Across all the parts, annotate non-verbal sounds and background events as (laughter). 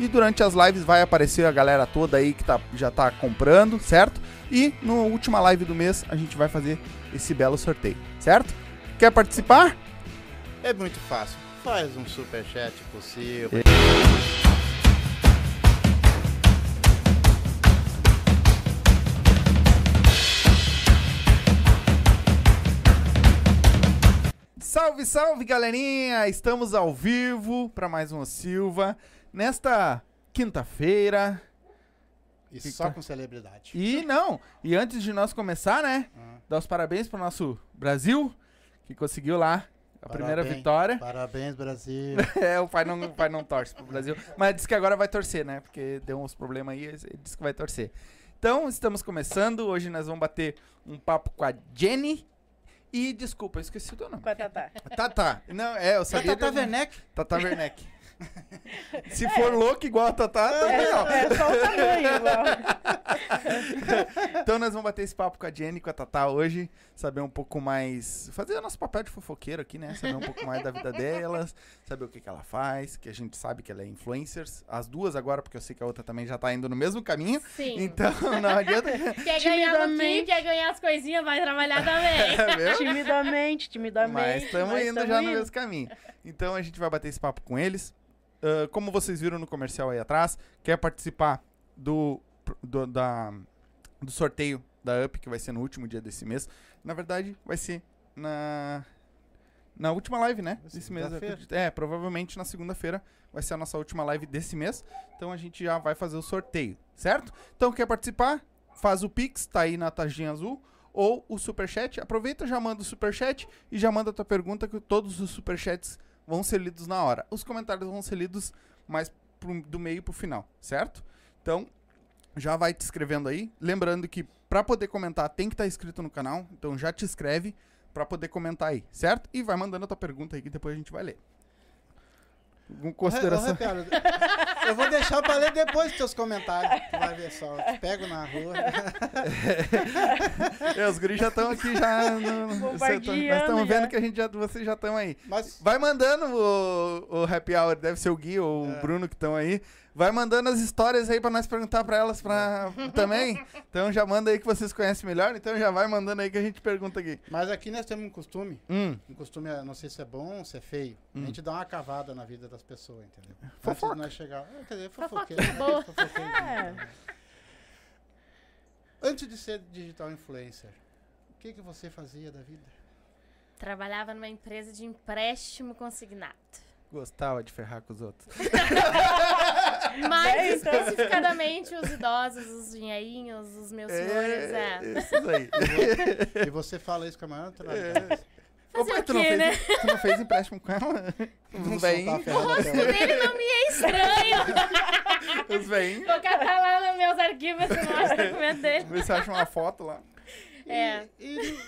e durante as lives vai aparecer a galera toda aí que tá, já tá comprando, certo? E na última live do mês a gente vai fazer esse belo sorteio, certo? Quer participar? É muito fácil. Faz um super chat possível. Salve, salve, galerinha! Estamos ao vivo para mais um Silva nesta quinta-feira. E Que só tá- com celebridade. E não, e antes de nós começar, né? Ah. Dar os parabéns pro nosso Brasil, que conseguiu lá a primeira Parabéns. vitória. Parabéns, Brasil. (laughs) É, o pai não, o pai não torce pro Brasil. Mas disse que agora vai torcer, né? Porque deu uns problemas aí, ele disse que vai torcer. Então, estamos começando. Hoje nós vamos bater um papo com a Jenny. E, desculpa, eu esqueci o teu nome. Com a Tatá. Tá, tá. Não, é, eu É sabia. Tata de- Werneck. Tata Werneck. (laughs) Se for louco igual a Tata, também, ó. É só o tamanho, igual. (laughs) Então nós vamos bater esse papo com a Jenny e com a Tatá hoje, saber um pouco mais, fazer o nosso papel de fofoqueiro aqui, né? Saber um pouco mais da vida delas, saber o que, que ela faz, que a gente sabe que ela é influencers, as duas agora, porque eu sei que a outra também já tá indo no mesmo caminho. Sim. Então não (laughs) adianta. Quer ganhar no Timidamente. Kim, quer ganhar as coisinhas, vai trabalhar também. É? Timidamente, timidamente. Mas estamos indo já no indo. mesmo caminho. Então a gente vai bater esse papo com eles. Ah, como vocês viram no comercial aí atrás, quer participar do, do, da, do sorteio da UP, que vai ser no último dia desse mês. Na verdade, vai ser na, na última live, né? Desse mês. É, provavelmente na segunda-feira vai ser a nossa última live desse mês. Então a gente já vai fazer o sorteio, certo? Então quer participar? Faz o Pix, tá aí na taginha azul. Ou o Superchat. Aproveita, já manda o Superchat e já manda a tua pergunta que todos os Superchats vão ser lidos na hora. Os comentários vão ser lidos mais pro- do meio pro final, certo? Então, já vai te inscrevendo aí. Lembrando que pra poder comentar tem que estar inscrito no canal. Então já te inscreve pra poder comentar aí, certo? E vai mandando a tua pergunta aí que depois a gente vai ler. Com consideração. Ô, Rafael, eu vou deixar pra ler depois dos teus comentários. Tu vai ver só. Eu te pego na rua. (laughs) É, os guris já estão aqui já. No, nós estamos vendo que a gente já, vocês já estão aí. Mas Vai mandando o, o happy hour, deve ser o Gui ou o É. Bruno que estão aí. Vai mandando as histórias aí pra nós perguntar pra elas pra... (laughs) também. Então já manda aí que vocês conhecem melhor. Então já vai mandando aí que a gente pergunta aqui. Mas aqui nós temos um costume. Hum. Um costume, eu não sei se é bom ou se é feio. Hum. A gente dá uma cavada na vida das pessoas, entendeu? Fofoca. Antes de nós chegar. É, quer dizer, fofoqueiro. boa. fofoqueiro, (laughs) É. né? Antes de ser digital influencer, o que, que você fazia da vida? Trabalhava numa empresa de empréstimo consignado. Gostava de ferrar com os outros. (laughs) Mais É, então. especificadamente os idosos, os vinheinhos, os meus senhores. É. Isso aí. E você fala isso com a maior Opa, o tu, não quê, fez, né? tu não fez empréstimo com ela? Não ferrada O hoje. dele não me é estranho. Os veinhos. Vou catar lá nos meus arquivos se não acha o documento dele. Vê se acha uma foto lá. É. E,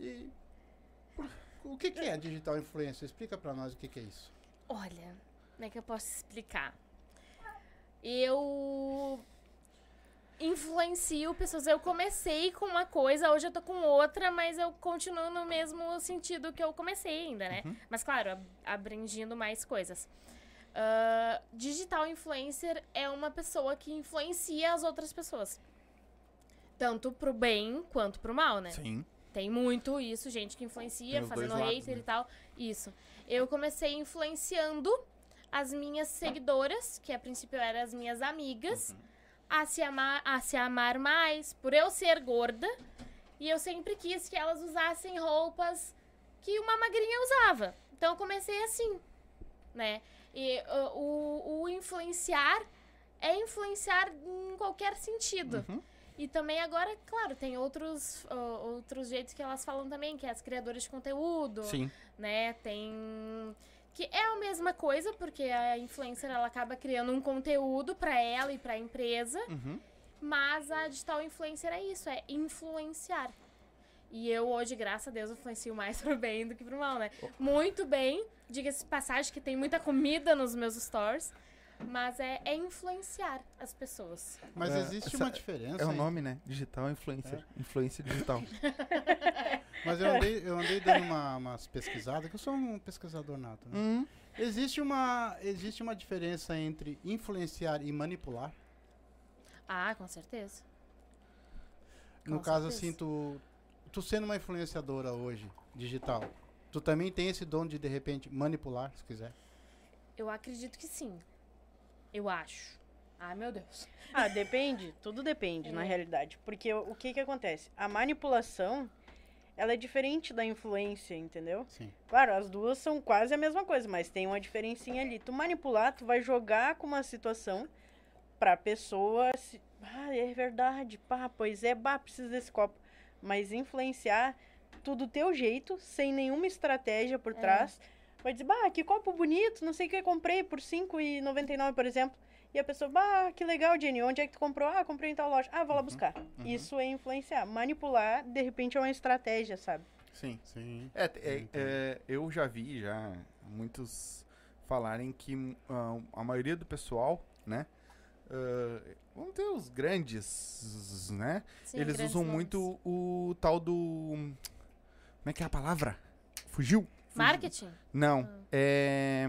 e- o que, que é digital influencer? Explica pra nós o que, que é isso. Olha, como é que eu posso explicar? Eu influencio pessoas. Eu comecei com uma coisa, hoje eu tô com outra, mas eu continuo no mesmo sentido que eu comecei ainda, né? Mas claro, ab- abrangindo mais coisas. Ah, digital influencer é uma pessoa que influencia as outras pessoas. Tanto pro bem quanto pro mal, né? Sim. Tem muito isso, gente que influencia, fazendo lados, hater né? e tal. Isso. Eu comecei influenciando as minhas seguidoras, que a princípio eram as minhas amigas, Uhum. a, se amar, a se amar mais, por eu ser gorda. E eu sempre quis que elas usassem roupas que uma magrinha usava. Então eu comecei assim, né? E uh, o, o influenciar é influenciar em qualquer sentido. Uhum. E também agora, claro, tem outros, outros jeitos que elas falam também, que é as criadoras de conteúdo, Sim. né? Tem que é a mesma coisa, porque a influencer ela acaba criando um conteúdo pra ela e pra empresa, Uhum. mas a digital influencer é isso, é influenciar. E eu hoje, graças a Deus, influencio mais (laughs) pro bem do que pro mal, né? Muito bem, diga-se passagem que tem muita comida nos meus stories, mas é, é influenciar as pessoas. Mas É, existe uma diferença. É o nome, né? Digital influencer. Influência digital. (laughs) Mas eu andei, eu andei dando uma, umas pesquisadas, que eu sou um pesquisador nato. Né? hum. Existe, uma, existe uma diferença entre influenciar e manipular? Ah, com certeza. No Com caso, certeza. assim, tu, tu sendo uma influenciadora hoje, digital, tu também tem esse dom de, de repente, manipular, se quiser? Eu acredito que sim. Eu acho. Ai, meu Deus. (laughs) Ah, depende. Tudo depende, na É. realidade. Porque o, que que acontece? A manipulação, ela é diferente da influência, entendeu? Sim. Claro, as duas são quase a mesma coisa, mas tem uma diferencinha ali. Tu manipular, tu vai jogar com uma situação pra pessoa se... Ah, é verdade, pá, pois é, bah, preciso desse copo. Mas influenciar tudo do teu jeito, sem nenhuma estratégia por trás. Vai dizer, bah, que copo bonito, não sei o que eu comprei por R$ 5,99, por exemplo. E a pessoa, bah, que legal, Jenny, onde é que tu comprou? Ah, comprei em tal loja. Ah, vou lá buscar. Isso é influenciar. Manipular, de repente, é uma estratégia, sabe? Sim. Sim. É, é, é, eu já vi já muitos falarem que ah, a maioria do pessoal, né? ah, vamos ter os grandes, né? Sim, Eles grandes usam nomes. muito o tal do. Como é que é a palavra? Fugiu? Marketing? Não. É.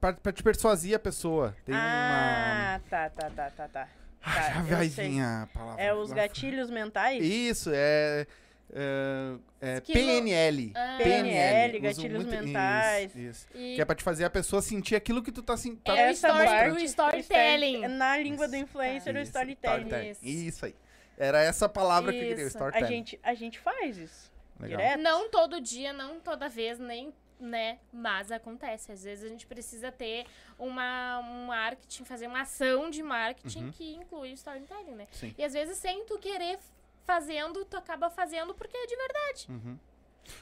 Pra, pra te persuadir a pessoa. Tem ah, tá, tá, tá, tá, tá. uma. Ah, tá, já vai vir a palavra. É os gatilhos mentais? Isso, é. É, é PNL. Ah. PNL, gatilhos muito- mentais. Isso, isso. E Que é pra te fazer a pessoa sentir aquilo que tu tá sentindo. é o, storytelling. Na língua do Isso. influencer, o Isso, storytelling. Isso. Isso aí. Era essa palavra que eu queria, Isso. A storytelling. gente, a gente faz isso. Legal. Direto. Não todo dia, não toda vez, nem, né? Mas acontece. Às vezes a gente precisa ter uma, um marketing, fazer uma ação de marketing Uhum. que inclui o storytelling, né? Sim. E às vezes sem tu querer fazendo, tu acaba fazendo porque é de verdade. Uhum.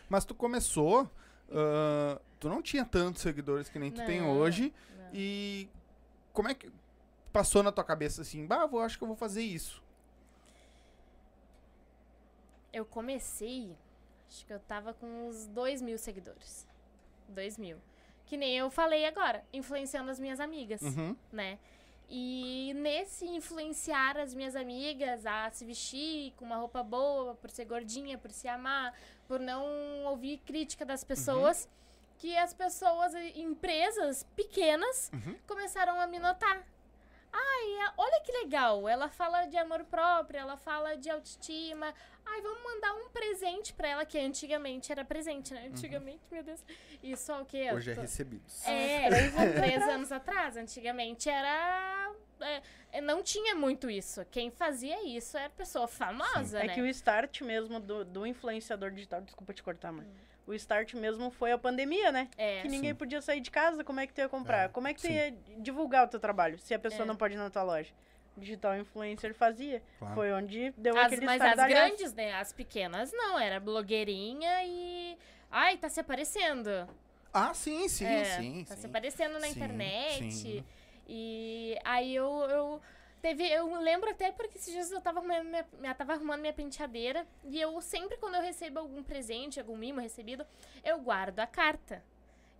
Mas tu começou, ah, tu não tinha tantos seguidores que nem tu tem hoje. não. E como é que passou na tua cabeça assim, bah, vou, acho que eu vou fazer isso. Eu comecei, acho que eu tava com uns 2 mil seguidores. 2 mil. Que nem eu falei agora, influenciando as minhas amigas. Uhum. né? E nesse influenciar as minhas amigas a se vestir com uma roupa boa, por ser gordinha, por se amar, por não ouvir crítica das pessoas, que as pessoas, empresas pequenas, Uhum. começaram a me notar. Ai, olha que legal. Ela fala de amor próprio, ela fala de autoestima. Ai, vamos mandar um presente pra ela, que antigamente era presente, né? Antigamente, meu Deus. Isso é o quê? Hoje é recebidos. é, três, anos atrás. Antigamente era. é, não tinha muito isso. Quem fazia isso era pessoa famosa, É né? que o start mesmo do, do influenciador digital, desculpa te cortar, mãe. O start mesmo foi a pandemia, né? É. Que ninguém Sim. podia sair de casa, como é que tu ia comprar? É, como é que tu sim. ia divulgar o teu trabalho, se a pessoa É. não pode ir na tua loja? Digital influencer fazia. Claro. Foi onde deu As, aquele mas as da graça. grandes, né? As pequenas não, era blogueirinha e. Ai, tá se aparecendo. Ah, sim, sim, É, sim. Tá se sim. aparecendo na Sim, internet. sim. E aí eu, eu teve. Eu lembro até porque esses dias eu tava arrumando minha, minha- tava arrumando minha penteadeira. E eu sempre, quando eu recebo algum presente, algum mimo recebido, eu guardo a carta.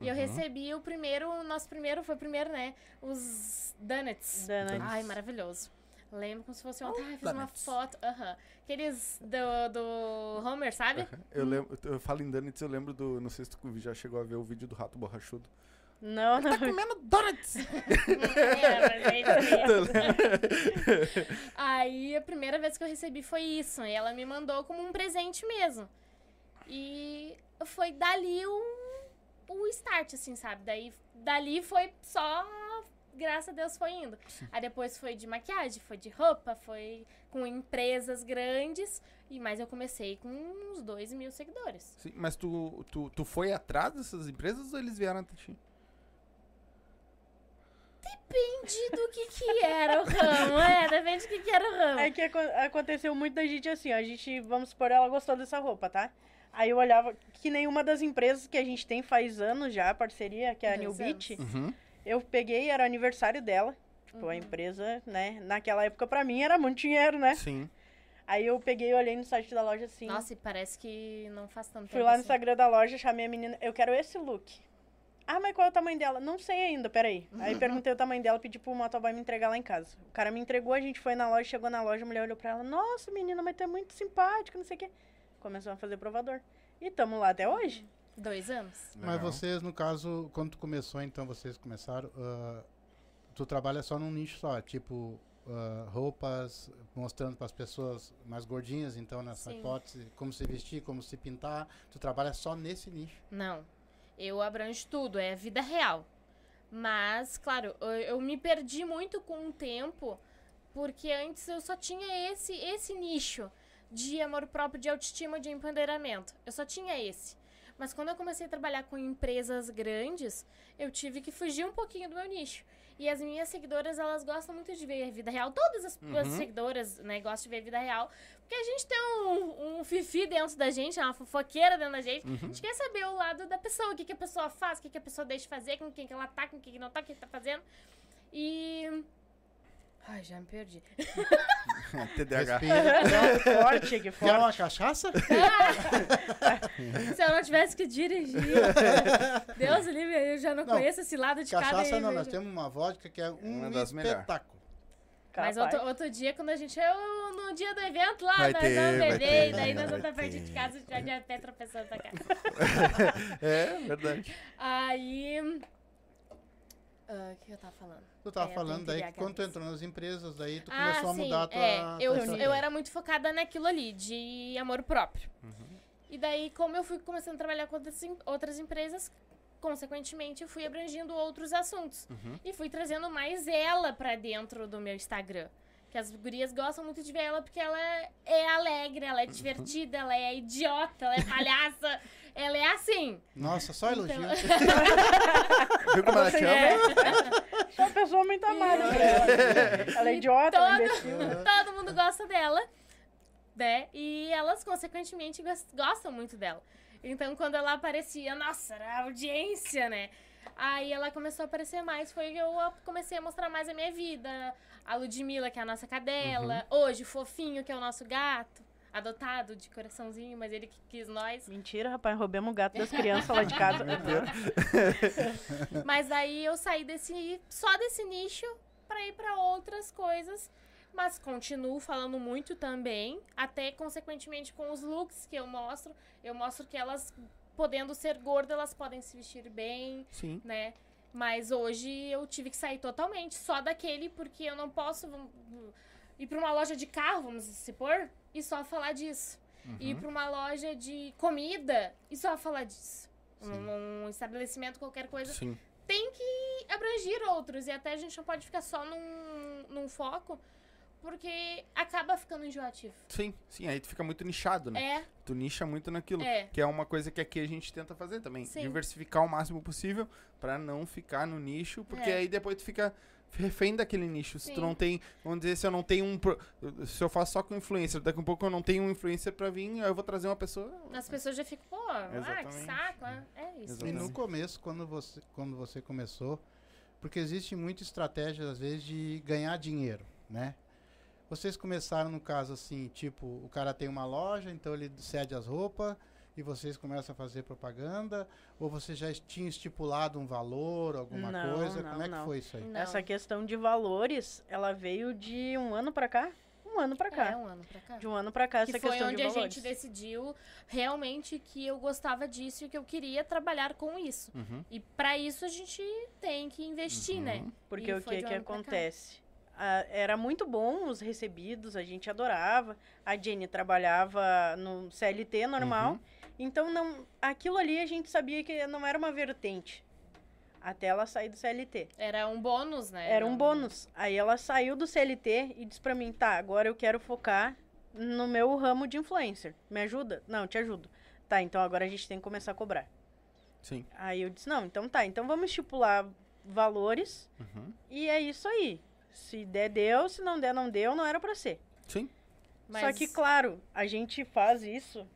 E eu Uhum. recebi o primeiro, o nosso primeiro, foi o primeiro, né? Os donuts. Donuts. Ai, maravilhoso. Lembro como se fosse ontem. Ai, fiz uma donuts. foto. Aham. Aqueles do, do Homer, sabe? Eu, lembro, eu falo em Donuts, eu lembro do. Não sei se tu já chegou a ver o vídeo do rato borrachudo. Não, não. Comendo Donuts! (laughs) É, é. (laughs) (laughs) Aí a primeira vez que eu recebi foi isso. E ela me mandou como um presente mesmo. E foi dali o, o start, assim, sabe? Daí, dali foi só. Graças a Deus foi indo. Aí depois foi de maquiagem, foi de roupa, foi com empresas grandes. E mas eu comecei com uns 2 mil seguidores. Sim, mas tu, tu, tu foi atrás dessas empresas ou eles vieram até ti? Depende do que que era o ramo, é, depende do que que era o ramo. É que aco- aconteceu muito da gente assim, ó, a gente, vamos supor, ela gostou dessa roupa, tá? Aí eu olhava, que nenhuma das empresas que a gente tem faz anos já, parceria, que é a New Beat, anos. Uhum. eu peguei, era o aniversário dela, tipo, a empresa, né, naquela época pra mim era muito dinheiro, né? Sim. Aí eu peguei e olhei no site da loja assim, Nossa, e parece que não faz tanto fui tempo lá no assim. Instagram da loja, chamei a menina, eu quero esse look. Ah, mas qual é o tamanho dela? Não sei ainda, peraí. Aí (laughs) perguntei o tamanho dela, pedi pro motoboy me entregar lá em casa. O cara me entregou, a gente foi na loja, chegou na loja, a mulher olhou pra ela, nossa, menina, mas tu é muito simpática, não sei o quê. Começou a fazer provador. E tamo lá até hoje. Dois anos. Mas Legal. vocês, no caso, quando tu começou, então, vocês começaram, ah, tu trabalha só num nicho só, tipo ah, roupas, mostrando para as pessoas mais gordinhas, então, nessa Sim. hipótese, como se vestir, como se pintar, tu trabalha só nesse nicho. Não. Eu abranjo tudo, é vida real. Mas, claro, eu, eu me perdi muito com o tempo, porque antes eu só tinha esse, esse nicho de amor próprio, de autoestima, de empoderamento. Eu só tinha esse. Mas quando eu comecei a trabalhar com empresas grandes, eu tive que fugir um pouquinho do meu nicho. E as minhas seguidoras, elas gostam muito de ver a vida real. Todas as, as Uhum. seguidoras, né, gostam de ver a vida real. Porque a gente tem um, um fifi dentro da gente, uma fofoqueira dentro da gente. A gente quer saber o lado da pessoa, o que, que a pessoa faz, o que, que a pessoa deixa de fazer, com quem que ela tá, com quem que não tá, o que, que tá fazendo. E. Ai, já me perdi. (laughs) TDAH. Respira. (laughs) forte, que Quer forte. uma cachaça? (laughs) Se eu não tivesse que dirigir. Deus livre, eu já não, Não, conheço esse lado de cada Cachaça aí, não, nós temos uma vodka que é um Uma das melhores. espetáculo. Mas Capaz. outro, outro dia, quando a gente. Eu, no dia do evento lá, Vai nós ter, vamos beber, ter, e daí nós vamos estar perto de casa, já de a pé tropeçando pra cá. É, verdade. Aí. Ah, O que eu tava falando? Tu tava É, falando daí que quando tu entrou nas empresas, daí tu Ah, começou a sim, mudar a tua, é, tua eu, estratégia. eu era muito focada naquilo ali, de amor próprio. Uhum. E daí, como eu fui começando a trabalhar com outras, outras empresas, consequentemente, eu fui abrangindo outros assuntos. Uhum. E fui trazendo mais ela pra dentro do meu Instagram. Que as gurias gostam muito de ver ela porque ela é, alegre, ela é Uhum. (laughs) divertida, ela é idiota, ela é palhaça. (laughs) ela é assim. Nossa, só elogio. Então- (laughs) Viu como ela te ama? É. É uma pessoa muito amada pra ela. É idiota, é Todo- imbecil. Todo mundo gosta dela, né? E elas, consequentemente, gos- gostam muito dela. Então, quando ela aparecia, nossa, era audiência, né? Aí ela começou a aparecer mais, foi que eu comecei a mostrar mais a minha vida. A Ludmilla, que é a nossa cadela. Hoje, o Fofinho, que é o nosso gato. Adotado, de coraçãozinho, mas ele que quis nós. Mentira, rapaz, roubemos o gato das crianças lá de casa. (laughs) (laughs) Mas aí eu saí desse só desse nicho pra ir pra outras coisas. Mas continuo falando muito também, até consequentemente com os looks que eu mostro. Eu mostro que elas podendo ser gorda, elas podem se vestir bem, Sim. né? Mas hoje eu tive que sair totalmente só daquele, porque eu não posso ir pra uma loja de carro, vamos supor, e só falar disso. Uhum. Ir pra uma loja de comida e só falar disso. Um, um estabelecimento, qualquer coisa, Sim. tem que abranger outros. E até a gente não pode ficar só num, num foco, porque acaba ficando enjoativo. Sim, sim. Aí tu fica muito nichado, né? É, Tu nicha muito naquilo. É. Que é uma coisa que aqui a gente tenta fazer também. Sim. Diversificar o máximo possível pra não ficar no nicho, porque É. aí depois tu fica refém daquele nicho. Se tu não tem, vamos dizer, se eu não tenho um. pro- Se eu faço só com influencer, daqui a pouco eu não tenho um influencer pra vir, aí eu vou trazer uma pessoa. as pessoas já ficam, pô, ah, que Exatamente. saco, né? É isso. E Exatamente. no começo, quando você, quando você começou, porque existe muita estratégia, às vezes, de ganhar dinheiro, né? Vocês começaram, no caso, assim, tipo, o cara tem uma loja, então ele cede as roupas e vocês começam a fazer propaganda? Ou você já tinha estipulado um valor, alguma Não, coisa? não, Como é que não. foi isso aí? Não. Essa questão de valores, ela veio de um ano pra cá? Um ano pra cá. É, um ano pra cá. De um ano pra cá, essa que foi questão onde de a gente decidiu realmente que eu gostava disso e que eu queria trabalhar com isso. Uhum. E pra isso a gente tem que investir, né? Porque E o que um que acontece? Ah, era muito bom os recebidos, a gente adorava. A Jenny trabalhava no CLT normal. Uhum. Então, não, aquilo ali a gente sabia que não era uma vertente. Até ela sair do CLT. Era um bônus, né? Era um bônus. Aí ela saiu do CLT e disse pra mim, tá, agora eu quero focar no meu ramo de influencer. Me ajuda? Não, te ajudo. Tá, então agora a gente tem que começar a cobrar. Sim. Aí eu disse, não, então tá, então vamos estipular valores Uhum. e é isso aí. Se der, deu, se não der, não deu, não era pra ser. Sim. Mas Só que, claro, a gente faz isso,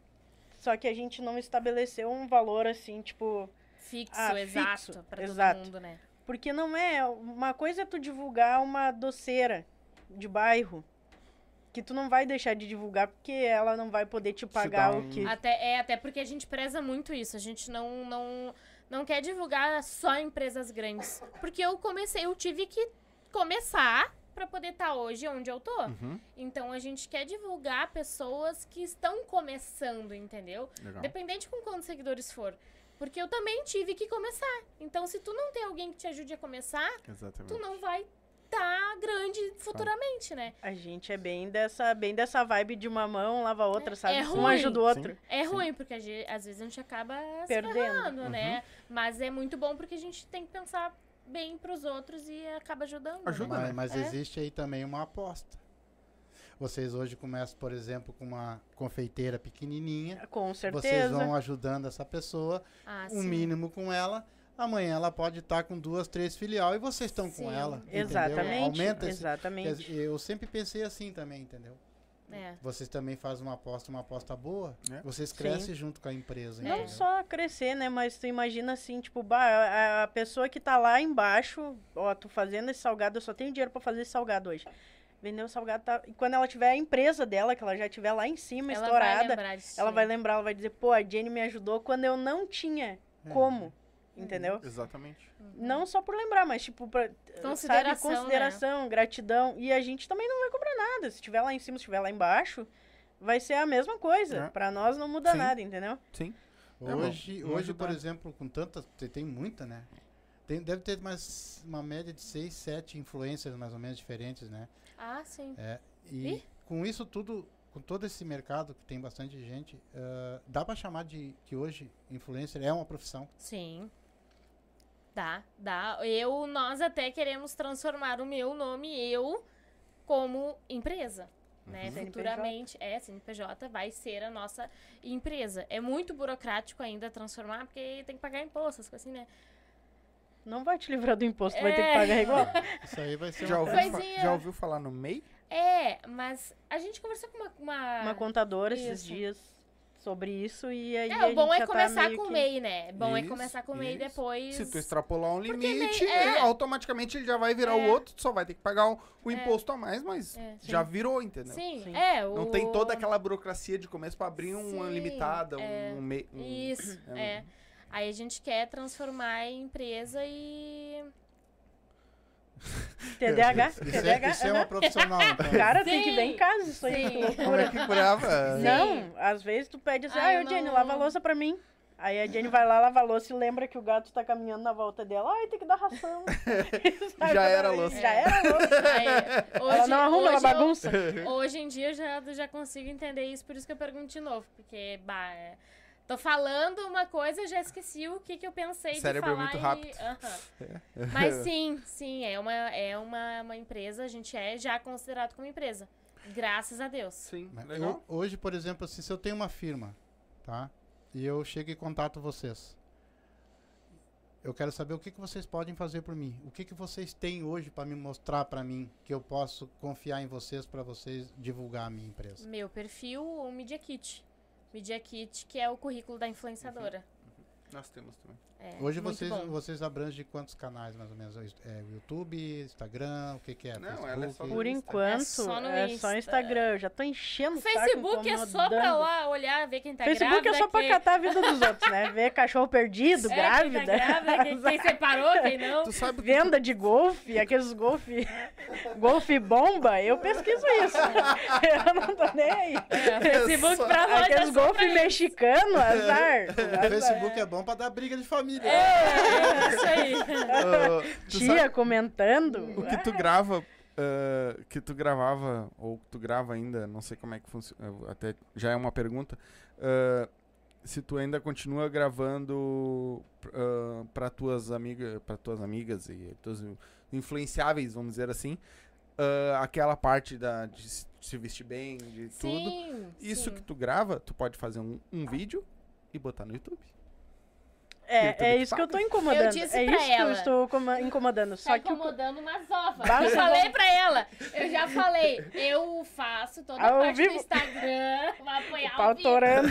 só que a gente não estabeleceu um valor assim, tipo. fixo, Ah, exato, fixo, pra exato. todo mundo, né? Porque não é. Uma coisa é tu divulgar uma doceira de bairro. Que tu não vai deixar de divulgar porque ela não vai poder te pagar dá o um- que. Até, é, até porque a gente preza muito isso. A gente não, não, não quer divulgar só empresas grandes. Porque eu comecei, eu tive que começar pra poder estar hoje onde eu tô. Uhum. Então a gente quer divulgar pessoas que estão começando, entendeu? Legal. Dependente com quantos seguidores for. Porque eu também tive que começar. Então, se tu não tem alguém que te ajude a começar, Exatamente. tu não vai estar grande futuramente, né? A gente é bem dessa, bem dessa vibe de uma mão lava a outra, sabe? é um ruim. ajuda o outro. É ruim, porque às vezes a gente acaba se Perdendo. ferrando, né? Mas é muito bom porque a gente tem que pensar bem pros outros e acaba ajudando. né? Ajuda, Mas, né? mas É. existe aí também uma aposta. Vocês hoje começam, por exemplo, com uma confeiteira pequenininha. Com Vocês certeza. vão ajudando essa pessoa, Ah, o sim. mínimo com ela. Amanhã ela pode estar com duas, três filial e vocês estão com ela. entendeu? Exatamente. Aumenta esse, exatamente. dizer, Eu sempre pensei assim também, entendeu? É. Vocês também fazem uma aposta, uma aposta boa. É. Vocês Sim. crescem junto com a empresa. Não entendeu? só crescer, né? Mas tu imagina assim, tipo, bah, a, a pessoa que tá lá embaixo, ó, tu fazendo esse salgado, eu só tenho dinheiro pra fazer esse salgado hoje. Vender o salgado tá. E quando ela tiver a empresa dela, que ela já tiver lá em cima, Ela vai estourada, lembrar disso. ela vai lembrar, ela vai dizer, pô, a Jenny me ajudou quando eu não tinha É. como. Entendeu? Exatamente. Não só por lembrar, mas tipo, pra, Consideração, sabe, consideração, gratidão. E a gente também não vai cobrar nada. Se tiver lá em cima, se tiver lá embaixo, vai ser a mesma coisa. É. Pra nós não muda Sim. nada, entendeu? Sim. É, Hoje, vamos hoje por exemplo, com tantas. Tem, tem muita, né? Tem, deve ter mais uma média de seis, sete influencers mais ou menos diferentes, né? Ah, sim. É, e Ih. com isso tudo, com todo esse mercado que tem bastante gente, ah, dá pra chamar de que hoje influencer é uma profissão. Sim. Dá, dá. Eu, nós até queremos transformar o meu nome, eu, como empresa. Né? CNPJ. Futuramente, é, CNPJ vai ser a nossa empresa. É muito burocrático ainda transformar, porque tem que pagar imposto, essas coisas assim, né? Não vai te livrar do imposto, vai ter que É. pagar igual. (laughs) Isso aí vai ser Já uma ouviu, Coisinha. já ouviu falar no MEI? É, mas a gente conversou com uma. uma... Uma contadora esses Isso. dias sobre isso e aí. É, o bom gente é tá começar meio com o que- MEI, né? Bom é Isso, começar com o MEI depois. Se tu extrapolar um limite, MEI- é. ele- automaticamente ele já vai virar É. o outro, tu só vai ter que pagar o, o É. imposto a mais, mas É. já virou, entendeu? Sim, Sim. é. O... Não tem toda aquela burocracia de começo pra abrir uma Sim, limitada, é. um, mei- um Isso, (clears throat) é um- é. Aí a gente quer transformar em empresa e. (laughs) TDAH? Isso é, TDAH? isso é uma profissional. Então. (laughs) Cara, tem Sim, que ver em casa isso aí. sim. loucura. Como é que curava? Não, às vezes tu pede assim, Ah, ah, eu ô Jenny, não- lava a louça pra mim. Aí a Jenny vai lá lavar a louça e lembra que o gato tá caminhando na volta dela. Ai, tem que dar ração. (laughs) Sabe, Já era louça. Já era a louça. Aí, hoje, ela não arruma, ela hoje eu- bagunça. Hoje em dia eu já, já consigo entender isso, por isso que eu pergunto de novo. Porque, bah, é, tô falando uma coisa e já esqueci o que, que eu pensei O cérebro é de falar. muito e- rápido. Aham. (laughs) Mas sim, sim, é uma, é uma, uma empresa, a gente é já considerado como empresa. Graças a Deus. Sim, legal. ho- Hoje, por exemplo, assim, se eu tenho uma firma, tá? E eu chego e contato vocês. Eu quero saber o que, que vocês podem fazer por mim. O que, que vocês têm hoje para me mostrar para mim que eu posso confiar em vocês para vocês divulgar a minha empresa. Meu perfil, o Media Kit. Media Kit, que é o currículo da influenciadora. Nós temos também. É, Hoje vocês, bom. vocês abrangem quantos canais, mais ou menos? É o YouTube, Instagram, o que, que é? Não, ela é só Facebook? Por enquanto, É só no é só Insta. Instagram. Eu já tô enchendo O Facebook é só pra lá olhar, ver quem tá Facebook grávida. é só pra catar a vida dos outros, né? Ver cachorro perdido, (laughs) é, grávida. Quem, tá grávida, quem, quem (laughs) separou, quem não. Tu sabe que Venda de golfe, aqueles golfe, golfe bomba, eu pesquiso isso. (laughs) Eu não tô nem aí. É, Facebook pra Aqueles é só golfe pra isso. mexicano, azar. O Facebook é bom para dar briga de família. É, isso aí. (laughs) ah, tu Tia sabe comentando. o que tu grava, ah, que tu gravava, ou que tu grava ainda, não sei como é que funciona, até já é uma pergunta, ah, se tu ainda continua gravando ah, para tuas amigas, para tuas amigas e tuas influenciáveis, vamos dizer assim, ah, aquela parte da de se vestir bem, de tudo. Sim, Isso sim. que tu grava, tu pode fazer um, um vídeo e botar no YouTube. É, é isso que eu tô incomodando. Eu disse é pra isso que eu ela. estou incomodando. Só tá que incomodando umas ovas. Eu falei pra ela. Eu já falei. Eu faço toda a parte vivo. do Instagram. Vou apoiar o torando.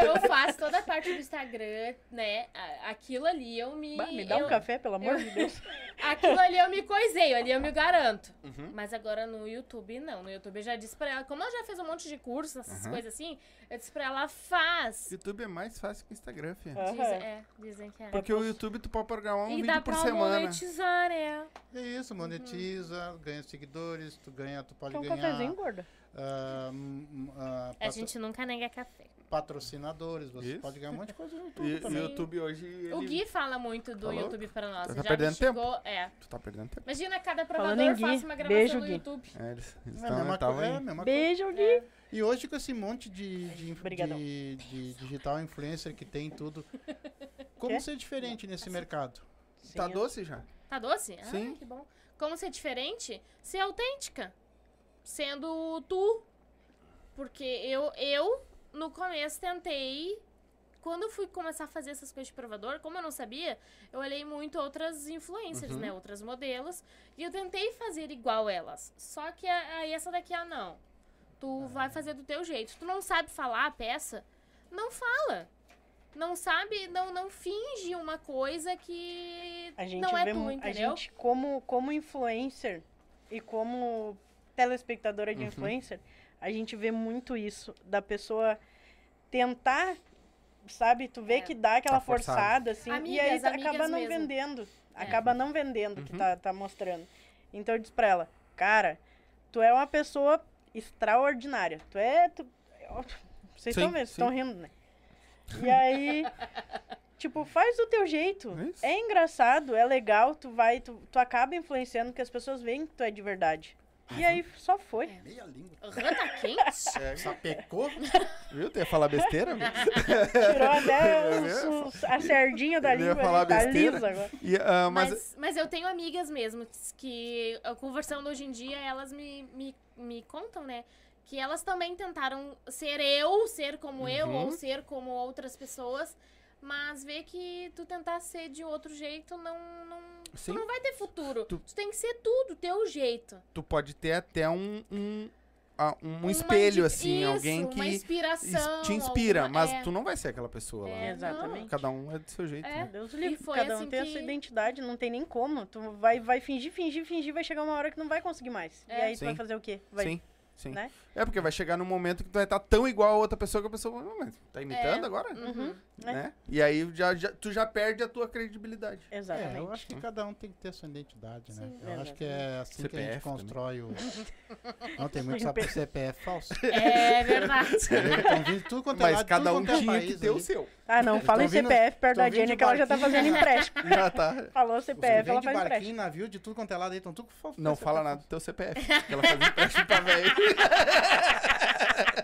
Eu faço toda a parte do Instagram, né? Aquilo ali eu me. Bah, me dá eu- um café, pelo amor de Deus. (laughs) Aquilo ali eu me coisei, ali eu me garanto. Uhum. Mas agora no YouTube, não. No YouTube eu já disse pra ela, como ela já fez um monte de cursos, essas Uhum. coisas assim, eu disse pra ela, faz. YouTube é mais fácil que o Instagram, filha. Aham. Diz- é, dizem que é. Porque o YouTube tu pode programar um e vídeo dá por pra semana. monetizar, é. É isso, monetiza, ganha seguidores, tu ganha, tu pode Quer um ganhar cafezinho, gorda? ah, hum, ah, A patro- gente nunca nega café. patrocinadores, você Isso. pode ganhar um monte de coisa no YouTube E o também. YouTube hoje. Ele... O Gui fala muito do Falou? YouTube pra nós. Tá ele já perdendo chegou, É. Tu tá perdendo tempo. Imagina cada provador faz uma gravação beijo, no Gui. YouTube. É, eles, eles É a tão- mesma, é a mesma coisa. Beijo, Gui. É. E hoje com esse monte de, de, de, de digital influencer que tem tudo, como Quê? ser diferente nesse mercado? Tá Sim, doce já? Tá doce? Sim. Ah, que bom. Como ser diferente? Ser autêntica. Sendo tu. Porque eu, eu no começo, tentei. Quando eu fui começar a fazer essas coisas de provador, como eu não sabia, eu olhei muito outras influencers, Uhum. né? Outras modelos. E eu tentei fazer igual elas. Só que a- aí essa daqui, ah, não. Tu vai fazer do teu jeito. Tu não sabe falar a peça? Não fala. Não sabe, não, não finge uma coisa que A gente não é vê tu, mu- a entendeu? gente como como influencer e como telespectadora Uhum. de influencer, a gente vê muito isso da pessoa tentar, sabe, tu vê É. que dá aquela Tá forçada assim e Amigas, aí tá- amigas acaba não mesmo. vendendo, É. acaba não vendendo o que Uhum. tá, tá mostrando. Então eu disse pra ela, cara, tu é uma pessoa extraordinária. Tu é tu, vocês estão vendo, estão rindo, né? E aí (laughs) Tipo, faz do teu jeito. É isso. É engraçado, é legal, tu vai, tu, tu acaba influenciando porque as pessoas veem que tu é de verdade. E aí só foi. Meia língua. Rã tá (laughs) quente? É, Sapecou? viu? Tu ia falar besteira? meu? (laughs) Tirou até É os- os- a sardinha da Eu ia língua. falar ali, tá besteira. lisa agora. E, ah, mas, Mas, mas eu tenho amigas mesmo que, eu conversando hoje em dia, elas me, me, me contam, né? Que elas também tentaram ser eu, ser como eu, Uhum. ou ser como outras pessoas. Mas vê que tu tentar ser de outro jeito não, não, Sim. tu não vai ter futuro. Tu- Tu, tem que ser tudo, teu jeito. tu pode ter até um, um, um Uma espelho, assim, isso, alguém uma que te inspira, alguma- mas é. tu não vai ser aquela pessoa lá. É? Exatamente. Cada um é do seu jeito. É. né? Deus livre, foi cada um assim tem a que- sua identidade, não tem nem como. Tu vai, vai fingir, fingir, fingir, vai chegar uma hora que não vai conseguir mais. E É. aí tu Sim. vai fazer o quê? Vai, Sim, sim. né? É porque vai chegar num momento que tu vai estar tão igual a outra pessoa que a pessoa vai, "Não, mas tá imitando É. agora? Uhum. É. Né? E aí já, já- tu já perde a tua credibilidade. É, Exatamente. eu acho que cada um tem que ter a sua identidade, né? Sim. eu acho que é assim que a gente CPF também. constrói o. (laughs) Não, tem muito só CPF falso. É verdade. (laughs) Estão vindo tudo quanto é Mas lado, cada um quanto é tinha que ter o seu. Ah, não, fala em CPF perto da Jenny que ela já tá fazendo empréstimo. (laughs) Já tá. Falou CPF, vem ela de faz barquinho, empréstimo. navio, de tudo quanto é lado aí, tudo fofo. Não fala nada do teu CPF. que ela faz empréstimo pra velho.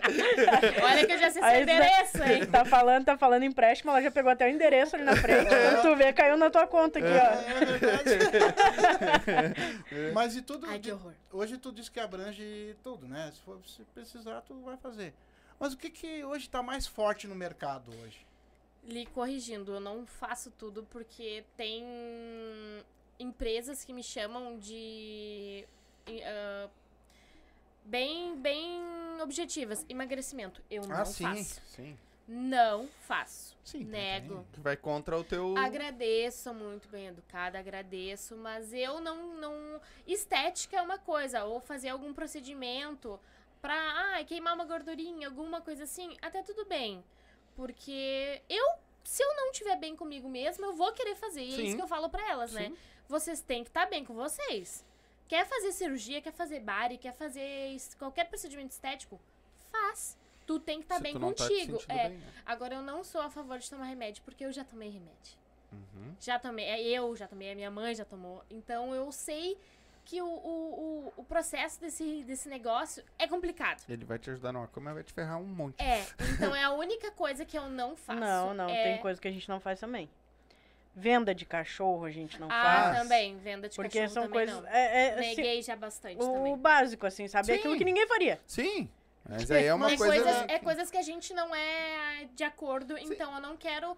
(laughs) Olha que eu já sei Aí seu endereço, hein? Tá falando, tá falando empréstimo, ela já pegou até o endereço ali na frente. Quando tu vê, caiu na tua conta aqui, ó. (laughs) Mas e tudo. Ai, que horror. hoje tu diz que abrange tudo, né? Se, for, se precisar, tu vai fazer. Mas o que que hoje tá mais forte no mercado hoje? Lhe corrigindo, eu não faço tudo porque tem empresas que me chamam de ah, bem bem objetivas, emagrecimento. Eu não faço. Ah, sim. Não faço. Sim, Nego. Que vai contra o teu. Agradeço, muito bem educada, agradeço, mas eu não, não. Estética é uma coisa, ou fazer algum procedimento pra ah, queimar uma gordurinha, alguma coisa assim, até tudo bem. Porque eu, se eu não estiver bem comigo mesma, eu vou querer fazer. E é Sim. isso que eu falo pra elas, né? Sim. Vocês têm que estar bem com vocês. Quer fazer cirurgia, quer fazer bari, quer fazer qualquer procedimento estético? Faz. Tu tem que estar Se bem tá te contigo. sentindo é. bem, né? Agora, eu não sou a favor de tomar remédio, porque eu já tomei remédio. Uhum. Já tomei, é, eu já tomei, a minha mãe já tomou. Então eu sei que o, o, o, o processo desse, desse negócio é complicado. Ele vai te ajudar numa coisa, mas vai te ferrar um monte. É, (laughs) então é a única coisa que eu não faço. Não, não, é... tem coisa que a gente não faz também. Venda de cachorro a gente não Ah, faz. também, venda de Porque cachorro são também coisas. não. É, é, assim, Neguei já bastante o também. básico, assim, sabe? Sim. Aquilo que ninguém faria. Sim. Mas aí é uma é, coisa. coisas, é coisas que a gente não é de acordo, então eu não quero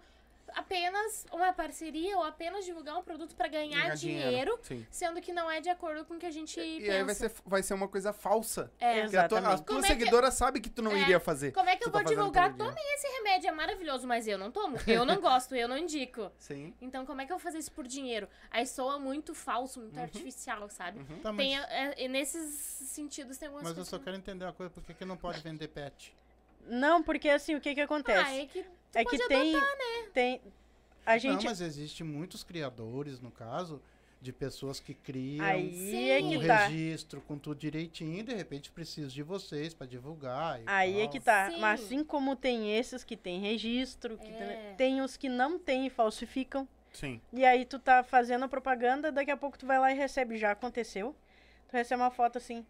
apenas uma parceria ou apenas divulgar um produto pra ganhar, ganhar dinheiro, Sim. sendo que não é de acordo com o que a gente E pensa. aí vai ser, vai ser uma coisa falsa. É. Porque a tua, a Exatamente. tua é que- seguidora sabe que tu não É. iria fazer. Como é que eu tá vou fazendo divulgar? Tomem esse remédio, é maravilhoso, mas eu não tomo. Eu não (laughs) gosto, eu não indico. Sim. Então, como é que eu vou fazer isso por dinheiro? Aí soa muito falso, muito Uhum. artificial, sabe? Tá, mas, Tem, é, é, nesses sentidos tem algumas mas eu só que- quero entender uma coisa, por que, que não pode vender pet? Não, porque assim, o que que acontece? Ah, é que. Tu é que pode tem, adotar, tem. A gente. Não, mas existe muitos criadores, no caso, de pessoas que criam Aí é um que tá. registro com tudo direitinho e de repente precisa de vocês pra divulgar. e Aí é tal. que tá. Sim. Mas assim como tem esses que tem registro, que É. tem, tem os que não tem e falsificam. Sim. E aí tu tá fazendo a propaganda, daqui a pouco tu vai lá e recebe. Já aconteceu. Tu recebe uma foto assim.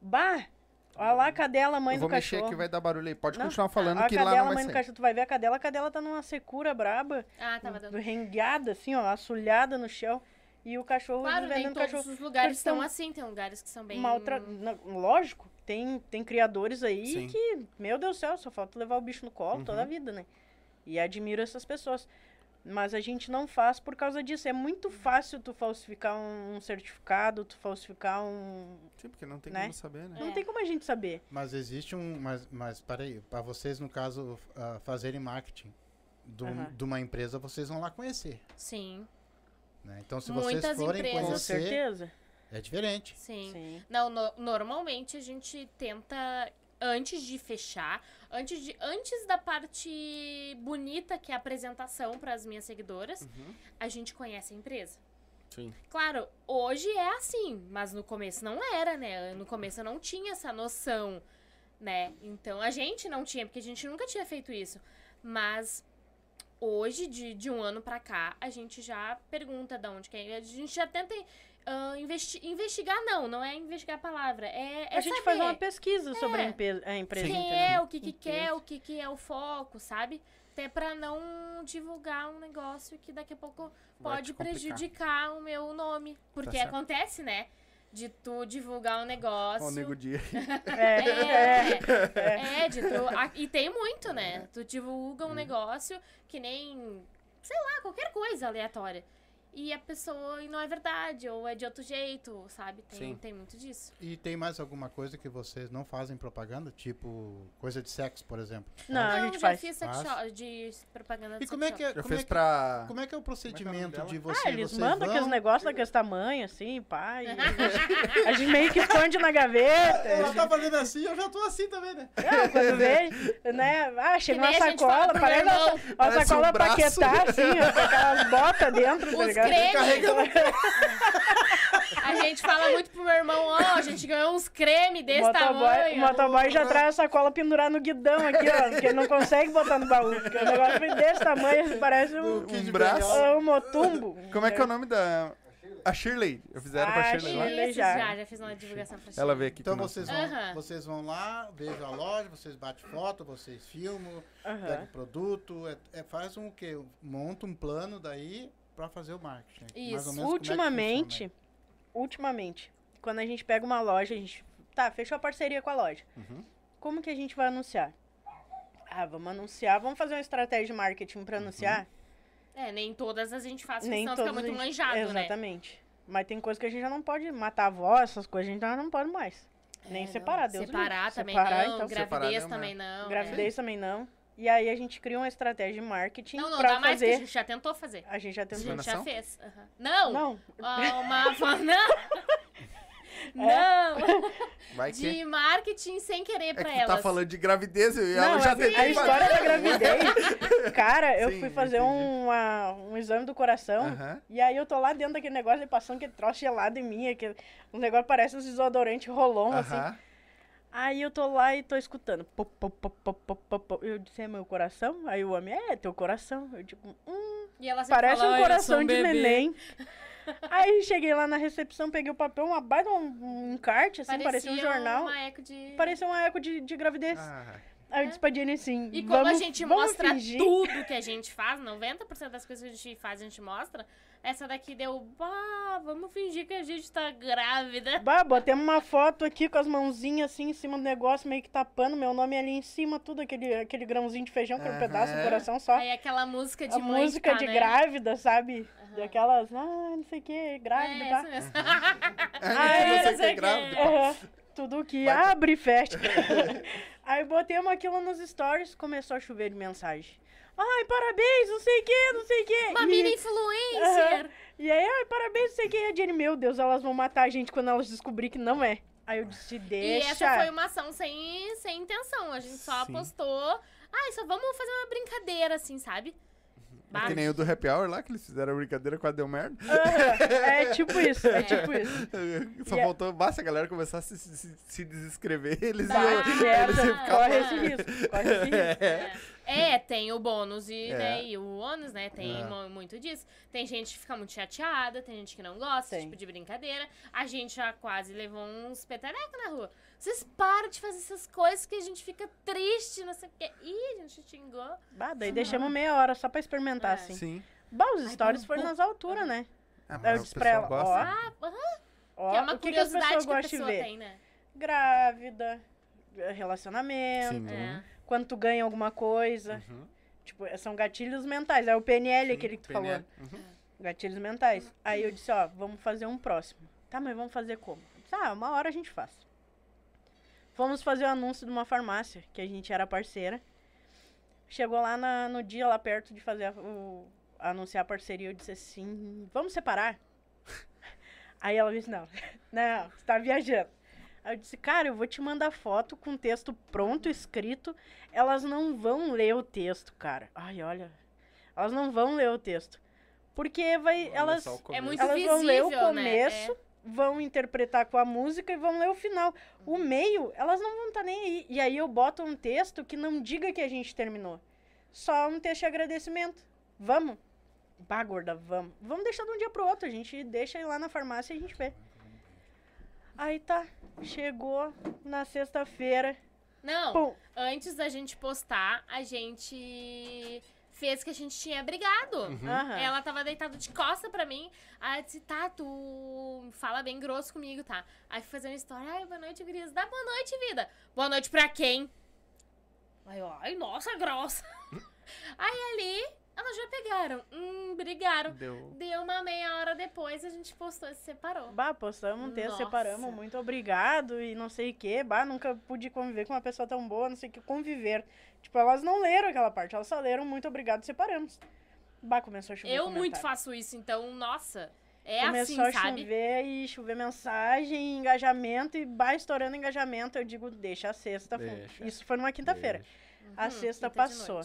Bah! Olha lá a cadela, mãe Eu vou do mexer cachorro. aqui, vai dar barulho aí. Pode Não, continuar falando a que lá cadela, não vai mãe do sair. cachorro, tu vai ver a cadela, a cadela tá numa secura braba, Ah, tava dando. rengueada, assim, ó, assulhada no chão. E o cachorro Claro, nem todos cachorro. os lugares eles são tão assim, tem lugares que são bem. maltra... não, Lógico, tem, tem criadores aí Sim. que, meu Deus do céu, só falta levar o bicho no colo Uhum. toda a vida, né? E admiro essas pessoas. Mas a gente não faz por causa disso. É muito fácil tu falsificar um certificado, tu falsificar um. Sim, porque não tem Né? como saber, né? É. Não tem como a gente saber. Mas existe um. Mas, mas peraí, para vocês, no caso, ah, fazerem marketing do- de uma empresa, vocês vão lá conhecer. Sim, Né? Então, se vocês Muitas forem empresas- Com conhecer, certeza. é diferente. sim. Sim. Não, no- normalmente a gente tenta, antes de fechar, antes, de, antes da parte bonita, que é a apresentação para as minhas seguidoras, Uhum. a gente conhece a empresa. Sim. Claro, hoje é assim, mas no começo não era, né? No começo eu não tinha essa noção, né? Então a gente não tinha, porque a gente nunca tinha feito isso. Mas hoje, de, de um ano pra cá, a gente já pergunta de onde que é. A gente já tenta investi- investigar, não, não é investigar a palavra. É, é a gente saber faz uma pesquisa sobre a, É. empe- a empresa. quem é, o que, que Empresa. quer, o que, que é o foco, sabe? Até pra não divulgar um negócio que daqui a pouco Vai pode prejudicar o meu nome. Porque certo. acontece, né? De tu divulgar um negócio. Ó, o nego dia. (laughs) É, é. É, é, de tu. a- e tem muito, né? Tu divulga um negócio que nem. Sei lá, qualquer coisa aleatória. E a pessoa e não é verdade, ou é de outro jeito, sabe? Tem, Sim. tem muito disso. E tem mais alguma coisa que vocês não fazem propaganda? Tipo, coisa de sexo, por exemplo? Não, a não, gente já faz. fiz sex Faz? shop, de propaganda de E como é que é, Já como fez é que, pra. como é que é o Como procedimento é que é o nome de dela? você? Ah, eles vocês mandam aqueles negócios daqueles tamanhos, assim, pá. e- a gente meio que esconde na gaveta. Ela tá fazendo assim, eu já tô assim também, né? Não, quando vê, né? Ah, chega Que uma a sacola, parece uma, sacola um braço. paquetá, assim, ó, com aquelas botas dentro, tá ligado? Cremes. (laughs) Aí A gente fala muito pro meu irmão, ó, a gente ganhou uns creme desse motoboy, tamanho. o motoboy já traz a sacola pendurada no guidão aqui, ó. Porque ele não consegue botar no baú. Porque o negócio desse tamanho, parece um, Um braço. um motumbo. Como é que é o nome da. A Shirley. Eu fizeram pra Ah, Shirley lá. Shirley. Isso, já. já. já, fiz uma divulgação pra Ela Chile. veio aqui Então vocês vão, vocês vão lá, vejam a loja, vocês batem foto, vocês filmam, Aham. pegam o produto, é, é- faz um o quê? Monta um plano daí pra fazer o marketing. Mais ou Isso. é Ultimamente, funciona ultimamente, quando a gente pega uma loja, a gente. Tá, fechou a parceria com a loja. Uhum. Como que a gente vai anunciar? Ah, vamos anunciar, vamos fazer uma estratégia de marketing pra anunciar? É, nem todas a gente faz, porque Nem senão fica muito gente- manjado, né? Exatamente. Mas tem coisa que a gente já não pode matar a voz, essas coisas a gente já não pode mais. Nem É, não. separar, Deus Separar livre. também Separar, não, então. Separar gravidez não, também não. Gravidez também não. E aí a gente cria uma estratégia de é. marketing Não, não pra dá mais, que a fazer. gente já tentou fazer. A gente já A tentou. gente já fez. aham. Não! Não, Ah, uma... Não! (laughs) Não! Vai que. De marketing sem querer É pra que tu elas. tá falando de gravidez e ela Não, já a, tentei a história fazer. da gravidez. (laughs) Cara, eu Sim, fui fazer uma, um exame do coração. Aham. E aí eu tô lá dentro daquele negócio e passando aquele troço gelado em mim. Aquele, um negócio parece uns desodorantes rolon, assim. Aí eu tô lá e tô escutando. Pop, pop, pop, pop, pop, pop, pop. Eu disse, é meu coração? Aí o homem, é, teu coração. Eu tipo, hum, E parece fala, um "Ai, eu coração um de bebê." neném. (laughs) Aí cheguei lá na recepção, peguei o papel, uma baita um, um encarte, assim, parecia, um jornal. uma eco de... Parecia uma eco de, de gravidez. Ah, Aí eu disse pra Jenny assim, E como vamos, a gente mostra fingir. tudo que a gente faz, 90% das coisas que a gente faz, a gente mostra, essa daqui deu, bah, vamos fingir que a gente tá grávida. Bah, botemos uma foto aqui com as mãozinhas assim em cima do negócio, meio que tapando meu nome ali em cima, tudo aquele, aquele grãozinho de feijão, aquele Aham. pedaço do coração só. Aí aquela música de a mãe música que tá, de né? grávida, sabe? Daquelas, ah, não sei o que, grávida, É, tá? essa mesmo. Aí, (laughs) você não que sei é grávida. pá. Aham, tudo que Vai, abre e fecha. (laughs) Aí botemos aquilo nos stories, começou a chover de mensagem. Ai, parabéns, não sei o que, não sei o que. Uma mini influencer. E aí, ai, parabéns, não sei o que. E a Jenny, meu Deus, elas vão matar a gente quando elas descobrir que não é. Aí eu disse, E deixa. essa foi uma ação sem, sem intenção. A gente só Sim. postou. Ah, só vamos fazer uma brincadeira, assim, sabe? É que nem o do Happy Hour lá, que eles fizeram a brincadeira, quase deu merda. Aham, É tipo (laughs) isso, é tipo isso. (laughs) Só E é- faltou, basta a galera começar a se, se, se desescrever, eles Bah, iam... (laughs) eles merda, iam ficar corre esse risco, corre esse risco. É, tem o bônus e, É. né, e o ônus, né? Tem É. mu- muito disso. Tem gente que fica muito chateada, tem gente que não gosta, Tem. tipo, de brincadeira. A gente já quase levou uns peterecos na rua. Vocês param de fazer essas coisas que a gente fica triste, não sei o quê. Ih, a gente xingou. Bah, daí deixamos meia hora só pra experimentar, É. assim. Sim. Bah, os Ai, stories bom, foram bom. nas alturas, né? Ah, Eu mas o disse pra pessoal ela, gosta. ó, Ah, aham, ó, que é uma o que, que as curiosidade pessoas que a gostam de pessoa ver? tem, né? Grávida, relacionamento, Sim. É. quando tu ganha alguma coisa. Uhum. Tipo, são gatilhos mentais. É o PNL Sim, aquele que tu PNL. falou. Uhum. Gatilhos mentais. Aí eu disse, ó, vamos fazer um próximo. Tá, mas vamos fazer como? Eu disse, ah, uma hora a gente faz. Fomos fazer o anúncio de uma farmácia, que a gente era parceira. Chegou lá na- no dia, lá perto de fazer a- o, anunciar a parceria, eu disse assim, vamos separar? (laughs) Aí ela disse, não, (laughs) não, você tá viajando. Aí eu disse, cara, eu vou te mandar foto com texto pronto, escrito. Elas não vão ler o texto, cara. Ai, olha. Elas não vão ler o texo. Porque vai. Olha elas É muito elas visível, vão ler o né? começo, É. vão interpretar com a música e vão ler o final. O meio, elas não vão estar nem aí. E aí eu boto um texto que não diga que a gente terminou. Só um texto de agradecimento. Vamos? Bah, gorda, vamos. Vamos deixar de um dia pro outro. A gente deixa ir lá na farmácia e a gente vê. Aí tá. Chegou na sexta-feira. Não, Pum. antes da gente postar, a gente fez que a gente tinha brigado. Uhum. Ela tava deitada de costa pra mim. Aí eu disse, tá, tu fala bem grosso comigo, tá? Aí fui fazer uma história. Ai, boa noite, Gris. Dá boa noite, vida. Boa noite pra quem? Aí eu, ai, nossa, grossa. (laughs) Aí ali, elas já pegaram. Hum, brigaram. Deu. Deu uma meia hora depois, a gente postou e se separou. Bah, postamos um texto, Nossa. separamos, muito obrigado e não sei o que. Bah, nunca pude conviver com uma pessoa tão boa, não sei o que, conviver. Tipo, elas não leram aquela parte, elas só leram muito obrigado, separamos. Bah, começou a chover Eu muito faço isso, então, nossa, é Começou assim, a sabe? chover e chover mensagem, engajamento e bah, estourando engajamento. Eu digo, deixa a sexta. Deixa. Isso foi numa quinta-feira. A Hum, sexta quinta de passou.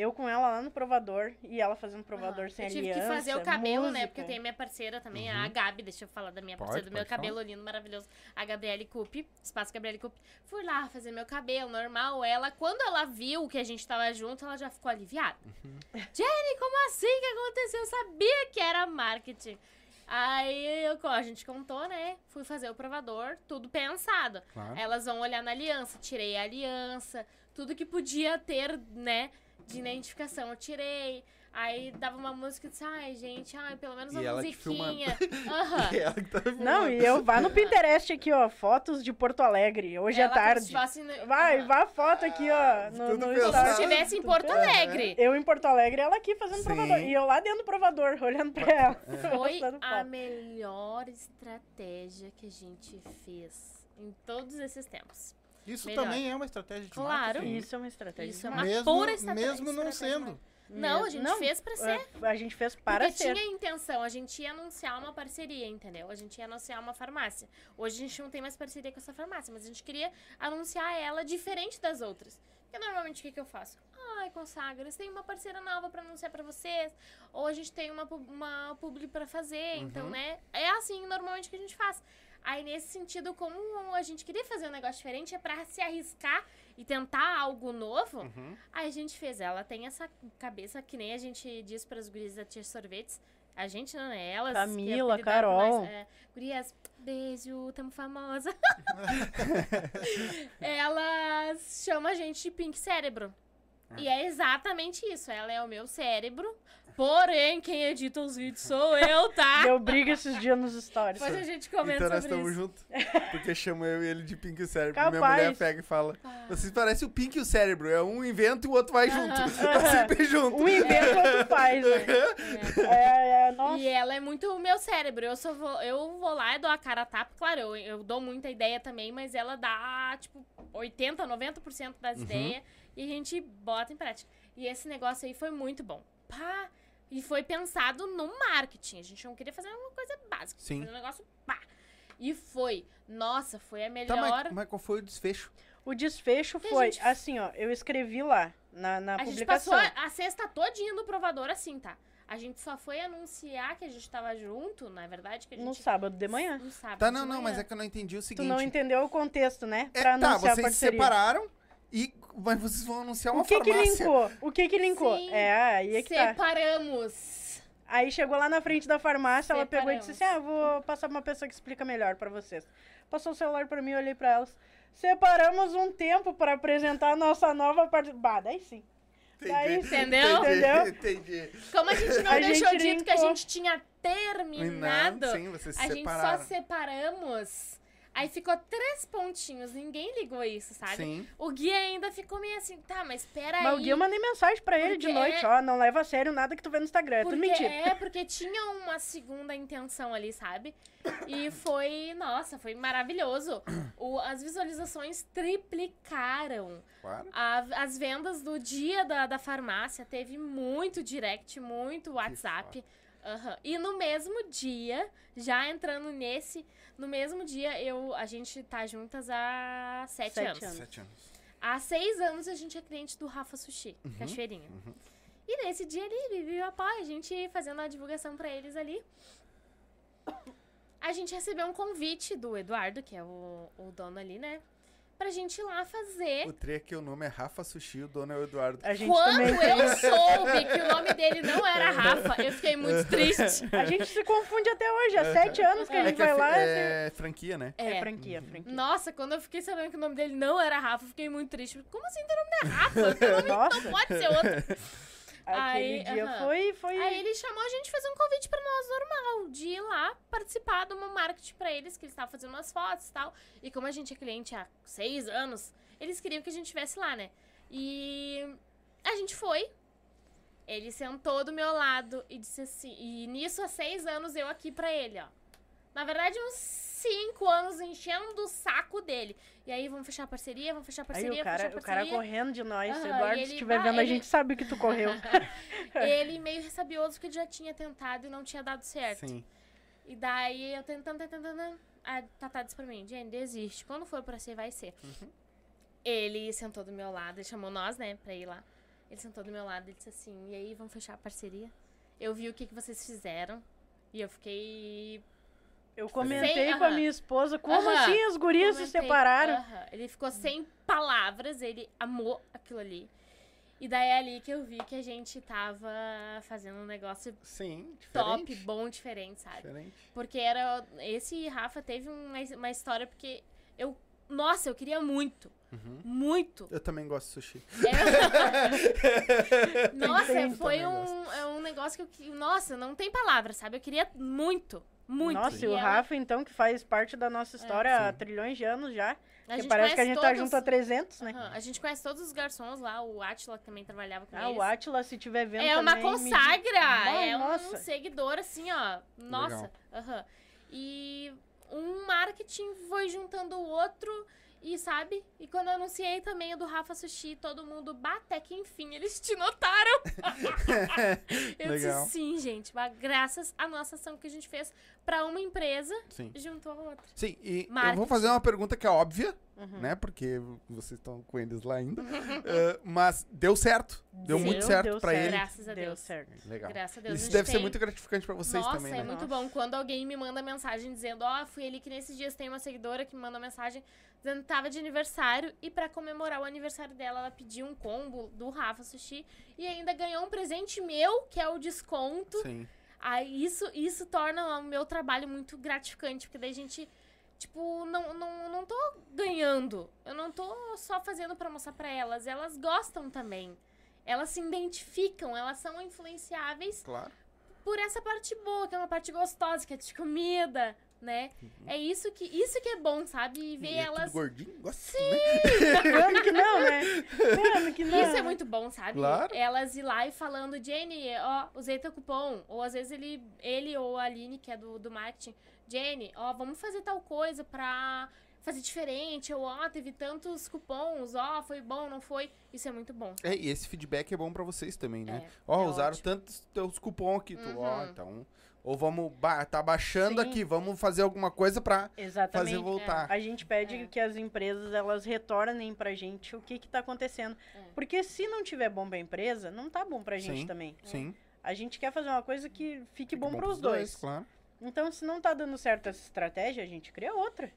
Eu com ela lá no provador e ela fazendo provador sem Eu tive aliança. que fazer o cabelo, né? música. Porque eu tenho minha parceira também, Uhum. a Gabi. Deixa eu falar da minha Pode, parceira do meu pode falar. cabelo lindo, maravilhoso. A Gabriele Cup, Espaço Gabriele Cup. Fui lá fazer meu cabelo, normal. Ela, quando ela viu que a gente tava junto, ela já ficou aliviada. Uhum. (laughs) Jenny, como assim que aconteceu? Eu sabia que era marketing. Aí eu- a gente contou, né? Fui fazer o provador, tudo pensado. Claro. Elas vão olhar na aliança, tirei a aliança, tudo que podia ter, né, de identificação, eu tirei. Aí dava uma música e disse, ai, gente, ai, pelo menos E uma ela filmando. musiquinha. Aham. É (laughs) ela que tá Não, e eu vá no Pinterest aqui, ó, fotos de Porto Alegre. Hoje Ela é como se tarde. fosse Vai, vá a foto aqui, ó, no, Tudo no pensado. Como se estivesse em Porto Alegre. Eu em Porto Alegre, ela aqui fazendo Sim. provador. E eu lá dentro do provador, (laughs) olhando pra ela. Foi postando a melhor estratégia que a gente fez em todos esses tempos. Isso Melhor. também é uma estratégia de Claro. marketing. Isso é uma estratégia. Isso é de uma Mesmo, pura estratégia- mesmo não estratégia sendo. Não, a gente não, fez pra ser. A gente fez para Porque ser. tinha intenção, a gente ia anunciar uma parceria, entendeu? A gente ia anunciar uma farmácia. Hoje a gente não tem mais parceria com essa farmácia, mas a gente queria anunciar ela diferente das outras. Porque normalmente o que, que eu faço? Ai, consagras, tem uma parceira nova pra anunciar pra vocês. Ou a gente tem uma, uma publi pra fazer, então, né? É assim normalmente que a gente faz. Aí, nesse sentido, como a gente queria fazer um negócio diferente, é pra se arriscar e tentar algo novo. Uhum. Aí a gente fez. Ela tem essa cabeça que nem a gente diz para as gurias da Tia Sorvetes. A gente não é elas. Camila, Carol. mais, é, gurias, beijo, tamo famosa. (laughs) elas chamam a gente de Pink Cérebro. E é exatamente isso. Ela é o meu cérebro. Porém, quem edita os vídeos sou eu, tá? (laughs) Deu briga esses dias nos stories. Depois a gente comenta Então nós estamos isso. juntos. Porque chama eu e ele de Pink e o Cérebro. Minha Capaz. mulher pega e fala: Vocês parecem o Pink e o Cérebro. É um inventa e o outro vai junto. (laughs) Tá sempre junto. Um inventa, outro faz, né? (laughs) É, é, nossa. E ela é muito o meu cérebro. Eu só vou, eu vou lá e dou a cara a tapa. Claro, eu, eu dou muita ideia também, mas ela dá, tipo, 80, 90% das ideias e a gente bota em prática. E esse negócio aí foi muito bom. Pá! E foi pensado no marketing. A gente não queria fazer uma coisa básica. Sim. Fazer um negócio pá! E foi. Nossa, foi a melhor. Tá, mas, mas qual foi o desfecho? O desfecho Que a foi, gente- assim, ó, eu escrevi lá, na, na a gente publicação. passou a, a sexta todinha no provador assim, tá? A gente só foi anunciar que a gente tava junto, na verdade, que a gente... No sábado de manhã. No sábado Tá, de não, não, mas é que eu não entendi o Tu seguinte. não entendeu o contexto, né? É, Pra tá, anunciar a vocês se separaram e mas vocês vão anunciar uma O que que farmácia. linkou? O que que linkou? Sim. É, aí é que tá. Separamos. Aí chegou lá na frente da farmácia, ela pegou e disse assim: Separamos. Ah, vou passar pra uma pessoa que explica melhor pra vocês. Passou o celular pra mim, eu olhei pra elas. Separamos um tempo pra apresentar a nossa nova parte. Bah, daí sim. Daí sim. Entendeu? Entendeu? (laughs) Entendi. Como a gente não (laughs) A deixou gente dito que a gente tinha terminado, Sim, vocês se a gente separaram. só separamos. Aí ficou três pontinhos, ninguém ligou isso, sabe? Sim. O Gui ainda ficou meio assim, tá, mas peraí. Mas o Gui eu mandei mensagem pra ele de Porque noite: é- Ó, não leva a sério nada que tu vê no Instagram. É tudo Porque, mentira. é, porque tinha uma segunda intenção ali, sabe? E foi, nossa, foi maravilhoso. O, as visualizações triplicaram. Claro. A- as vendas do dia da, da farmácia teve muito direct, muito WhatsApp. Aham. E no mesmo dia, já entrando nesse, no mesmo dia, eu, a gente tá juntas há sete, Sete anos. anos. Sete anos. Há seis anos a gente é cliente do Rafa Sushi, Cachoeirinha. E nesse dia ele viu apoio, a gente fazendo a divulgação pra eles ali. A gente recebeu um convite do Eduardo, que é o, o dono ali, né? Pra gente ir lá fazer. O tre que o nome é Rafa Sushi, o dono é o Eduardo. A gente Quando também eu soube que o nome dele não era Rafa, eu fiquei muito (laughs) triste. A gente se confunde até hoje. Há sete anos que a É gente que é, vai fi- lá. assim. é franquia, né? É, É. franquia, franquia. Nossa, quando eu fiquei sabendo que o nome dele não era Rafa, eu fiquei muito triste. Como assim teu nome não é Rafa? Teu nome (laughs) Nossa, não pode ser outro. Aquele Aí, dia aham. foi, foi. Aí ele chamou a gente fazer um convite pra nós normal, de ir lá participar de uma marketing pra eles, que eles estavam fazendo umas fotos e tal. E como a gente é cliente há seis anos, eles queriam que a gente estivesse lá, né? E a gente foi. Ele sentou do meu lado e disse assim. E nisso, há seis anos, eu aqui pra ele, ó. Na verdade, uns cinco anos enchendo o saco dele. E aí, vamos fechar a parceria, vamos fechar a Aí parceria, o cara, fechar a o cara parceria. correndo de nós. Aham, Eduardo, e se ele- estiver ah, vendo, a ele- gente sabe que tu correu. (laughs) ele meio ressabioso porque já tinha tentado e não tinha dado certo. Sim. E daí eu tentando, tentando, tentando. A Tatá disse pra mim, Jenny, desiste. Quando for pra ser, vai ser. Uhum. Ele sentou do meu lado, ele chamou nós, né, pra ir lá. Ele sentou do meu lado e disse assim: E aí, vamos fechar a parceria? Eu vi o que, que vocês fizeram. E eu fiquei. Eu comentei Sem- com a aham. minha esposa como Aham. assim os gurias se comentei, separaram. aham. Ele ficou sem palavras, ele amou aquilo ali. E daí é ali que eu vi que a gente tava fazendo um negócio Sim, top, bom, diferente, sabe? Diferente. Porque era. Esse Rafa teve uma, uma história porque eu. Nossa, eu queria muito. Uhum. Muito. Eu também gosto de sushi. É- (laughs) Nossa, foi um, é um negócio que eu. que- Nossa, não tem palavras, sabe? Eu queria muito. Muito. Nossa, e o ela- Rafa, então, que faz parte da nossa história há Sim. trilhões de anos já. a Que gente parece que a gente tá todos- junto há 300, né? Aham, A gente conhece todos os garçons lá, o Atila que também trabalhava com Ah, eles. o Atila, se tiver vendo É uma também, me diz- consagra! Bah, é nossa. um seguidor, assim, ó. Nossa. Aham. E um marketing foi juntando o outro. E sabe? E quando eu anunciei também o do Rafa Sushi, todo mundo bate que enfim eles te notaram. (laughs) eu Legal. disse sim, gente. Mas graças à nossa ação que a gente fez pra uma empresa, Sim. juntou a outra. Sim, e eu Marketing. vou fazer uma pergunta que é óbvia, Uhum. né? Porque vocês estão com eles lá ainda. Eh, (laughs) mas deu certo. Deu, Deu, muito certo deu pra certo. ele. Graças a Deu Deus. certo. Legal. Graças a Deus. a Isso gente deve ser tem- muito gratificante pra vocês Nossa, também, é né? muito Nossa. bom. Quando alguém me manda mensagem dizendo, ó, fui ali que nesses dias tem uma seguidora que me mandou mensagem dizendo que tava de aniversário e pra comemorar o aniversário dela, ela pediu um combo do Rafa Sushi e ainda ganhou um presente meu, que é o desconto. Sim. Aí isso, isso torna o meu trabalho muito gratificante, porque daí a gente, tipo, não, não, não tô ganhando. Eu não tô só fazendo pra mostrar pra elas. Elas gostam também. Elas se identificam, elas são influenciáveis Claro. por essa parte boa, que é uma parte gostosa, que é de comida, né? É isso que, isso que é bom, sabe? E ver E é tudo elas. gordinho? Gosta Claro que não, né? Claro que não. Isso é muito bom, sabe? Claro. Elas ir lá e falando, Jenny, ó, usei teu cupom. Ou às vezes ele, ele ou a Aline, que é do, do marketing, Jenny, ó, vamos fazer tal coisa pra fazer diferente. Ou, ó, teve tantos cupons, ó, foi bom, não foi. Isso é muito bom. É, e esse feedback é bom pra vocês também, né? É, Ó, é usaram ótimo. tantos teus cupons aqui, tu, ó, Uhum. então... Ou vamos, ba tá baixando Sim. aqui, vamos fazer alguma coisa pra Exatamente. fazer voltar. A gente pede É. que as empresas elas retornem pra gente o que que tá acontecendo. É. Porque se não tiver bom pra empresa, não tá bom pra gente Sim. também. Sim. A gente quer fazer uma coisa que fique Fica bom, bom pros pros dois. claro. Então, se não tá dando certo essa estratégia, a gente cria outra.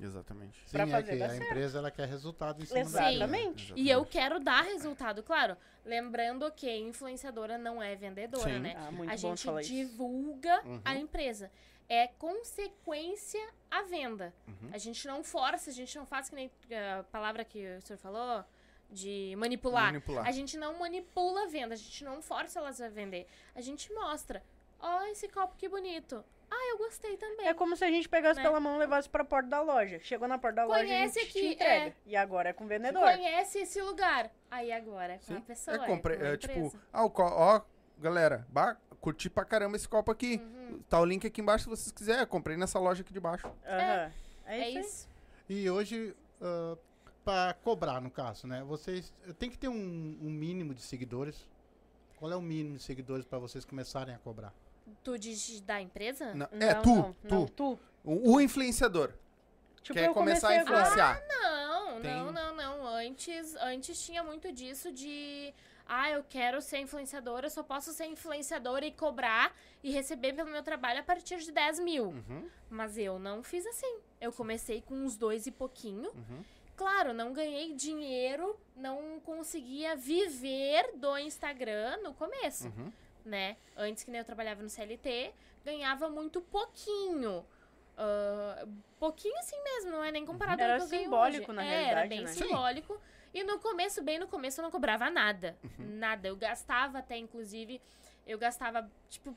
Exatamente. Sim, é que a certo. empresa ela quer resultado em cima Exatamente. E eu quero dar resultado, claro. Lembrando que influenciadora não é vendedora, Sim. né? Ah, muito a bom gente divulga Uhum. a empresa. É consequência a venda. Uhum. A gente não força, a gente não faz que nem a palavra que o senhor falou de manipular. Manipular. A gente não manipula a venda, a gente não força elas a vender. A gente mostra. Ó, esse copo que bonito. Ah, eu gostei também. É como se a gente pegasse Né? pela mão e levasse pra porta da loja. Chegou na porta da loja, a Conhece gente te aqui, entrega. é. E agora é com o vendedor. Conhece esse lugar. Aí agora é com a Sim. pessoa. É, compre... com a é tipo, ah, o co... ó, galera, bah, curti pra caramba esse copo aqui. Uhum. Tá o link aqui embaixo se vocês quiserem. Comprei nessa loja aqui de baixo. Aham. É, É isso. aí. isso. E hoje, ah, pra cobrar, no caso, né? Vocês tem que ter um, um mínimo de seguidores. Qual é o mínimo de seguidores pra vocês começarem a cobrar? Tu diz da empresa? Não, é, Não, tu, não, tu. não, tu. O, o influenciador. Tipo, quer eu começar a influenciar. Não, Tem- não, não, não. Antes, antes tinha muito disso de. Ah, eu quero ser influenciadora, eu só posso ser influenciadora e cobrar e receber pelo meu trabalho a partir de 10 mil. Uhum, Mas eu não fiz assim. Eu comecei com uns dois e pouquinho. uhum. Claro, não ganhei dinheiro, não conseguia viver do Instagram no começo, Uhum. Né? Antes que nem eu trabalhava no CLT, ganhava muito pouquinho. Ah, pouquinho assim mesmo, não é nem comparado Era ao que eu ganho simbólico, hoje. na É, realidade, Era bem né? Sim. simbólico. E no começo, bem no começo, eu não cobrava nada. Uhum. Nada. Eu gastava até, inclusive, eu gastava, tipo,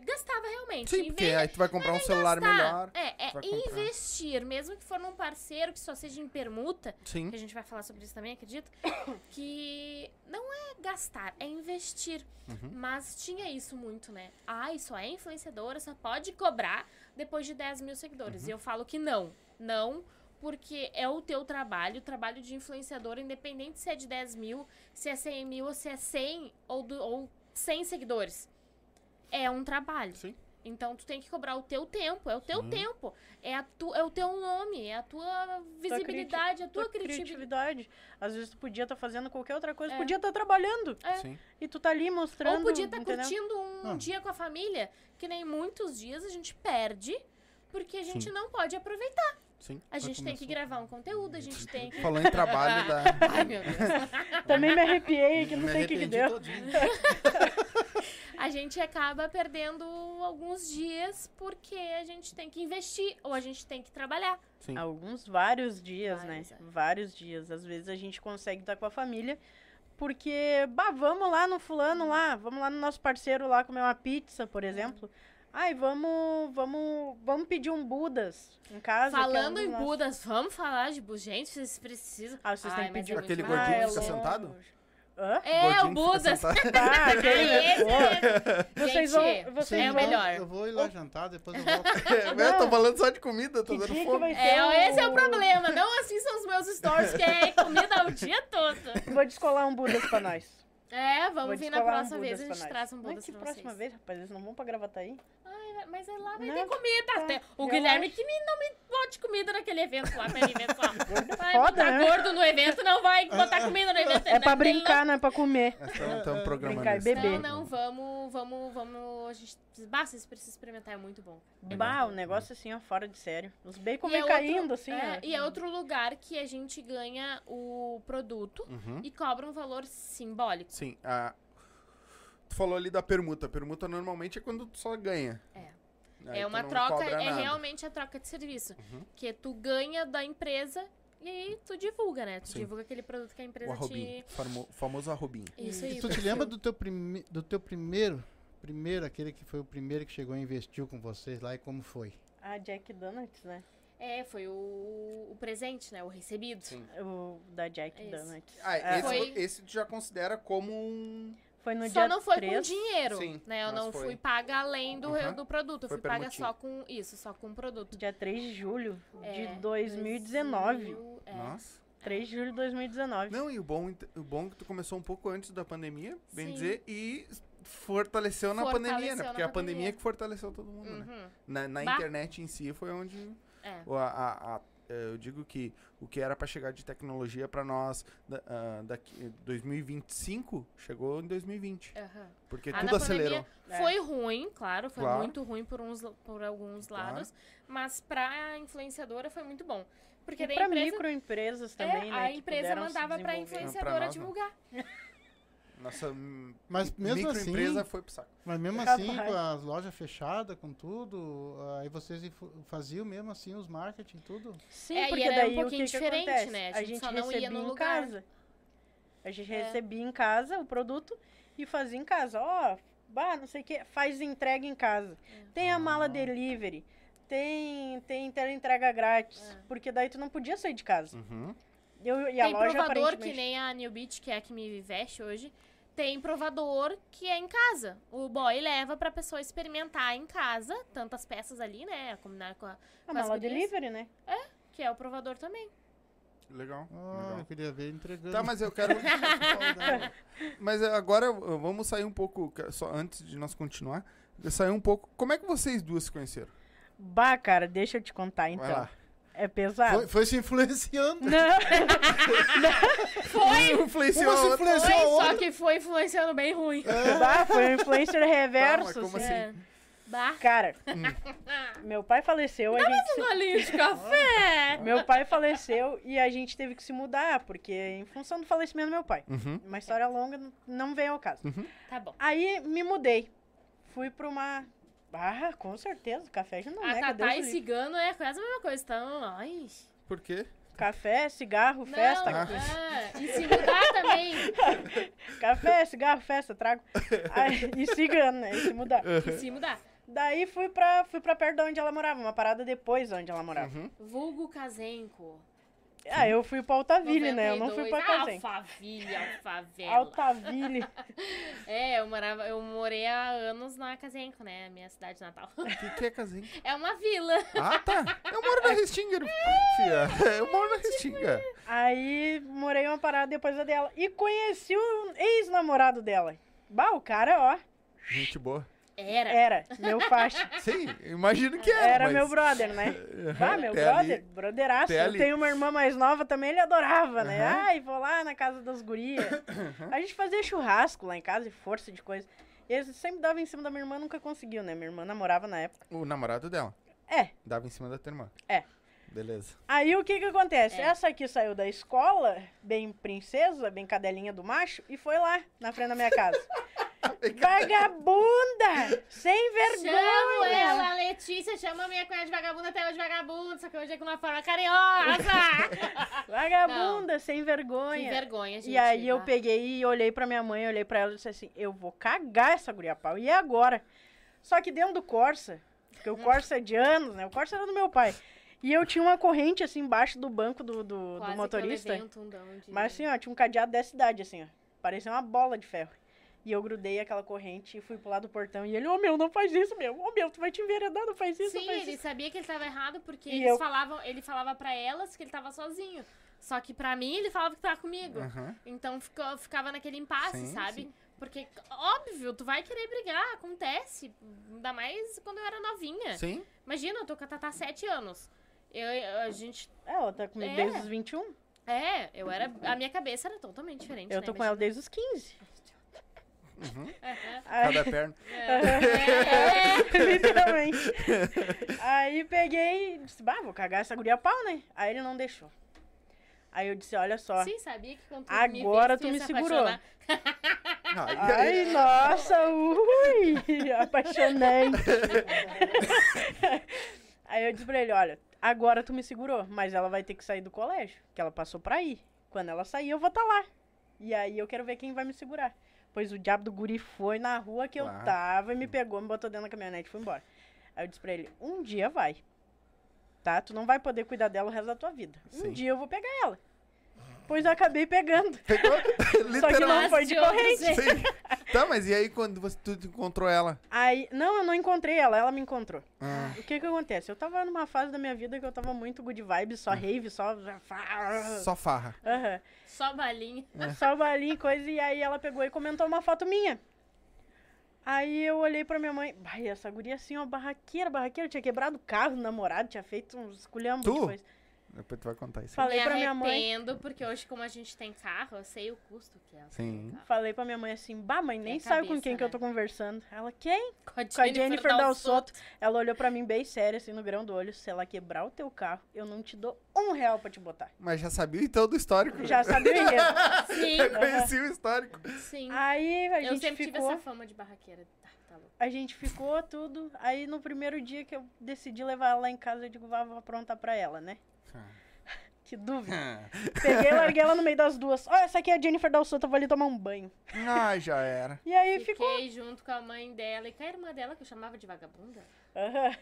gastava realmente. Sim, porque aí tu vai comprar um celular gastar. melhor. É, é investir, mesmo que for num parceiro que só seja em permuta, Sim. que a gente vai falar sobre isso também, acredito, (coughs) que não é gastar, é investir. Uhum. Mas tinha isso muito, né? Ai, só é influenciadora, só pode cobrar depois de 10 mil seguidores. E eu falo que não. Não, porque é o teu trabalho, o trabalho de influenciador, independente se é de 10 mil, se é 100 mil, ou se é 100 ou, do, ou 100 seguidores. É um trabalho. Sim. Então tu tem que cobrar o teu tempo, é o teu tempo, é, a tu, é o teu nome, é a tua visibilidade, a tua, criatividade. criatividade. Às vezes tu podia estar fazendo qualquer outra coisa, É. podia estar trabalhando. É. Sim. E tu tá ali mostrando. Ou podia estar entendeu? curtindo um Ah. dia com a família, que nem muitos dias a gente perde, porque a gente Sim. não pode aproveitar. Sim. A gente tem que gravar um conteúdo, a gente tem que. Falando em trabalho (laughs) da. Ai, meu Deus. Também me arrepiei, que não Me sei o que, deu. (laughs) A gente acaba perdendo alguns dias porque a gente tem que investir ou a gente tem que trabalhar. Sim. Alguns, vários dias, Vários, né? é. Vários dias. Às vezes a gente consegue estar com a família, porque, bah, vamos lá no fulano lá, vamos lá no nosso parceiro lá comer uma pizza, por exemplo. Ai, vamos, vamos, vamos pedir um Budas em casa. que é um Falando dos em nossos- Budas, vamos falar de Budas. Gente, vocês precisam. Ah, vocês têm Ai, que mas pedir é um- Aquele gordinho que é fica longe. sentado? Hã? É, Gordinho o sentado. (laughs) Ah, aquele... Esse é- Vocês Gente, vão, vocês é o vão- melhor. Eu vou ir lá jantar, depois eu volto. (laughs) eu tô falando só de comida, tô Que dando dia que fome. vai ser É, esse é o o- problema. Não assistam os meus stories, que é comida o dia todo. Vou descolar um Budas pra nós. É, Vou vamos vir na descolar um próxima vez, Budas a pra gente nós. traz um Mas Budas que pra próxima vocês. vez, rapaz, eles não vão pra Gravataí? Ai, mas é lá vai Não, ter comida. tá. Até o Eu Guilherme acho. que me, não me bote comida naquele evento lá, naquele evento lá. Vai foda, botar né? gordo no evento, não vai botar comida no evento. É pra não- brincar, não é pra comer. Estamos programando Brincar e beber. Não, não, vamos, vamos, vamos. A gente. Bah, vocês precisam experimentar, é muito bom. É Bah, o negócio assim, ó, fora de sério. Os bacon E é vem caindo, assim, é, ó. e é outro lugar que a gente ganha o produto Uhum. e cobra um valor simbólico. Sim, a... tu falou ali da permuta. Permuta normalmente é quando tu só ganha. É. Aí é uma troca, é nada. realmente a troca de serviço. Uhum. Que tu ganha da empresa e aí tu divulga, né? Tu Sim. divulga aquele produto que a O empresa arrobinho. te. Famo- famoso arrobinho. Isso E aí. tu te lembra do teu, prime... do teu primeiro, primeiro, aquele que foi o primeiro que chegou e investiu com vocês lá e como foi? A Jack Donuts, né? É, foi o, o presente, né? O recebido. Sim. O da Jack Esse. Donuts. Ah, É, esse, Foi- esse tu já considera como um... Foi no Só dia não foi 3. com dinheiro, Sim, né? Eu não foi- fui paga além do, Uhum. do produto. Eu Foi fui paga só com isso, só com o produto. Dia 3 de julho É, de 2019. 2000, é. Nossa. 3 de julho de 2019. Não, e o bom, o bom é que tu começou um pouco antes da pandemia, bem Sim. dizer, e fortaleceu na Fortaleceu pandemia, né? na Porque a pandemia. pandemia que fortaleceu todo mundo, né? Uhum. Na, na Bah. internet em si foi onde É. a, a- a- eu digo que o que era pra chegar de tecnologia pra nós da, ah, daqui 2025 chegou em 2020, Aham. porque Ah, tudo acelerou. pandemia Foi ruim, claro, foi Claro. muito ruim por, uns, por alguns Claro. lados, mas pra influenciadora foi muito bom. Porque E daí pra a empresa, microempresas é, também, né? a empresa mandava pra desenvolver. influenciadora divulgar. (laughs) Nossa Mas mesmo assim- foi pro saco. Mas mesmo Capaz. assim, com as lojas fechadas, com tudo, aí vocês faziam mesmo assim os marketing, tudo? Sim, É, e porque um daí o pouquinho diferente, acontece? né? A gente, só não ia recebia no em lugar. casa. A gente É. recebia em casa o produto e fazia em casa. Ó, bah, não sei o que, faz entrega em casa. É. Tem a mala Ah. delivery. Tem, tem entrega grátis. É. Porque daí tu não podia sair de casa. Uhum. Eu, e a Tem loja provador que nem a New Beach, que é a que me veste hoje. Tem provador que é em casa. O boy leva pra pessoa experimentar em casa, tantas peças ali, né? Combinar com a, A com mala gurias, delivery, né? que é o provador também. Legal. Ah, legal. eu queria ver entregando. Tá, mas eu quero. (laughs) mas agora vamos sair um pouco, que- só antes de nós continuar, sair um pouco. Como é que vocês duas se conheceram? Bah, cara, deixa eu te contar Vai então. É pesado. Foi, foi se influenciando. Não, (laughs) Foi! Influenciou Uma se outra. influenciou Foi, a só outra. que foi influenciando bem ruim. bah, foi um influencer reverso. como assim. assim? É. Bah. Cara, meu pai faleceu, a gente se- Um golinho de café! (laughs) Meu pai faleceu e a gente teve que se mudar, porque em função do falecimento do meu pai. Uhum. Uma história longa, não veio ao caso. Tá bom. Aí me mudei. Fui pra uma. Ah, com certeza, café já não A é, Tatá Deus e cigano é quase a mesma coisa, então. Ai. Por quê? Café, cigarro, Não, festa. ah, e se mudar também. (laughs) Café, cigarro, festa, trago. E cigano, né? E se mudar. E se mudar. Daí fui pra, fui pra perto de onde ela morava, uma parada depois onde ela morava. Uhum. Vulgo Casenco. Ah, eu fui pra Alphaville, né? Eu não fui 92. pra Casenco. Alphaville, Alfavela. Alphaville. (laughs) É, eu, morava, eu morei há anos na Casenco, né? Minha cidade natal. O que, que é casinho? (laughs) É uma vila. Ah, tá. Eu moro na Restinga, fia. (laughs) Eu moro na Restinga. Aí morei uma parada depois da dela. E conheci o ex-namorado dela. Bah, o cara, ó. Gente boa. Era. Era, meu faixa. (laughs) Sim, imagino que era. Era mas- meu brother, né? (laughs) Ah, meu Até brother, ali- brotheraço. até Eu ali. tenho uma irmã mais nova também, ele adorava, né? Aham. Ai, vou lá na casa das gurias. A gente fazia churrasco lá em casa e força de coisa. E eles sempre davam em cima da minha irmã, nunca conseguiu, né? Minha irmã namorava na época. O namorado dela. É. Dava em cima da tua irmã. É. Beleza. Aí o que que acontece? É. Essa aqui saiu da escola, bem princesa, bem cadelinha do macho, e foi lá, na frente da minha casa. (laughs) Vagabunda! Sem Chamo vergonha! ela, a Letícia, chama minha cunhada de vagabunda até hoje vagabunda, só que hoje é com uma forma carinhosa. (laughs) Vagabunda, sem que vergonha. vergonha, gente. E aí eu peguei e olhei pra minha mãe, olhei pra ela e disse assim, eu vou cagar essa guria pau. E agora? Só que dentro do Corsa, porque o Corsa é de anos, né? O Corsa era do meu pai. E eu tinha uma corrente assim embaixo do banco do, do, do Quase que eu motorista. um tundão de- Mas assim, ó, tinha um cadeado dessa idade, assim, ó. Parecia uma bola de ferro. E eu grudei aquela corrente e fui lado do portão. E ele, ô meu, não faz isso, meu. Ô meu, tu vai te enveredar, não faz isso, não Sim, faz ele isso. sabia que ele tava errado porque E eles eu- falavam, ele falava pra elas que ele tava sozinho. Só que pra mim ele falava que tava comigo. Aham. Então ficou, ficava naquele impasse, Sim, sabe? sim. Porque, óbvio, tu vai querer brigar, acontece. Ainda mais quando eu era novinha. Sim. Imagina, eu tô com a Tatá há sete anos. Eu, a gente. É, ela tá comigo É. desde os 21. É, eu era. A minha cabeça era totalmente diferente. Eu né? tô com ela desde os 15. Aham. Aí- Cada perna. É, é. (laughs) Literalmente. Aí peguei e disse, bah, vou cagar essa guria a pau, né? Aí ele não deixou. Aí eu disse, olha só. Sim, sabia que quando tu Agora me tu me se segurou. (laughs) Ai, nossa, ui, apaixonante. (laughs) Aí eu disse pra ele, olha, agora tu me segurou, mas ela vai ter que sair do colégio, que ela passou pra ir. Quando ela sair, eu vou estar lá. E aí eu quero ver quem vai me segurar. Pois o diabo do guri foi na rua que eu Claro. tava e me pegou, me botou dentro da caminhonete e foi embora. Aí eu disse pra ele, um dia vai. Tá? Tu não vai poder cuidar dela o resto da tua vida. Um Sim. dia eu vou pegar ela. Pois eu acabei pegando. Pegou? (laughs) Só que não Literalmente. foi de corrente. Sim. Tá, mas e aí quando você, tu encontrou ela? Aí, não, eu não encontrei ela, ela me encontrou. Ah, O que que acontece? Eu tava numa fase da minha vida que eu tava muito good vibes, só rave, só... só farra. Aham. Só balinha. Só balinha e coisa, e aí ela pegou e comentou uma foto minha. Aí eu olhei pra minha mãe, ai, essa guria assim, ó, barraqueira, barraqueira, tinha quebrado o carro do namorado, tinha feito uns de coisa. Depois tu vai contar isso. Falei me pra minha mãe. porque hoje, como a gente tem carro, eu sei o custo que é. Sim. Falei pra minha mãe assim, bah, mãe, nem sabe com quem que eu né? tô conversando. Ela, quem? Com a Com a Jennifer Dal Soto. Ela olhou pra mim bem séria, assim, no grão do olho. Se ela quebrar o teu carro, eu não te dou um real pra te botar. Mas já sabia então do histórico. Já sabia (laughs) o enredo. Sim, Já conhecia o histórico. sim. Aí a eu gente sempre tive ficou... essa fama de barraqueira. Tá, tá louco. A gente ficou tudo. Aí no primeiro dia que eu decidi levar ela lá em casa, eu digo, vá, vou aprontar pra ela, né? (laughs) Que dúvida. (laughs) Peguei e larguei ela no meio das duas. Ó, essa aqui é a Jennifer Dalsota, vou ali tomar um banho. ah, já era. E aí Fiquei ficou. junto com a mãe dela e com a irmã dela, que eu chamava de vagabunda. Aham.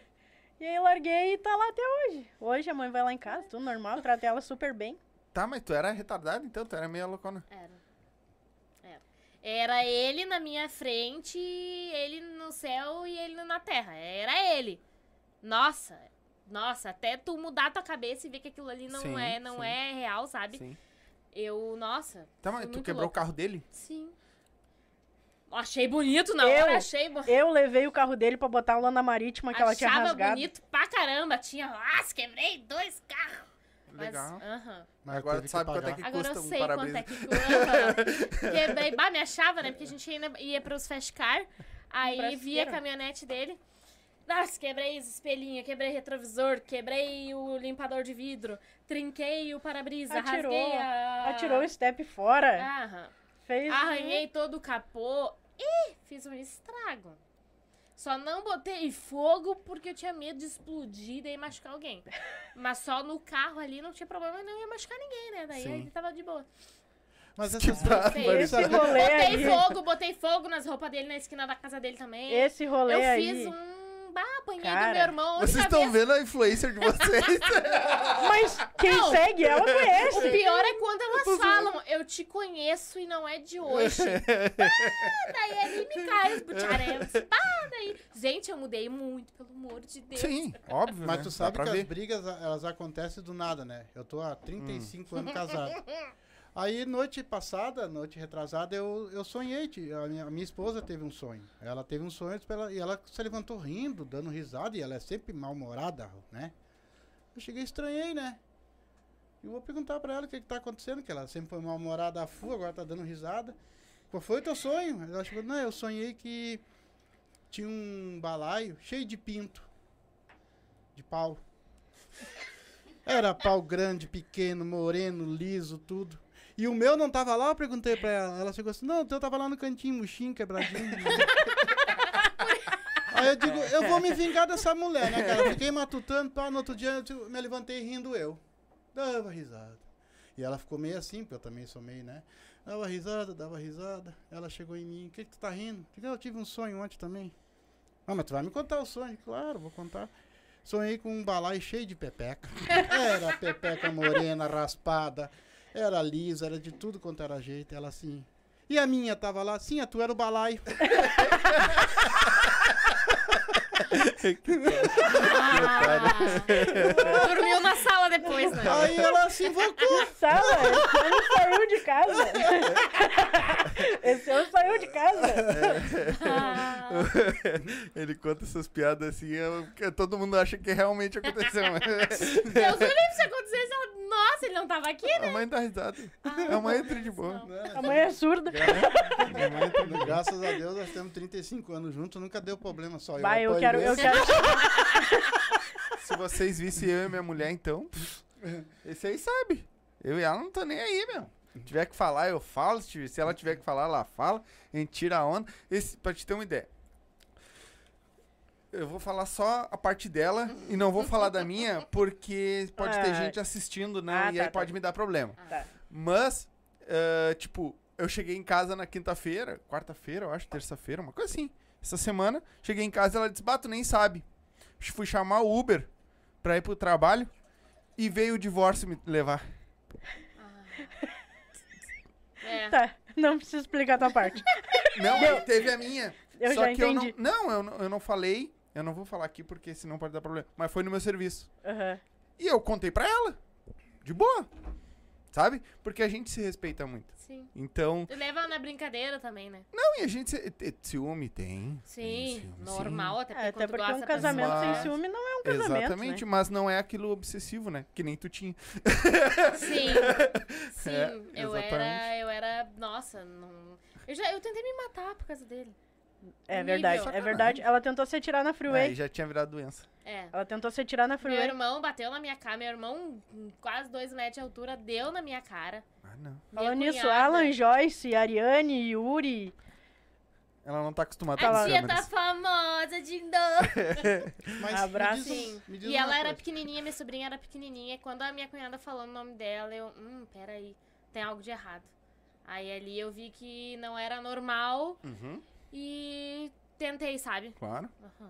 E aí larguei e tá lá até hoje. Hoje a mãe vai lá em casa, tudo normal, trata ela super bem. Tá, mas tu era retardado então? Tu era meio loucona. Era. Era. Era ele na minha frente, ele no céu e ele na terra. Era ele. Nossa, nossa, até tu mudar tua cabeça e ver que aquilo ali não Sim, é, não sim. é real, sabe? Sim. Eu, nossa. Tá, mas tu quebrou louco. o carro dele? Sim. Achei bonito na Eu- hora, achei bo- Eu levei o carro dele pra botar lá na marítima que ela tinha Achava rasgado. bonito pra caramba. Tinha, nossa, quebrei dois carros. Mas, Legal. aham. Mas Agora tu sabe quanto é pagar. que Agora eu custa um sei parabéns. quanto é que custa. (laughs) Quebrei. Bah, me achava, né? Porque a gente ia, ia pros Fast Car. Aí Fresqueira. via a caminhonete dele. Nossa, quebrei os espelhinhos, quebrei retrovisor, quebrei o limpador de vidro, trinquei o para-brisa, Atirou, rasguei a... Atirou o step fora. Aham. Fez. Arranhei todo o capô e fiz um estrago. Só não botei fogo porque eu tinha medo de explodir e daí machucar alguém. Mas só no carro ali não tinha problema, não ia machucar ninguém, né? Daí Sim. ele tava de boa. Mas Que essas sabe- rolê Botei aí. fogo, botei fogo nas roupas dele na esquina da casa dele também. Esse rolê eu aí. fiz um. Bah, apanhei do Cara, meu irmão. Vocês estão vez- vendo a influencer de vocês? (laughs) Mas quem Não. segue ela O conhece. pior é quando elas falam, eu te conheço e não é de hoje. Pá, (laughs) daí ali me cai os butiarelos. Pá, daí. Gente, eu mudei muito, pelo amor de Deus. Sim, óbvio. Mas né? tu sabe que ver. as brigas, elas acontecem do nada, né? Eu tô há 35 anos (laughs) casado. Aí, noite passada, noite retrasada, eu, eu sonhei. A minha, a minha esposa teve um sonho. Ela teve um sonho ela- e ela se levantou rindo, dando risada, e ela é sempre mal-humorada, né? Eu cheguei estranhei, né? E vou perguntar pra ela o que, que tá acontecendo, que ela sempre foi mal-humorada a agora tá dando risada. Qual foi o teu sonho? Ela chegou, não, eu sonhei que tinha um balaio cheio de pinto. De pau. Era pau grande, pequeno, moreno, liso, tudo. E o meu não tava lá, eu perguntei pra ela. Ela chegou assim, não, o teu tava lá no cantinho, murchinho, quebradinho. (laughs) Aí eu digo, eu vou me vingar dessa mulher, né, cara? Fiquei matutando, pá, no outro dia eu me levantei rindo eu. Dava risada. E ela ficou meio assim, porque eu também sou meio, né? Dava risada, dava risada. Ela chegou em mim, o que que tu tá rindo? Digo, eu tive um sonho ontem também. Ah, mas tu vai me contar o sonho? Claro, vou contar. Sonhei com um balaio cheio de pepeca. (laughs) Era pepeca morena, raspada. Era lisa, era de tudo quanto era jeito. Ela assim. E a minha tava lá? Sim, a tua era o balaio. (laughs) Ah, dormiu na sala depois, né? Aí ela se invocou. Sala, esse ano saiu de casa. Esse ano saiu de casa. Ah, Ele conta essas piadas assim, eu- que todo mundo acha que realmente aconteceu. Deus me livre se acontecesse. ela- Nossa, ele não tava aqui, né? A mãe dá risada. Ah, a mãe entra de boa. não. A mãe é surda. Minha mãe também, Graças a Deus, nós temos 35 anos juntos, nunca deu problema só eu. Vai, eu apanho quero, eu quero. (laughs) Se vocês vissem eu e minha mulher, então. Esse aí sabe. Eu e ela não tô nem aí, meu. Se tiver que falar, eu falo. Se ela tiver que falar, ela fala. A gente tira a onda. Esse, pra te ter uma ideia. Eu vou falar só a parte dela e não vou falar da minha, porque pode ter Ah. gente assistindo, né? Ah, e tá, aí tá. pode me dar problema. Tá. Mas, eh, tipo, eu cheguei em casa na quinta-feira, quarta-feira, eu acho, terça-feira, uma coisa assim. Essa semana, cheguei em casa ela disse, Bato, nem sabe. Fui chamar o Uber pra ir pro trabalho e veio o divórcio me levar. É. Tá, não preciso explicar a tua parte. (laughs) Não, aí teve a minha. Eu Só já que entendi. eu não. Não, eu não, eu não falei. Eu não vou falar aqui porque senão pode dar problema. Mas foi no meu serviço. Aham. E eu contei pra ela. De boa. Sabe? Porque a gente se respeita muito. Sim. Então. Tu leva na brincadeira também, né? Não, e a gente. Se, te- ciúme tem. tem Sim, ciúme, normal, até porque, É, até porque gosta um casamento pessoa. sem ciúme não é um casamento. Exatamente, Né? mas não é aquilo obsessivo, né? Que nem tu tinha. Sim, (laughs) sim. É, eu exatamente. era, eu era, nossa, não... Eu, já, eu tentei me matar por causa dele. É verdade, é verdade. Ela tentou se atirar na Aí freeway. já tinha virado doença. É. Ela tentou se atirar na Meu freeway. irmão bateu na minha cara, meu irmão, com quase dois metros de altura, deu na minha cara. Ah, não. Minha Falando nisso, Alan, Joyce, Ariane, Yuri. Ela não tá acostumada A as tia tá câmeras. famosa de novo. (laughs) Mas Abraço. Sim. E ela era coisa. pequenininha, minha sobrinha era pequenininha. Quando a minha cunhada falou o nome dela, eu, hum, peraí, tem algo de errado. Aí ali eu vi que não era normal Uhum, e tentei, sabe? claro. Aham.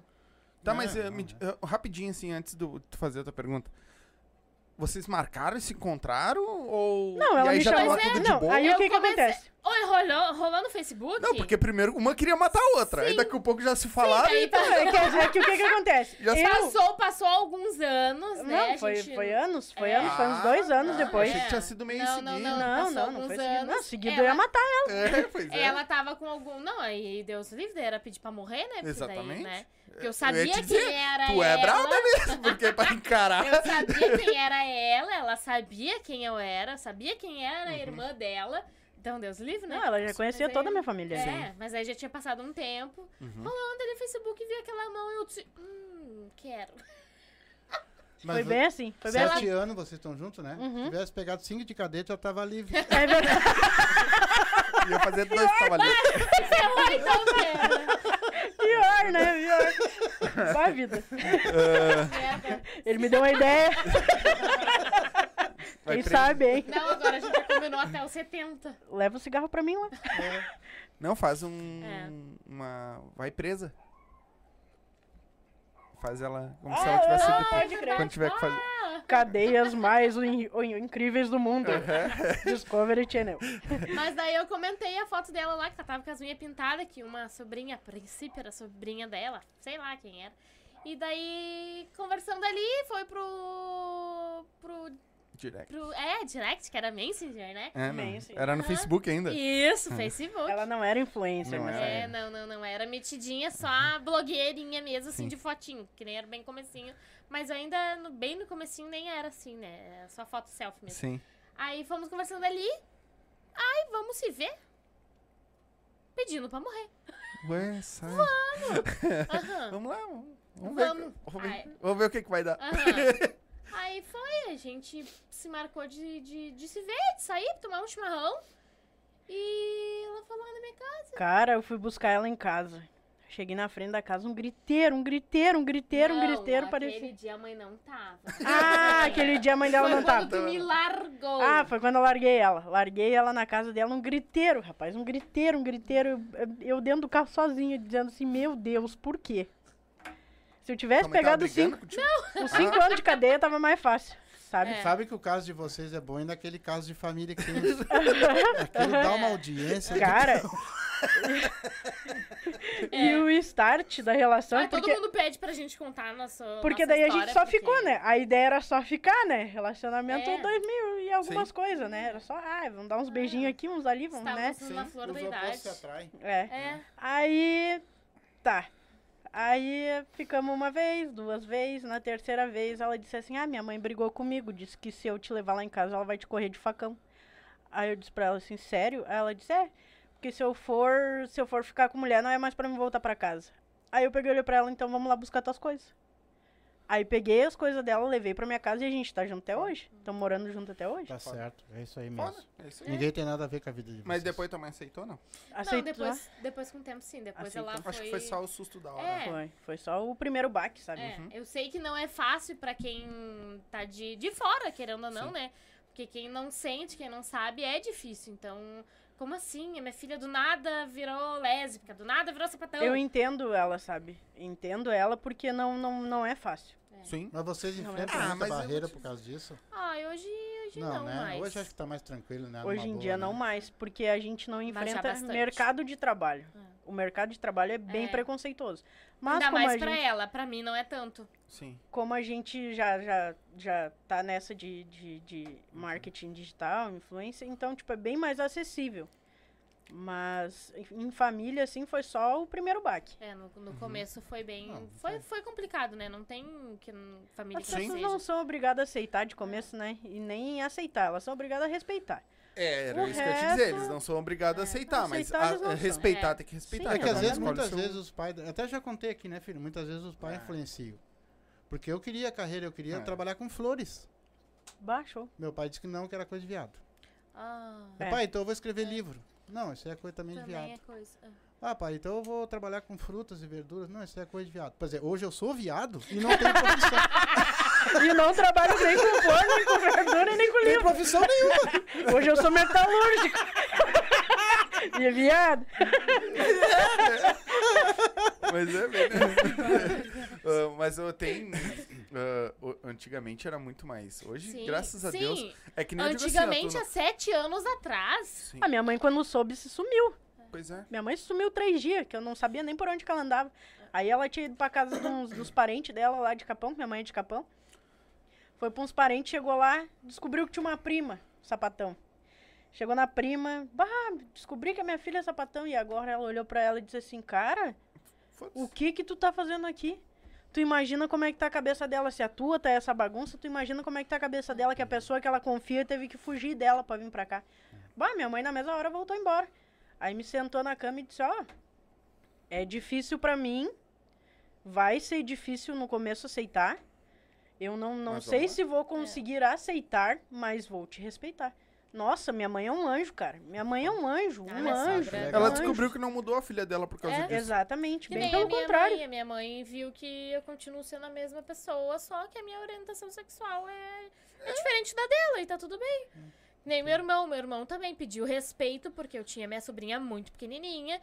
Tá, É, mas eh, me é. di- eh, rapidinho, assim, antes de tu fazer a tua pergunta. Vocês marcaram e se encontraram? Ou. Não, e ela aí me já chamou. tava tudo de Não, boa? aí o que que comecei- acontece? Oi, rolou, rolou no Facebook? Não, porque primeiro uma queria matar a outra. Aí Sim. daqui a pouco já se falaram. Aí e tá- É, que o que que acontece? Já Eu... Passou, passou alguns anos, né? Não, a foi, gente- foi anos, foi É. anos, foi uns dois anos Ah, depois. Achei que tinha sido meio Não, seguido. não, Não, não, não alguns foi seguido. Não, anos, seguido ela- eu ia matar ela. É, pois é. Ela tava com algum. Não, aí Deus livre, daí era pedir pra morrer, né? Porque Exatamente. Daí, né? Porque Eu eu ia sabia quem dizer, era Tu ela. é brava mesmo, porque é pra encarar. Eu sabia quem era ela, ela sabia quem eu era, sabia quem era Uhum. a irmã dela. Então, Deus livre, né? Não, ela já conhecia Mas toda a aí- minha família. É, mas aí já tinha passado um tempo. Uhum. Rolando ali no Facebook, vi aquela mão e eu disse, hum, quero. (laughs) Mas Foi bem assim, foi bem Sete assim. anos vocês estão juntos, né? Uhum. Se tivesse pegado cinco de cadete, já tava livre. É verdade. (laughs) Ia fazer dois cavaleiros. Ferrou então, pera. (laughs) Pior, né? Pior. Vai, vida. Ah, Merda. Ele me deu uma ideia. Quem sabe, hein? Não, agora a gente já combinou até os 70. Leva o cigarro pra mim lá. Não, faz um. É. Uma. Vai presa. Faz ela como se Ah, ela tivesse ah, sido crer. Quando tiver que fazer. Cadeias mais in- in- incríveis do mundo. (laughs) Discovery Channel. Mas daí eu comentei a foto dela lá, que ela tava com as unhas pintadas, que uma sobrinha, a princípio era sobrinha dela, sei lá quem era. E daí, conversando ali, foi pro. pro Direct. pro. É, direct, que era Messenger, né? É. Messenger. Era no. Facebook ainda. Isso, Facebook. Ela não era influencer, Não mas era. É, não, não, não. Era metidinha, só a blogueirinha mesmo, assim, Sim. de fotinho. Que nem era bem comecinho. Mas ainda, no- bem no comecinho, nem era assim, né? Era só foto selfie mesmo. Sim. Aí fomos conversando ali. Ai, vamos se ver? Pedindo pra morrer. Ué, sai. (laughs) Aham. Vamos lá, vamos, vamos ver. Vamos. Vamos ver, Ai. vamos ver o que, que vai dar. Aham. Aí foi, a gente se marcou de, de, de se ver, de sair, tomar um chimarrão. E ela foi lá na minha casa. Cara, eu fui buscar ela em casa. Cheguei na frente da casa, um griteiro, um griteiro, um griteiro, um Não, griteiro, Aquele parecia. dia a mãe não tava. Ah, aquele dia a mãe dela Foi não quando tava. tu me largou. Ah, foi quando eu larguei ela. Larguei ela na casa dela, um griteiro, rapaz, um griteiro, um griteiro. Eu- Eu dentro do carro sozinha, dizendo assim, meu Deus, por quê? Se eu tivesse tava pegado os brigando cinco, (laughs) os cinco anos de cadeia, tava mais fácil, sabe? É. Sabe que o caso de vocês é bom ainda aquele caso de família que tem. (laughs) Aquele dá uma audiência. Cara. (laughs) E o start da relação, Aí todo porque, mundo pede pra gente contar a nossa. porque nossa daí a gente só porque- ficou, né? A ideia era só ficar, né? Relacionamento É. 2000 e algumas Sim. coisas, né? Era só, ah, vamos dar uns beijinhos aqui, uns ali, vamos, né? Estávamos na flor Os da opostos idade. se atraem. É. É. Aí, tá. Aí ficamos uma vez, duas vezes. Na terceira vez ela disse assim: Ah, minha mãe brigou comigo. Disse que se eu te levar lá em casa, ela vai te correr de facão. Aí eu disse pra ela assim: Sério? Aí ela disse: É, porque se eu for, se eu for ficar com mulher, não é mais pra me voltar pra casa. Aí eu peguei e olhei pra ela: Então vamos lá buscar tuas coisas. Aí peguei as coisas dela, levei pra minha casa e a gente tá junto até hoje. Estamos morando junto até hoje. Tá certo, é isso aí mesmo. Foda. É isso aí. Ninguém tem nada a ver com a vida de vocês. Mas depois mãe aceitou, não? Não, Aceitou? depois, depois com o tempo sim. Depois Aceitou. ela foi. Acho que foi só o susto da hora. É. Foi. Foi só o primeiro baque, sabe? É, eu sei que não é fácil pra quem tá de, de fora, querendo ou não, Sim. né? Porque quem não sente, quem não sabe, é difícil. Então, como assim? A minha filha do nada virou lésbica, do nada virou sapatão. Eu entendo ela, sabe? Entendo ela porque não, não, não é fácil. Sim. Mas vocês Não é. enfrentam Ah, muita eu barreira te por causa disso? Ai, hoje, hoje não, né? mais. Hoje acho que tá mais tranquilo, né? Hoje Numa em boa, dia né? não mais, porque a gente não enfrenta mercado de trabalho. É. O mercado de trabalho é bem É. preconceituoso. Mas Ainda como mais a, pra gente, ela, pra mim não é tanto. Sim. como a gente já, já, já tá nessa de, de, de marketing digital, influência, então, tipo, é bem mais acessível. Mas em família, assim, foi só o primeiro baque. É, no, no começo foi bem. Não, foi, foi complicado, né? Não tem que família As pessoas não são obrigadas a aceitar de começo, né? E nem aceitar, elas são obrigadas a respeitar. É, era O isso que eu ia te dizer. resto- Eles não são obrigados a aceitar, mas a- são. respeitar É. tem que respeitar. Sim, É que às vezes, muitas seu- vezes os pais. Até já contei aqui, né, filho? Muitas vezes os pais É. influenciam. Porque eu queria carreira, eu queria É. trabalhar com flores. Baixou. Meu pai disse que não, que era coisa de viado. Ah, É. Pai, então eu vou escrever livro. Não, isso é coisa também, de também viado. é coisa. ah. Ah, pai, então eu vou trabalhar com frutas e verduras. Não, isso é coisa de viado. Pois é, hoje eu sou viado e não tenho profissão. (laughs) E não trabalho nem com flor, nem com verdura, nem com livro. profissão nenhuma. Hoje eu sou metalúrgico. e é viado. Mas é bem, né? (laughs) Ah, mas eu tenho. ah, o- antigamente era muito mais. Hoje, Sim, graças a sim. Deus. É que nem eu digo assim, Antigamente, tu há sete anos atrás. Sim, A minha mãe, quando soube, se sumiu. pois é. Minha mãe sumiu três dias, que eu não sabia nem por onde que ela andava. Aí ela tinha ido pra casa uns- dos parentes dela lá de Capão, que minha mãe é de Capão. Foi pra uns parentes, chegou lá, descobriu que tinha uma prima, sapatão. Chegou na prima, bah, descobri que a minha filha é sapatão. E agora ela olhou pra ela e disse assim, cara, o que que tu tá fazendo aqui? Tu imagina como é que tá a cabeça dela, se a tua tá essa bagunça, tu imagina como é que tá a cabeça dela, que a pessoa que ela confia teve que fugir dela pra vir pra cá. Bah, minha mãe na mesma hora voltou embora. Aí me sentou na cama e disse, ó, é difícil pra mim, vai ser difícil no começo aceitar. Eu não, não Mas sei se vou conseguir aceitar, mas vou te respeitar. Nossa, minha mãe é um anjo, cara. Minha mãe é um anjo, Ah, um minha anjo. um Ela descobriu que não mudou a filha dela por causa É. disso. Exatamente, Que bem nem pelo minha contrário. mãe. A minha mãe viu que eu continuo sendo a mesma pessoa, só que a minha orientação sexual é, é diferente da dela e tá tudo bem. Nem meu irmão. Meu irmão também pediu respeito, porque eu tinha minha sobrinha muito pequenininha.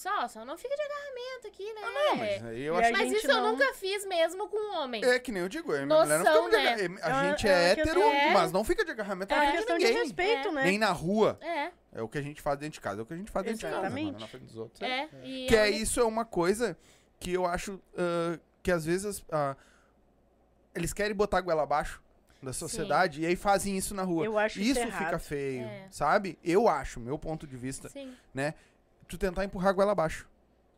Só, só não fica de agarramento aqui, né? Não, mas aí eu E acho a Mas gente isso não- eu nunca fiz mesmo com um homem. É que nem eu digo, eu e minha mulher não Noção, ficamos de né? agarra- A É gente é é hétero, É. mas não fica de agarramento É na uma frente de questão de ninguém. respeito, É. né? Nem na rua. É, É o que a gente faz dentro de casa, é o que a gente faz dentro de casa. Exatamente. Agora, na frente dos outros. é. E Que é isso é uma coisa que eu acho ah, que às vezes ah, eles querem botar a goela abaixo da sociedade e aí fazem isso na rua. Eu acho isso isso errado. fica feio, É. sabe? Eu acho, meu ponto de vista, Sim. Tu tentar empurrar a goela abaixo,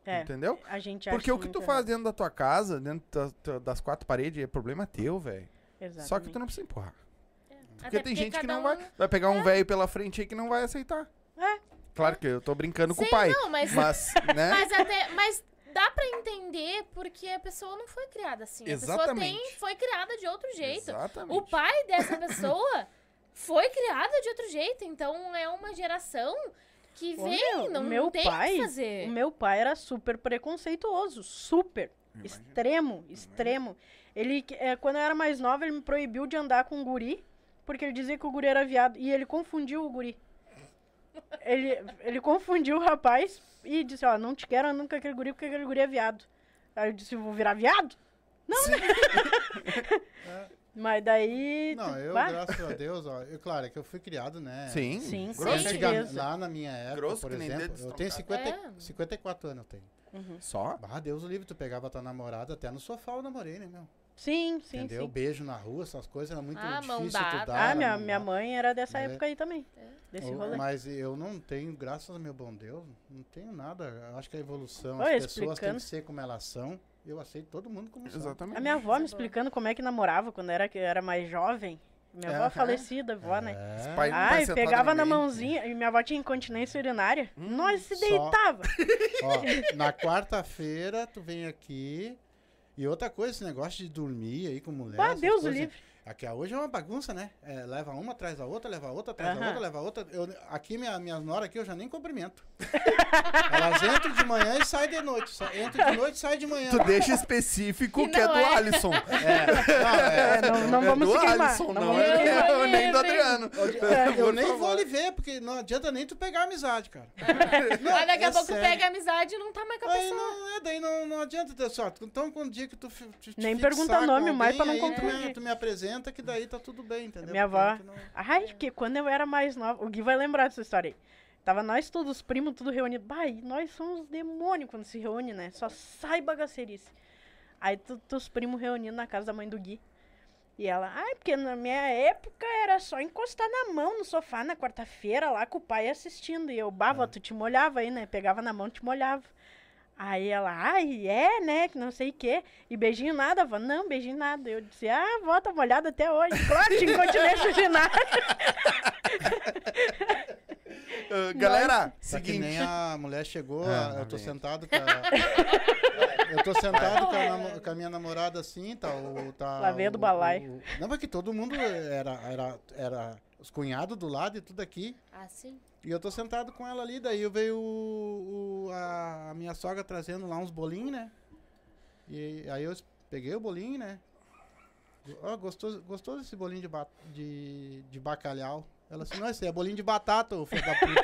É, entendeu? a gente acha Porque o que tu faz dentro da tua casa, dentro da- da- das quatro paredes, é problema teu, velho. Só que Exatamente. tu não precisa empurrar. É. Porque Até tem gente que não um- vai. Vai pegar um velho pela frente aí que não vai aceitar. É. Claro que eu tô brincando com Sim, o pai. não, mas, Mas, (laughs) né? mas até. Mas dá pra entender porque a pessoa não foi criada assim. A pessoa Exatamente. tem, foi criada de outro jeito. Exatamente. O pai dessa pessoa (laughs) foi criada de outro jeito. Então é uma geração que Ô, vem, meu, não, meu não tem pai- o que fazer. O meu pai era super preconceituoso, super. Imagino. Extremo, extremo. Ele, é, quando eu era mais nova, ele me proibiu de andar com o guri, porque ele dizia que o guri era viado. E ele confundiu o guri. Ele, ele confundiu o rapaz e disse, ó, não te quero com aquele guri, porque aquele guri é viado. Aí eu disse, vou virar viado? Não, né? (laughs) (laughs) Mas daí... Não, eu, bah, graças a Deus, ó, eu, claro, é que eu fui criado, né? Sim. Sim, Grosso. Certeza. lá na minha época, Grosso por que nem exemplo, dedo eu tenho 50, É. 54 anos, eu tenho. Uhum. Só? Ah, Deus o livre, tu pegava tua namorada, até no sofá eu namorei, né, meu? Sim, sim, Entendeu? sim. Beijo na rua, essas coisas, era muito Ah, difícil tu dar. Ah, minha, mão minha mãe era dessa É. época aí também. Desse Eu- rolê. Mas eu não tenho, graças ao meu bom Deus, não tenho nada. Eu acho que a evolução, Olha, as pessoas têm que ser como elas são. Eu aceito todo mundo como são. Exatamente. A minha avó me explicando como é que namorava quando era, era mais jovem. Minha avó Aham. falecida, avó, né? É. Pai- Ai, pegava na mãozinha. E minha avó tinha incontinência urinária. Nós se Só- deitava. Ó, na quarta-feira, tu vem aqui. E outra coisa, esse negócio de dormir aí com mulher. Ah, Deus coisas, livre. Aqui hoje é uma bagunça, né? É, leva uma atrás da outra, leva outra atrás da Aham. outra, leva outra. Eu, aqui, minha, minhas noras aqui, eu já nem cumprimento. Elas entram de manhã e saem de noite. Entram de noite e saem de manhã. Tu deixa específico Que que é não do é. Alisson. É, não, é, É, não, não É vamos do se queimar. Alisson, não não, é, é nem do. Adriano. Eu, Por nem favor. vou lhe ver, porque não adianta nem tu pegar amizade, cara. (laughs) Aí daqui a é pouco sério. pega amizade e não tá mais com a Aí pessoa. não, é, daí não, não adianta ter sorte. Então, quando dia que tu, tu te Nem pergunta nome, mais pra não confundir. Tu me apresenta que daí tá tudo bem, entendeu? Minha Porque avó. não- Ai, porque quando eu era mais nova. O Gui vai lembrar dessa história aí. Tava nós todos, os primos, tudo reunido. Bah, nós somos demônios quando se reúne, né? Só sai bagacerice. Aí tu, os primos reunindo na casa da mãe do Gui. E ela, ai, porque na minha época era só encostar na mão no sofá na quarta-feira lá com o pai assistindo. E eu, bah, vó, tu te molhava aí, né? Pegava na mão, te molhava. Aí ela, ai, é, né? Que não sei o quê. E beijinho nada, vó? Não, beijinho nada. Eu disse, ah, vó, tá molhada até hoje. Claro, tinha incontinência urinária. Ah, galera, Tá que seguinte. nem a mulher chegou, Ah, a- eu tô vem. sentado com a, Eu tô sentado com a, com a minha namorada assim, tá o... Tá Lá veio do o- balaio. o- Não, porque todo mundo era, era, era os cunhados do lado e tudo aqui. Ah, sim. E eu tô sentado com ela ali, daí eu veio o, o- a, a minha sogra trazendo lá uns bolinhos, né? E aí eu peguei o bolinho, né? Ó, gostoso, gostoso esse bolinho de, ba- de, de bacalhau. Ela assim, não, esse é bolinho de batata, ô filho da puta.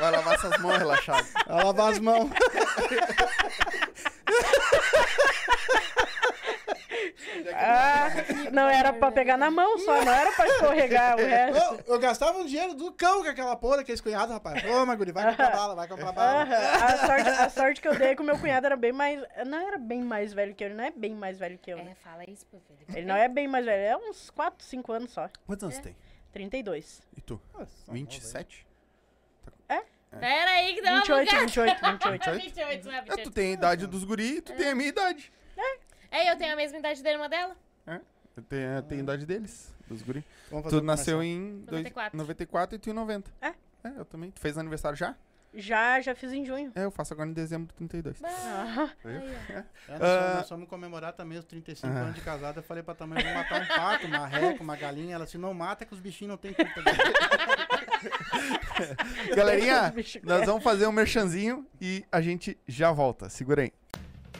Vai lavar essas mãos relaxado. Ela lavar as mãos. (laughs) não era pra pegar na mão só, não era pra escorregar o (laughs) resto. Eu, eu gastava um dinheiro do cão com aquela porra, aqueles cunhados, rapaz. Ô, Maguri, vai comprar bala, vai comprar bala. A, sorte, a sorte que eu dei é que o meu cunhado era bem mais. Não era bem mais velho que eu, ele não é bem mais velho que eu. né? É, fala isso pro filho. Ele não é bem mais velho, é uns 4, 5 anos só. Quantos anos tem? 32. E tu? Nossa, 27? Pera aí que dá uma 28, bugada. 28, 28. 28, não é É, tu 28. tem a idade dos guri e tu tem a minha idade. É, eu tenho a mesma idade da irmã dela. Eu tenho, eu tenho a idade deles, dos guri. Vamos fazer Tu nasceu em dois- 94. 94 e tu em 90. É. É, eu também. Tu fez aniversário já? Já, já fiz em junho. É, eu faço agora em dezembro de 32. Ah, Viu? Aí, ó. É, nós, Ah. fomos, nós fomos comemorar também os 35 Ah. anos de casada. Eu falei pra tua mãe, vamos matar um pato, uma reca, uma galinha. Ela assim, não mata que os bichinhos não tem culpa. (laughs) Galerinha, nós vamos fazer um merchanzinho e a gente já volta. Segura aí.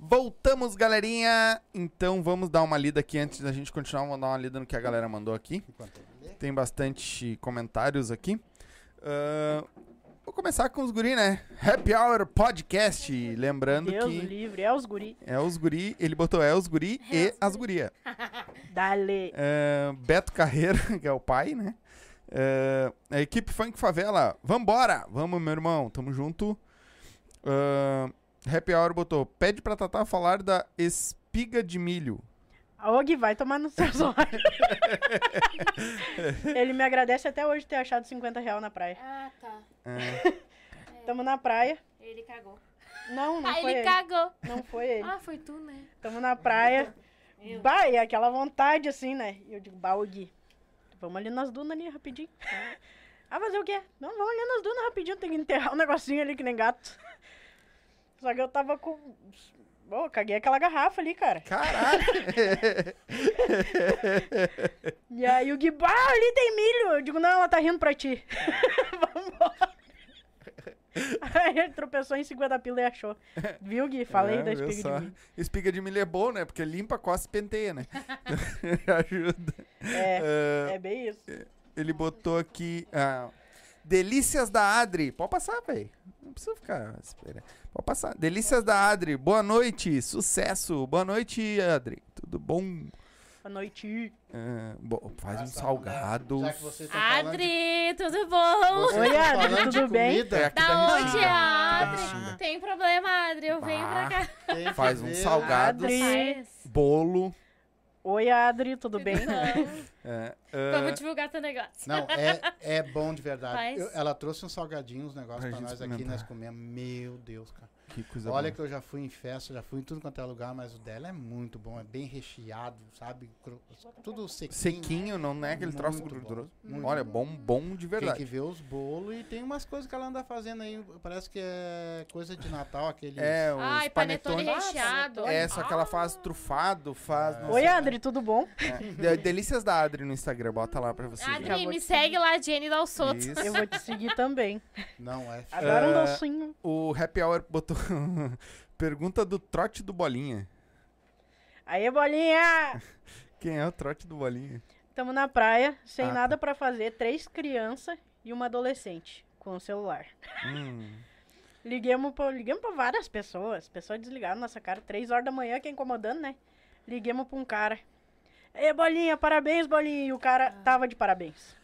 Voltamos, galerinha. Então vamos dar uma lida aqui antes da gente continuar. Vamos dar uma lida no que a galera mandou aqui. Tem bastante comentários aqui. Ahn, vou começar com os guri, né? Happy Hour Podcast. Lembrando Deus que livre, é os guri. é os guri. Ele botou é os guri e as guria. (laughs) Dale. Ahn, Beto Carreira, (laughs) que é o pai, né? Ahn, a equipe Funk Favela. Vambora! Vamos, meu irmão. Tamo junto. Ahn, Happy Hour botou. Pede pra Tatá falar da espiga de milho. A Og vai tomar no seu (laughs) olhos. Ele me agradece até hoje ter achado 50 real na praia. Ah, tá. É, Tamo na praia. Ele cagou. Não, não Ah, foi ele ele. cagou. Não foi ele. Ah, foi tu, né? Tamo na praia. Meu. Bah, e aquela vontade assim, né? E eu digo, bah, Og, vamos ali nas dunas ali rapidinho. Ah, fazer o quê? Não, vamos ali nas dunas rapidinho, tem que enterrar um negocinho ali que nem gato. Só que eu tava com. Ô, caguei aquela garrafa ali, cara. Caralho! (laughs) E aí o Gui, bah, ali tem milho. Eu digo, não, ela tá rindo pra ti. (laughs) Vambora. Aí ele tropeçou em 50 pila e achou. Viu, Gui? Falei É, da espiga só? de milho. Espiga de milho é bom, né? Porque limpa, coça e penteia, né? (laughs) Ajuda. É, Ah, é bem isso. ele botou aqui. ah, Delícias da Adri. Pode passar, velho. Não precisa ficar esperando. Pode passar. Delícias da Adri. Boa noite. Sucesso. Boa noite, Adri. Tudo bom? Boa noite. Ah, bo- faz um Essa salgado. mulher, Já que vocês estão falando de, Adri, tudo bom? vocês Oi, Adri, falando de tudo bem? É comida, aqui Da da onde é a Adri? Restinga. Tem problema, Adri. Eu venho Bah. pra cá. tem que Faz um ver- salgado. Adri. Faz. Bolo. Oi, Adri, tudo bem? Vamos, É, ah, vamos divulgar teu negócio. Não, é, é bom de verdade. Eu- ela trouxe uns salgadinhos, uns negócios Pra pra, nós aqui, nós comemos. Meu Deus, cara. Que coisa Olha boa. que eu já fui em festa, já fui em tudo quanto é lugar, mas o dela é muito bom, é bem recheado, sabe? Tudo sequinho. Sequinho, não é aquele troço gorduroso. Olha, bom, bom de Tem verdade. que ver os bolos e tem umas coisas que ela anda fazendo aí. Parece que é coisa de Natal, aquele. É, os Ai, panetone panetone. recheado. É, só que ela faz trufado, faz. não Oi. Adri, tudo bom? É. De- Delícias da Adri no Instagram, bota lá pra você. ver. Já Adri, me segue lá, Jenny Dalsoto. Eu vou te seguir também. Não é. Adoro um É. docinho. O Happy Hour botou. (laughs) Pergunta do trote do Bolinha. Aí, bolinha! (laughs) Quem é o trote do Bolinha? Tamo na praia, sem Ah, tá. nada pra fazer, três crianças e uma adolescente com o celular. Hum. (laughs) Liguemos pra, liguemos pra várias pessoas. Pessoas desligaram nossa cara. Três horas da manhã, que é incomodando, né? Liguemos pra um cara. Ei, Bolinha, parabéns, Bolinha. E o cara tava de parabéns.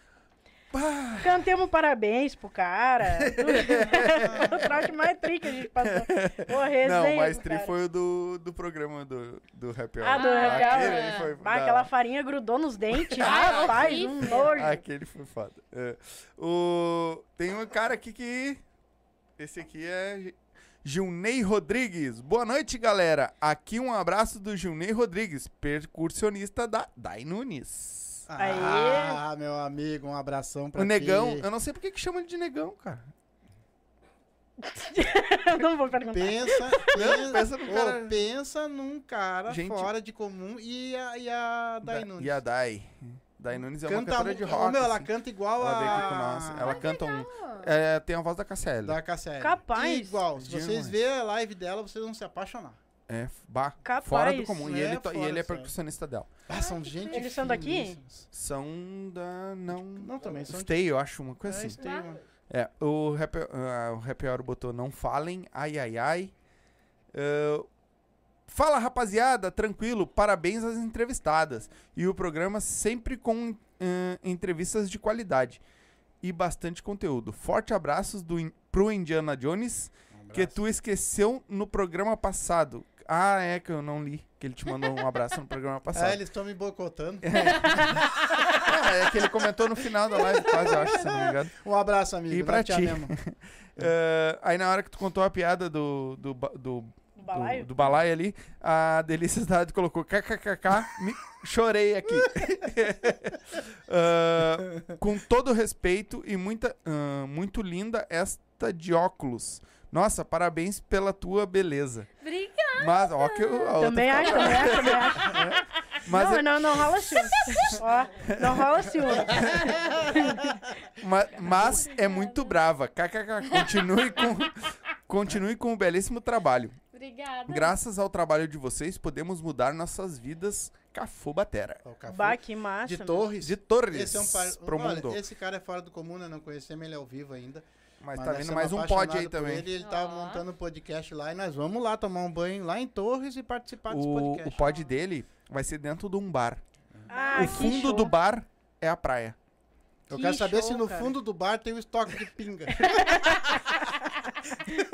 Pá! Cantemos parabéns pro cara. (laughs) o trote mais tri que a gente passou. Ô, resenha Não, o mais tri cara. foi o do, do programa do, do Happy Hour. Ah, do Ah, Happy Hour. ali foi. Bah, da- aquela farinha grudou nos dentes. (laughs) Ai, Rapaz, um nojo. Aquele foi foda. É. O... Tem um cara aqui que. Esse aqui é. Gilney Rodrigues. Boa noite, galera. Aqui um abraço do Gilney Rodrigues, percussionista da Dai Nunes. Ah, meu amigo, um abração pra O negão, ti. eu não sei por que que chama ele de negão, cara. Eu (laughs) não vou perguntar. Pensa, (laughs) pensa, pensa no ô, cara- pensa num cara Gente- fora de comum e a, e a Dai Da- Nunes. E a Dai. Dai Nunes é uma canta cantora de rock. Meu, ela assim. canta igual Ela a. veio aqui com nós. Ela canta um. é, tem a voz da Casselli. Da Casselli. Capaz. Igual. Se vocês verem a live dela, vocês vão se apaixonar. É, bah, Capaz. fora do comum. E É, ele, to- e fora, ele é percussionista dela. Ah, são gente. Eles são daqui? São da. Não. Não, também são de- Stay, eu acho, uma coisa É, assim. Stay. É, o Happy, ah, o Happy Hour botou não falem, ai ai ai. Ah, fala rapaziada, tranquilo, parabéns às entrevistadas. E o programa sempre com ah, entrevistas de qualidade e bastante conteúdo. Forte abraços do, pro Indiana Jones, Um que tu esqueceu no programa passado. Ah, é que eu não li, que ele te mandou um abraço no programa (laughs) passado. É, eles estão me boicotando. Ah, (laughs) é que ele comentou no final da live, quase, eu acho, se não me engano. Um abraço, amigo. E pra ti. amamos. (laughs) Ah, aí na hora que tu contou a piada do, do, do, Do balaio? do, balaio ali, a Delícia Dade colocou kkkk, me chorei aqui. Ah, com todo respeito e muita, ah, muito linda esta de óculos. Nossa, parabéns pela tua beleza. Obrigada. Mas, ó, que eu- a outra Também acho, também acho, também acho. Mas, não, é- não, não rola ciúme. Ó, não rola ciúme. (laughs) ma- mas é muito brava. KKK, continue com, continue com o belíssimo trabalho. Obrigada. Graças ao trabalho de vocês, podemos mudar nossas vidas cafubatera. Ó, o Cafu. Bah, que massa. De. Torres. De Torres Esse é um par... pro Olha, mundo. esse cara é fora do comum, né? Não conhecemos ele ao vivo ainda. Mas Mas tá nós vindo mais um pod aí também. Ele, ele tá Ó. montando um podcast lá e nós vamos lá tomar um banho lá em Torres e participar desse O, podcast. o pod dele vai ser dentro de um bar. Ah, o fundo show. do bar é a praia. Eu Que quero saber show, se no cara. fundo do bar tem o estoque de pinga. (laughs)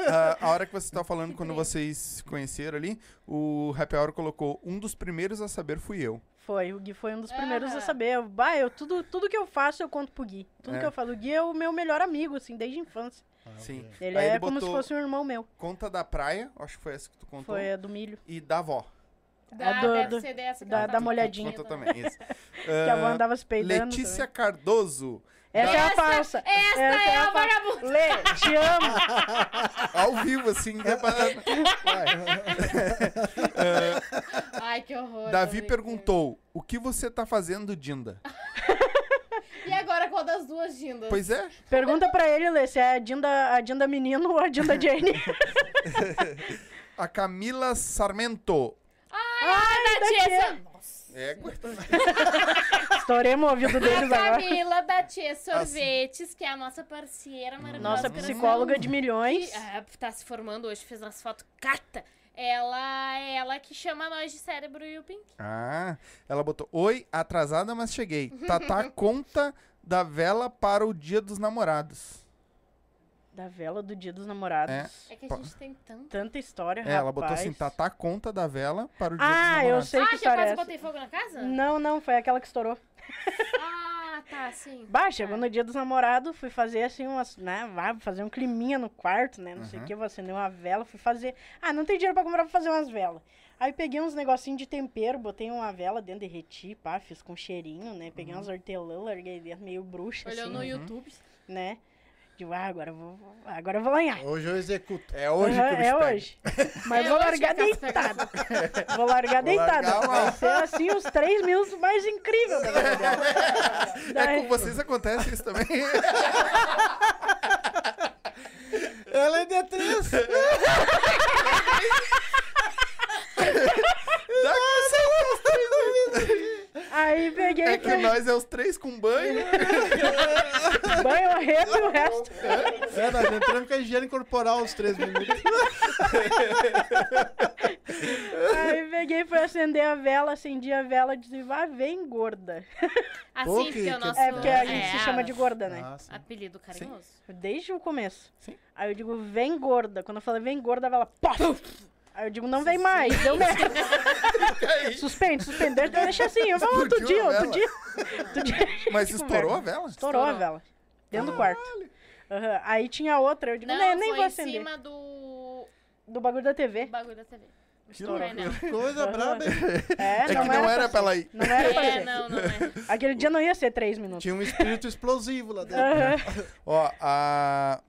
Ah, a hora que você tá falando, quando vocês se conheceram ali, o Happy Hour colocou um dos primeiros a saber fui eu. Foi, o Gui foi um dos primeiros a saber. Bah, eu, tudo, tudo que eu faço eu conto pro Gui. Tudo É. que eu falo. O Gui é o meu melhor amigo, assim, desde a infância. Sim. Ele Aí é ele como se fosse um irmão meu. Conta da praia, acho que foi essa que tu contou. Foi a do milho. E da avó. Da, A do- deve do- ser dessa que da- ela da tá molhadinha. Conta pedindo. também, isso. (laughs) Que a avó Ah, andava se peidando. Letícia também. Cardoso. Essa é a Essa- falsa. Esta é a falsa. vagabunda. Lê, te amo. (laughs) Ao vivo, assim. né, (laughs) Ai, que horror. Davi perguntou: O que você tá fazendo, Dinda? (laughs) E agora qual das duas Dindas? Pois é. Pergunta pra ele, Lê, se é a Dinda, a Dinda menino ou a Dinda Jane. A Camila Sarmento. da tia. Nossa. É, Estouremos o ouvido A deles agora. Camila da Tia Sorvetes, que é a nossa parceira maravilhosa. Nossa psicóloga de milhões. Que, ah, tá se formando hoje, fez umas fotos cata. Ela é ela que chama nós de cérebro e o Pink. Ah, ela botou: Oi, atrasada, mas cheguei. (laughs) Tatá conta da vela para o dia dos namorados. Da vela do dia dos namorados. É que a gente tem tanto. Tanta história, É, ela botou rapaz. assim: Tatá conta da vela para o dia dos Ah, eu namorados. sei ah, que que eu história é quase essa. botei fogo na casa? Não, não, foi aquela que estourou. Ah, Tá, sim. Bah, chegou no dia dos namorados, fui fazer assim umas, né, vai fazer um climinha no quarto, né, não sei o Uhum. que, vou acender uma vela, fui fazer, ah, não tem dinheiro pra comprar pra fazer umas velas. Aí peguei uns negocinhos de tempero, botei uma vela dentro, derreti, pá, fiz com cheirinho, né, peguei umas hortelã, larguei dentro, meio bruxa, Olhou assim, no YouTube. né. Digo, ah, agora eu vou, agora eu vou lanhar. Hoje eu executo. É hoje Aham, que bicho é pega. hoje. Mas É vou hoje largar. Vou largar Vou deitada. largar uma- Vai ser assim os três minutos mais incríveis da vida dela. (laughs) É com vocês acontece isso também? (laughs) Ela é de três. (laughs) Dá com os três minutos. Aí peguei É que nós é os três com banho. (laughs) banho, arreto e o resto. É, nós entramos com a higiene corporal os três minutos. Aí peguei, fui acender a vela, acendi a vela e disse, vá, vem gorda. Assim, Pô, porque que- o nosso... É porque a gente é, se chama de gorda, né? Ah, sim. Apelido carinhoso. Desde o começo. Sim. Aí eu digo, vem gorda. Quando eu falei vem gorda, a vela, pof! Aí eu digo, não vem mais, deu merda. (laughs) suspende, suspende, deixa- assim. Eu falo outro dia, a outro dia. Outro dia a Mas estourou a vela? Estourou a Estourou. vela. Dentro do quarto. Aham. Aí tinha outra, eu digo, Não, nem, nem vou em acender. cima do Do bagulho da TV. bagulho da TV. Que Não é, não. Coisa braba. hein? É, É que não era pra ela ir. Não era pra É, não, não é. Aquele dia não ia ser três minutos. Tinha um espírito explosivo lá dentro. Aham. Ó, a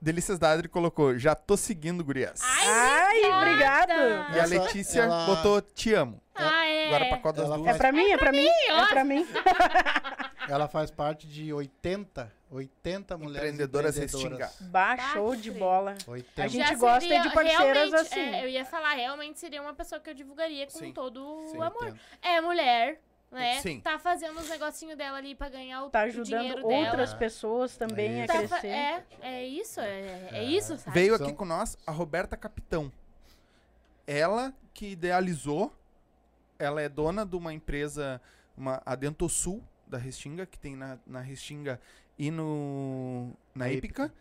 Delícias da Adri colocou, já tô seguindo, gurias. Ai, obrigado. E a Essa- Letícia ela- botou te amo. Ah, é. Agora pra qual das Ela duas? É pra mim, é pra mim, é pra mim. (laughs) Ela faz parte de 80, 80 mulheres Empreendedoras empreendedoras. Bah, show de bola. 80. A gente gosta de parceiras realmente, assim. é, eu ia falar, realmente seria uma pessoa que eu divulgaria com Sim, todo Sim, o amor. 80. É mulher, né? Sim. Tá fazendo os negocinhos dela ali pra ganhar o, Tá o dinheiro ajudando dela. outras pessoas também a Tá crescer. é, é isso, é, é isso, sabe? Veio aqui com nós a Roberta Capitão. Ela que idealizou, ela é dona de uma empresa, uma, a Dentosul, da Restinga, que tem na, na Restinga e no, na Na Ípica.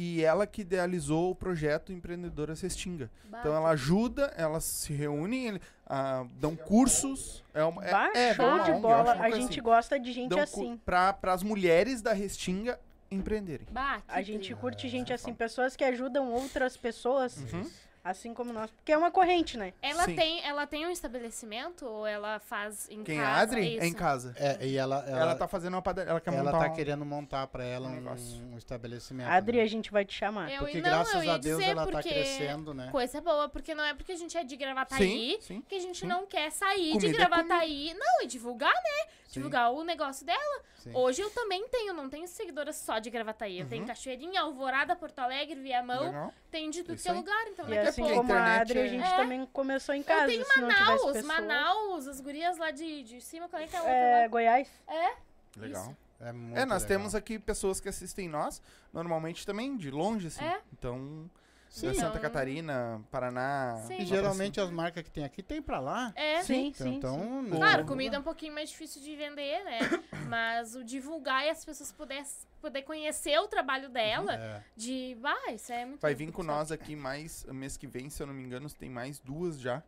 E ela que idealizou o projeto Empreendedoras Restinga. Bah, Então ela ajuda, elas se reúnem, ah, dão cursos. É uma, é, Bah, é, show de bola. A gente assim. gosta de gente Dão assim. Para as mulheres da Restinga empreenderem. bah, A gente curte gente é assim, pessoas que ajudam outras pessoas, Uhum. Assim como nós. Porque é uma corrente, né? Ela Sim. tem, ela tem um estabelecimento ou ela faz em Quem casa? é a Adri? É em Isso. casa. É, e ela, ela, Ela, tá fazendo uma padaria. Ela quer ela montar tá um- querendo montar pra ela um um, negócio. um estabelecimento. Adri, né? a gente vai te chamar. Eu, Porque não, graças a Deus ela tá crescendo, né? Coisa boa, porque não é porque a gente é de Gravataí sim. que a gente sim. não quer sair Comida de é Gravataí. Não, e divulgar, né? Sim. Divulgar o negócio dela. Sim. Hoje eu também tenho, não tenho seguidoras só de Gravataí. Eu tenho Cachoeirinha, Alvorada, Porto Alegre, Viamão. Legal. Tem de tudo que é lugar. Então E assim pouco. como a internet Adri, a é- gente É. também começou em casa. Eu tenho Manaus. Manaus, as gurias lá de, de cima, qual é que é a outra É, lá? Goiás. É? Legal. Isso. É, muito É, nós legal. temos aqui pessoas que assistem nós, normalmente também de longe, assim. É. Então, Sim, da Santa Então- Catarina, Paraná. Sim. E geralmente as marcas que tem aqui tem pra lá. É. Sim, Então, sim. então sim. Claro, comida é um pouquinho mais difícil de vender, né? (coughs) Mas o divulgar e as pessoas poder, poder conhecer o trabalho dela, É. de. Ah, isso é muito Vai vir com nós aqui mais, mês que vem, se eu não me engano, tem mais duas já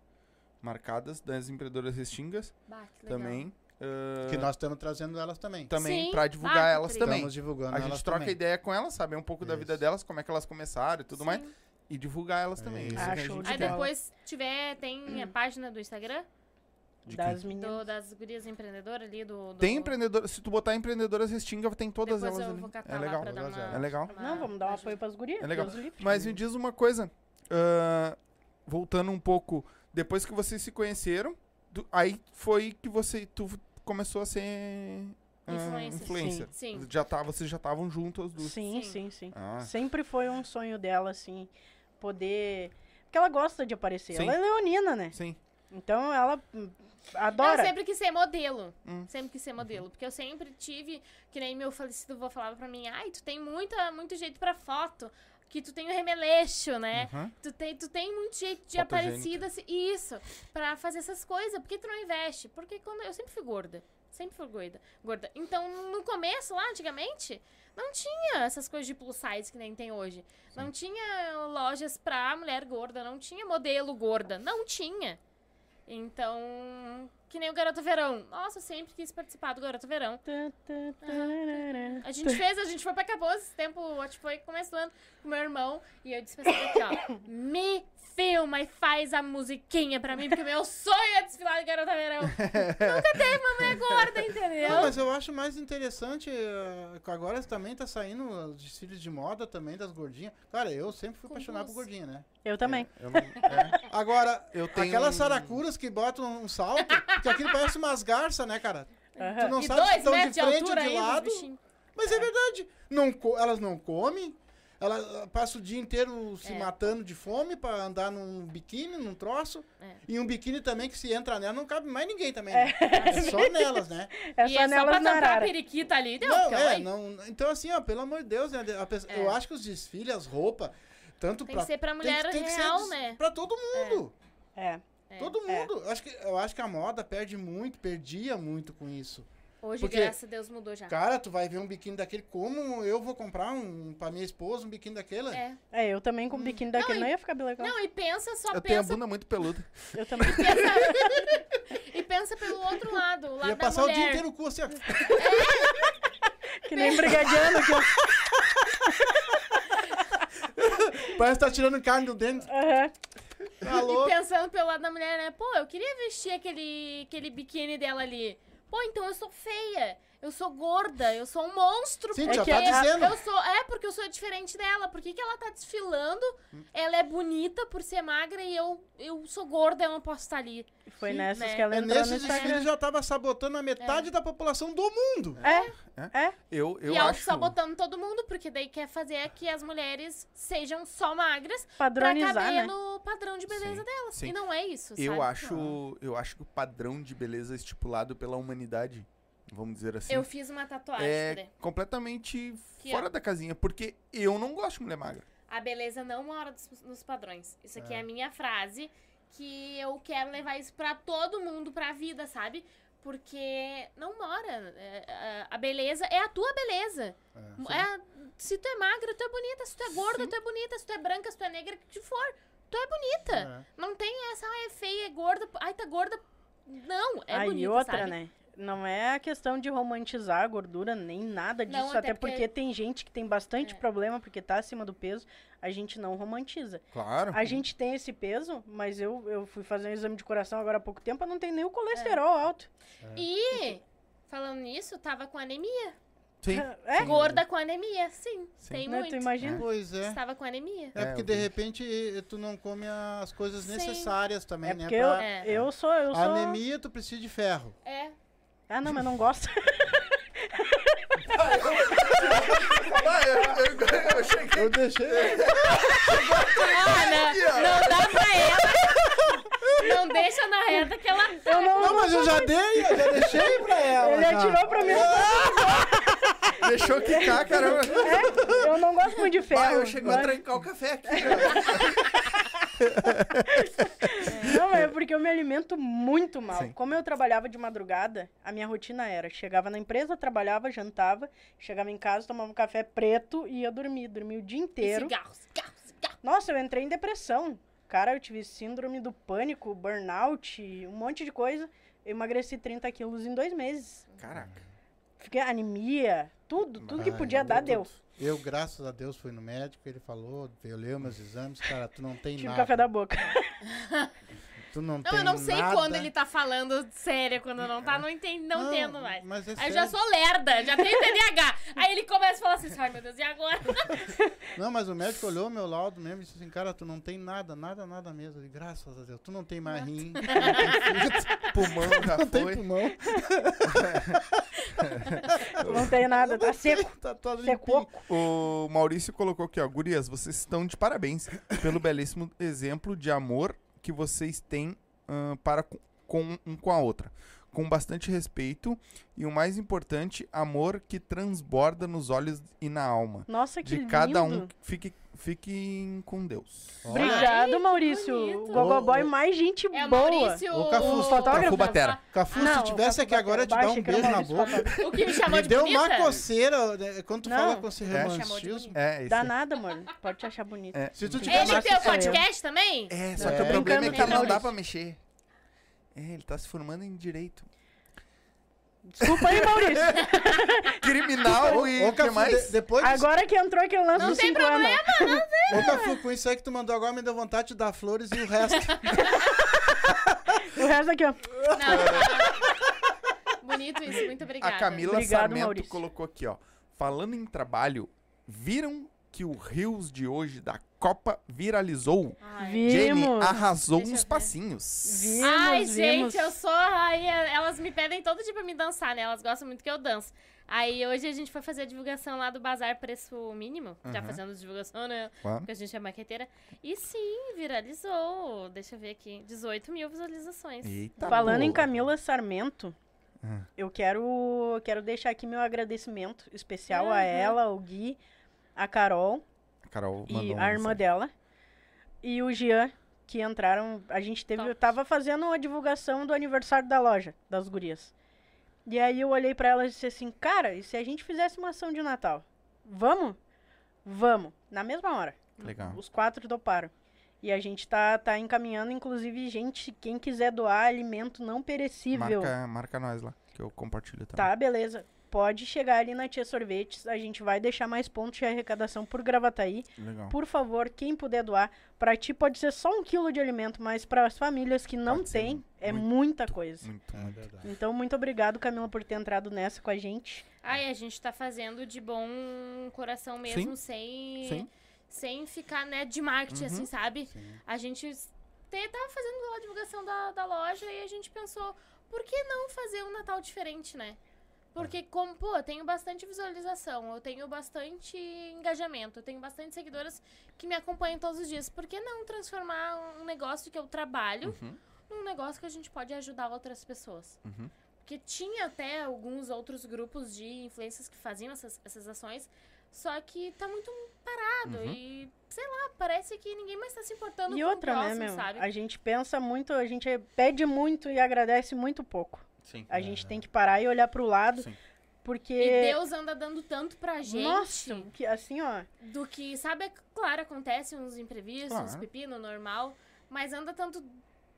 marcadas das empreendedoras restingas Bah, que legal. também. ah, Que nós estamos trazendo elas também. também pra divulgar Ah, elas também. Estamos divulgando A elas gente troca também. ideia com elas, saber um pouco da vida Isso. delas, como é que elas começaram e tudo mais. Sim. E divulgar elas também. Isso. Isso Ah, Aí depois tiver, tem a página do Instagram De Das meninas. do, das gurias empreendedoras ali do. do- Tem empreendedor, se tu botar empreendedoras restinga, tem todas Depois elas eu ali. vou catar É lá legal. pra dar Todas uma-. É legal. uma Não, vamos dar um apoio pras gurias. É legal. Mas me diz uma coisa, ah, voltando um pouco, depois que vocês se conheceram, tu- aí foi que você tu começou a ser ah, Influencer. influencer. Sim. Já tá, vocês já estavam juntos as duas. Sim, Sim. sim, sim. Ah, Sempre foi um sonho dela, assim, poder. Porque ela gosta de aparecer. Sim. Ela é leonina, né? sim. Então ela hum, adora. sempre quis ser modelo. Hum. Sempre quis ser modelo. Porque eu sempre tive, que nem meu falecido avô falava pra mim, ai, tu tem muita, muito jeito pra foto. Que tu tem o remeleixo, né? Uhum. Tu tem, tu tem muito jeito de aparecida. assim, Isso, pra fazer essas coisas. Por que tu não investe? Porque quando eu sempre fui gorda. Sempre fui gorda. gorda. Então, no começo, lá, antigamente, não tinha essas coisas de plus size que nem tem hoje. Não tinha lojas pra mulher gorda, não tinha modelo gorda. Não tinha. Então, que nem o Garoto Verão. Nossa, eu sempre quis participar do Garoto Verão. Tarará. A gente fez, a gente foi pra Cabo esse tempo, acho que foi começo do ano, com meu irmão. E eu disse pra ele aqui, ó. (coughs) Me filma e faz a musiquinha pra mim, porque meu sonho é desfilar de Garota Verão. (laughs) Nunca teve uma mulher gorda, entendeu? Não, mas eu acho mais interessante, eh, que agora também tá saindo os desfiles de moda também das gordinhas. Cara, eu sempre fui Com apaixonado por gordinha, né? Eu também. Eu não- é. Agora, Eu tenho aquelas saracuras que botam um salto, que aquilo parece umas garças, né, cara? Tu Aham. não e sabe se estão de frente ou de lado. Mas é verdade. Não, elas não comem. Ela passa o dia inteiro se É. matando de fome pra andar num biquíni, num troço. É. E um biquíni também que se entra nela não cabe mais ninguém também. né? É, só (laughs) nelas, né? É e só é só nelas pra na tampar a periquita ali, deu, não, porque, é, não. Então, assim, ó, pelo amor de Deus, né? a pessoa- É. Eu acho que os desfiles, as roupas, tanto Tem pra. que ser pra mulher tem que real, ser né? Pra todo mundo. É. É. Todo É. mundo. Eu, acho que, eu acho que a moda perde muito, perdia muito com isso. Hoje, Porque- graças a Deus, mudou já. Cara, tu vai ver um biquíni daquele, como eu vou comprar um pra minha esposa um biquíni daquele? É. É, eu também com o biquíni daquele Não, não, e- ia ficar bem legal. Não, e pensa, só Eu tenho a pensa, bunda muito peluda. Eu também. e pensa (laughs) pelo outro lado, o lado Ia da passar o dia mulher. inteiro no cu assim, ó. (laughs) Que nem brigadiano que eu... (laughs) Parece que tá tirando carne do dente. Aham. Tá E pensando pelo lado da mulher, né? Pô, eu queria vestir aquele, aquele biquíni dela ali. Pô, então eu sou feia. Eu sou gorda, eu sou um monstro. Sim, já porque tá dizendo. Eu sou, é, porque eu sou diferente dela. Por que, que ela tá desfilando? Ela é bonita por ser magra e eu, eu sou gorda, eu não posso estar ali. Foi Sim, nessas né? que ela É entrou no nesse desfile Instagram. já tava sabotando a metade da população do mundo. É, é. Eu, eu e acho. auto-sabotando todo mundo, porque daí quer fazer que as mulheres sejam só magras pra Padronizar, caber né? no padrão de beleza Sim, delas. sim. E não é isso, Eu sabe? acho, eu acho que o padrão de beleza estipulado pela humanidade, vamos dizer assim, Eu fiz uma tatuagem, é completamente Que fora ó. da casinha, porque eu não gosto de mulher magra. A beleza não mora dos- nos padrões. Isso aqui é. É. a minha frase que eu quero levar isso pra todo mundo, pra vida, sabe? Porque não mora. É, é, a beleza é a tua beleza. É. É, se tu é magra, tu é bonita. Se tu é gorda, tu é bonita. Se tu é branca, se tu é negra, que tu for, tu é bonita. É. Não tem essa, ai, é feia, é gorda. Ai, tá gorda. Não, é Aí bonita, outra, sabe? né? Não é a questão de romantizar a gordura, nem nada disso. Não, até, até porque... porque- tem gente que tem bastante É. problema porque tá acima do peso. A gente não romantiza. Claro. A gente tem esse peso, mas eu, eu fui fazer um exame de coração agora há pouco tempo, eu não tenho nem o É. colesterol alto. E, falando nisso, tava com anemia. Sim. É? Gorda com anemia, sim. Sim. Tem Né? muito. Tu imagina? Pois é. Estava com anemia. É É, porque de repente tu não come as coisas Sim. necessárias também, É né? porque eu, Pra- É. eu sou. Eu sou... Anemia, tu precisa de ferro. É. Ah, não, mas não gosto. Ah, eu, eu- eu cheguei. Eu deixei. Ah, não, dá pra ela. Não deixa na reta que ela tá. Eu não. Não, mas eu já dei, eu já deixei pra ela. Ele já. atirou pra mim. Deixou quicar, caramba. É, eu não gosto muito de ferro. Vai, eu chego a mas- trancar o café aqui. (laughs) Não, é porque eu me alimento muito mal. Sim. Como eu trabalhava de madrugada, a minha rotina era: chegava na empresa, trabalhava, jantava, chegava em casa, tomava um café preto e ia dormir. Dormia o dia E inteiro. cigarro, cigarro, cigarro. Nossa, eu entrei em depressão. Cara, eu tive síndrome do pânico, burnout, um monte de coisa. Eu emagreci 30 quilos em dois meses. Caraca. Fiquei anemia, tudo, tudo que podia dar, Deus. deu. Eu, graças a Deus, fui no médico, ele falou, eu leu meus exames, cara, tu não tem Tive nada. café da boca. Tu não, Não, tem eu não sei nada. quando ele tá falando sério, quando não tá, não entendo, não, entendo mais. Mas é Aí eu já sério. sou lerda, já tenho TDAH. Aí ele começa a falar assim, ai meu Deus, e agora? (laughs) Não, mas o médico olhou meu laudo mesmo e disse assim, cara, tu não tem nada, nada, nada mesmo. Eu disse, graças a Deus, tu não tem mais rim, tu não tem (laughs) Pulmão já não tem foi. pulmão, (laughs) Não tem nada, tá seco. tá todo Secou. limpinho. O Maurício colocou aqui, ó. Gurias, vocês estão de parabéns pelo belíssimo exemplo de amor que vocês têm ahn, para com, com um com a outra. Com bastante respeito e o mais importante, amor que transborda nos olhos e na alma. Nossa, que De cada lindo. um. Fique, fiquem com Deus. Olha, Obrigado, Maurício. bonito. O Gogoboy mais gente É boa. Maurício, O Cafu, o fotógrafo. Cafu Batera. Cafu, Não, se tivesse aqui agora, eu te dar um beijo na boca. O que me chamou Me de deu bonita? uma coceira né, quando tu Não. fala com esse É. Romantismo. É, esse. Dá nada, mano. Pode te achar bonito. É. Se tu tiver Ele tem o podcast também? É, só É. que o problema é que não dá pra mexer. É, ele tá se formando em direito. Desculpa aí, Maurício. (laughs) Criminal e o que mais? de- depois Agora que entrou aquele lance Não dos tem 5 anos. Ô, Cafu, com isso aí que tu mandou agora, me deu vontade de dar flores e o resto. (laughs) O resto aqui, ó. Não. Bonito isso, muito obrigada. A Camila Obrigado, Sarmento Maurício. colocou aqui, ó. Falando em trabalho, viram que o Rios de hoje da Copa viralizou? Ai, Jenny Vimos. arrasou Deixa eu uns ver. passinhos. Vimos, Ai, vimos. gente, eu sou a rainha. Elas me pedem todo dia pra me dançar, né? Elas gostam muito que eu danço. Aí hoje a gente foi fazer a divulgação lá do Bazar Preço Mínimo. Já Uhum. fazendo divulgação, né? Claro. Porque a gente é maqueteira. E sim, viralizou. Deixa eu ver aqui. 18 mil visualizações. Eita, Falando em. Camila Sarmento, Ah. eu quero, quero deixar aqui meu agradecimento especial a Uhum. ela, ao Gui, a Carol A Carol e mandou a uma irmã dela e o Jean, que entraram. A gente teve, Top. eu tava fazendo a divulgação do aniversário da loja, das gurias. E aí eu olhei pra ela e disse assim, cara, e se a gente fizesse uma ação de Natal? Vamos? Vamos. Na mesma hora. Legal. Os quatro toparam. E a gente tá, tá encaminhando, inclusive, gente, quem quiser doar alimento não perecível. Marca, marca nós lá, que eu compartilho também. Tá, beleza. Pode chegar ali na Tia Sorvetes, a gente vai deixar mais pontos de arrecadação por Gravataí. Legal. Por favor, quem puder doar, pra ti pode ser só um quilo de alimento, mas para as famílias que não têm, é muito. muita coisa. Muito, É muito. verdade. Então, muito obrigado, Camila, por ter entrado nessa com a gente. Ai, a gente tá fazendo de bom coração mesmo, sem. Sim. Sem ficar, né, de marketing, Uhum. assim, sabe? Sim. A gente te- tava fazendo a divulgação da, da loja e a gente pensou, por que não fazer um Natal diferente, né? Porque, como, pô, eu tenho bastante visualização, eu tenho bastante engajamento, eu tenho bastante seguidoras que me acompanham todos os dias. Por que não transformar um negócio que eu trabalho Uhum. num negócio que a gente pode ajudar outras pessoas? Uhum. Porque tinha até alguns outros grupos de influências que faziam essas, essas ações, só que tá muito parado Uhum. e, sei lá, parece que ninguém mais tá se importando E com outra, o próximo, né, meu? sabe? A gente pensa muito, a gente pede muito e agradece muito pouco. Sim. A gente tem que parar e olhar pro lado, Sim. porque. E Deus anda dando tanto pra gente Nossa, que assim, ó. do que, sabe, é claro, acontece uns imprevistos, uns Claro. pepino normal, mas anda tanto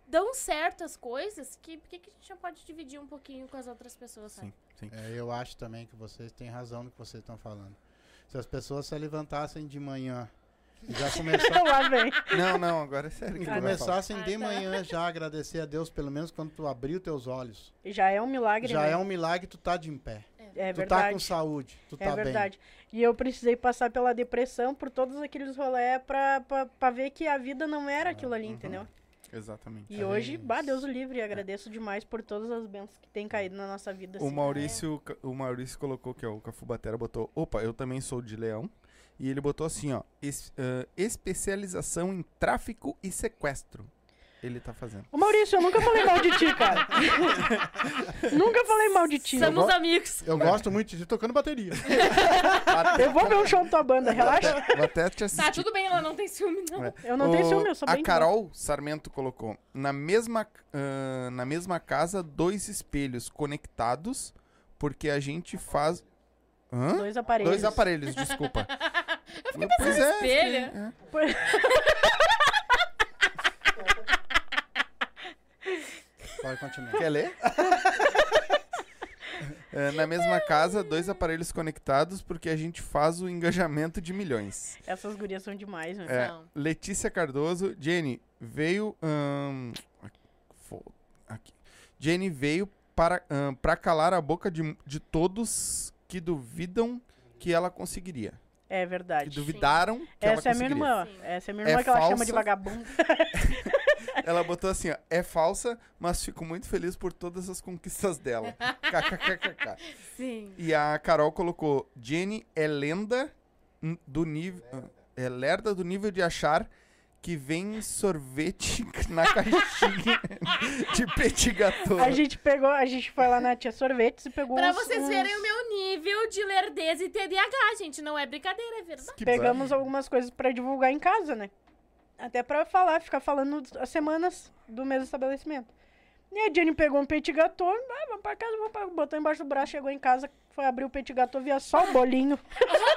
dão certo as coisas que por que a gente não pode dividir um pouquinho com as outras pessoas, sabe? Sim, sim. É, eu acho também que vocês têm razão no que vocês estão falando. Se as pessoas se levantassem de manhã já (laughs) começar, Lá vem. Não, não, agora é sério. e que começassem Ah, de manhã já a agradecer a Deus, pelo menos quando tu abriu teus olhos. Já é um milagre, Já né? é um milagre tu tá de em pé. É tu verdade. tá com saúde, tu É tá bem. verdade. E eu precisei passar pela depressão por todos aqueles rolé pra, pra, pra ver que a vida não era aquilo ali, Uhum. entendeu? Exatamente. E É hoje, bem bah. Deus o livre, e agradeço demais por todas as bênçãos que têm caído na nossa vida. O assim. Maurício, o Maurício colocou que ó, o Cafu Batera botou, opa, eu também sou de Leão. E ele botou assim, ó, es- ah, especialização em tráfico e sequestro. Ele tá fazendo. Ô Maurício, eu nunca falei mal de ti, cara. (laughs) nunca falei mal de ti. Somos go- amigos. Eu gosto muito de ti tocando bateria. (laughs) Eu vou ver um show da tua banda, relaxa. Vou até te assistir. Tá, tudo bem, ela não tem ciúme, não. É. Eu não tenho ciúme, eu sou bem A Carol Sarmento colocou, na mesma, ah, na mesma casa, dois espelhos conectados, porque a gente faz... Hã? Dois aparelhos. Dois aparelhos, desculpa. (laughs) pois é, espelho. fiquei- é. Pode continuar. Quer ler? (laughs) É, na mesma casa, dois aparelhos conectados porque a gente faz o engajamento de milhões. Essas gurias são demais, né? É. Letícia Cardoso, Jenny veio. fo- aqui. Jenny veio para, ahn, para calar a boca de, de todos que duvidam que ela conseguiria. É Que verdade. duvidaram que Essa é ela minha conseguiria. irmã. ó. Essa é minha irmã É que ela chama falsa. de vagabundo. (laughs) Ela botou assim, ó, é falsa, mas fico muito feliz por todas as conquistas dela. KKKKK. Sim. E a Carol colocou: Jenny é lenda do nível. É lerda do nível de achar que vem sorvete (laughs) na caixinha (laughs) de petit gâteau. A gente pegou, a gente foi lá na Tia Sorvetes e pegou Pra uns- vocês uns- verem o meu nível de lerdez e TDAH, gente. Não é brincadeira, é verdade. Que Pegamos algumas coisas pra divulgar em casa, né? Até pra falar, ficar falando as semanas do mesmo estabelecimento. E a Jenny pegou um petit gâteau, ah, vamos pra casa, vamos pra... botou embaixo do braço, chegou em casa, foi abrir o petit gâteau, via só o bolinho.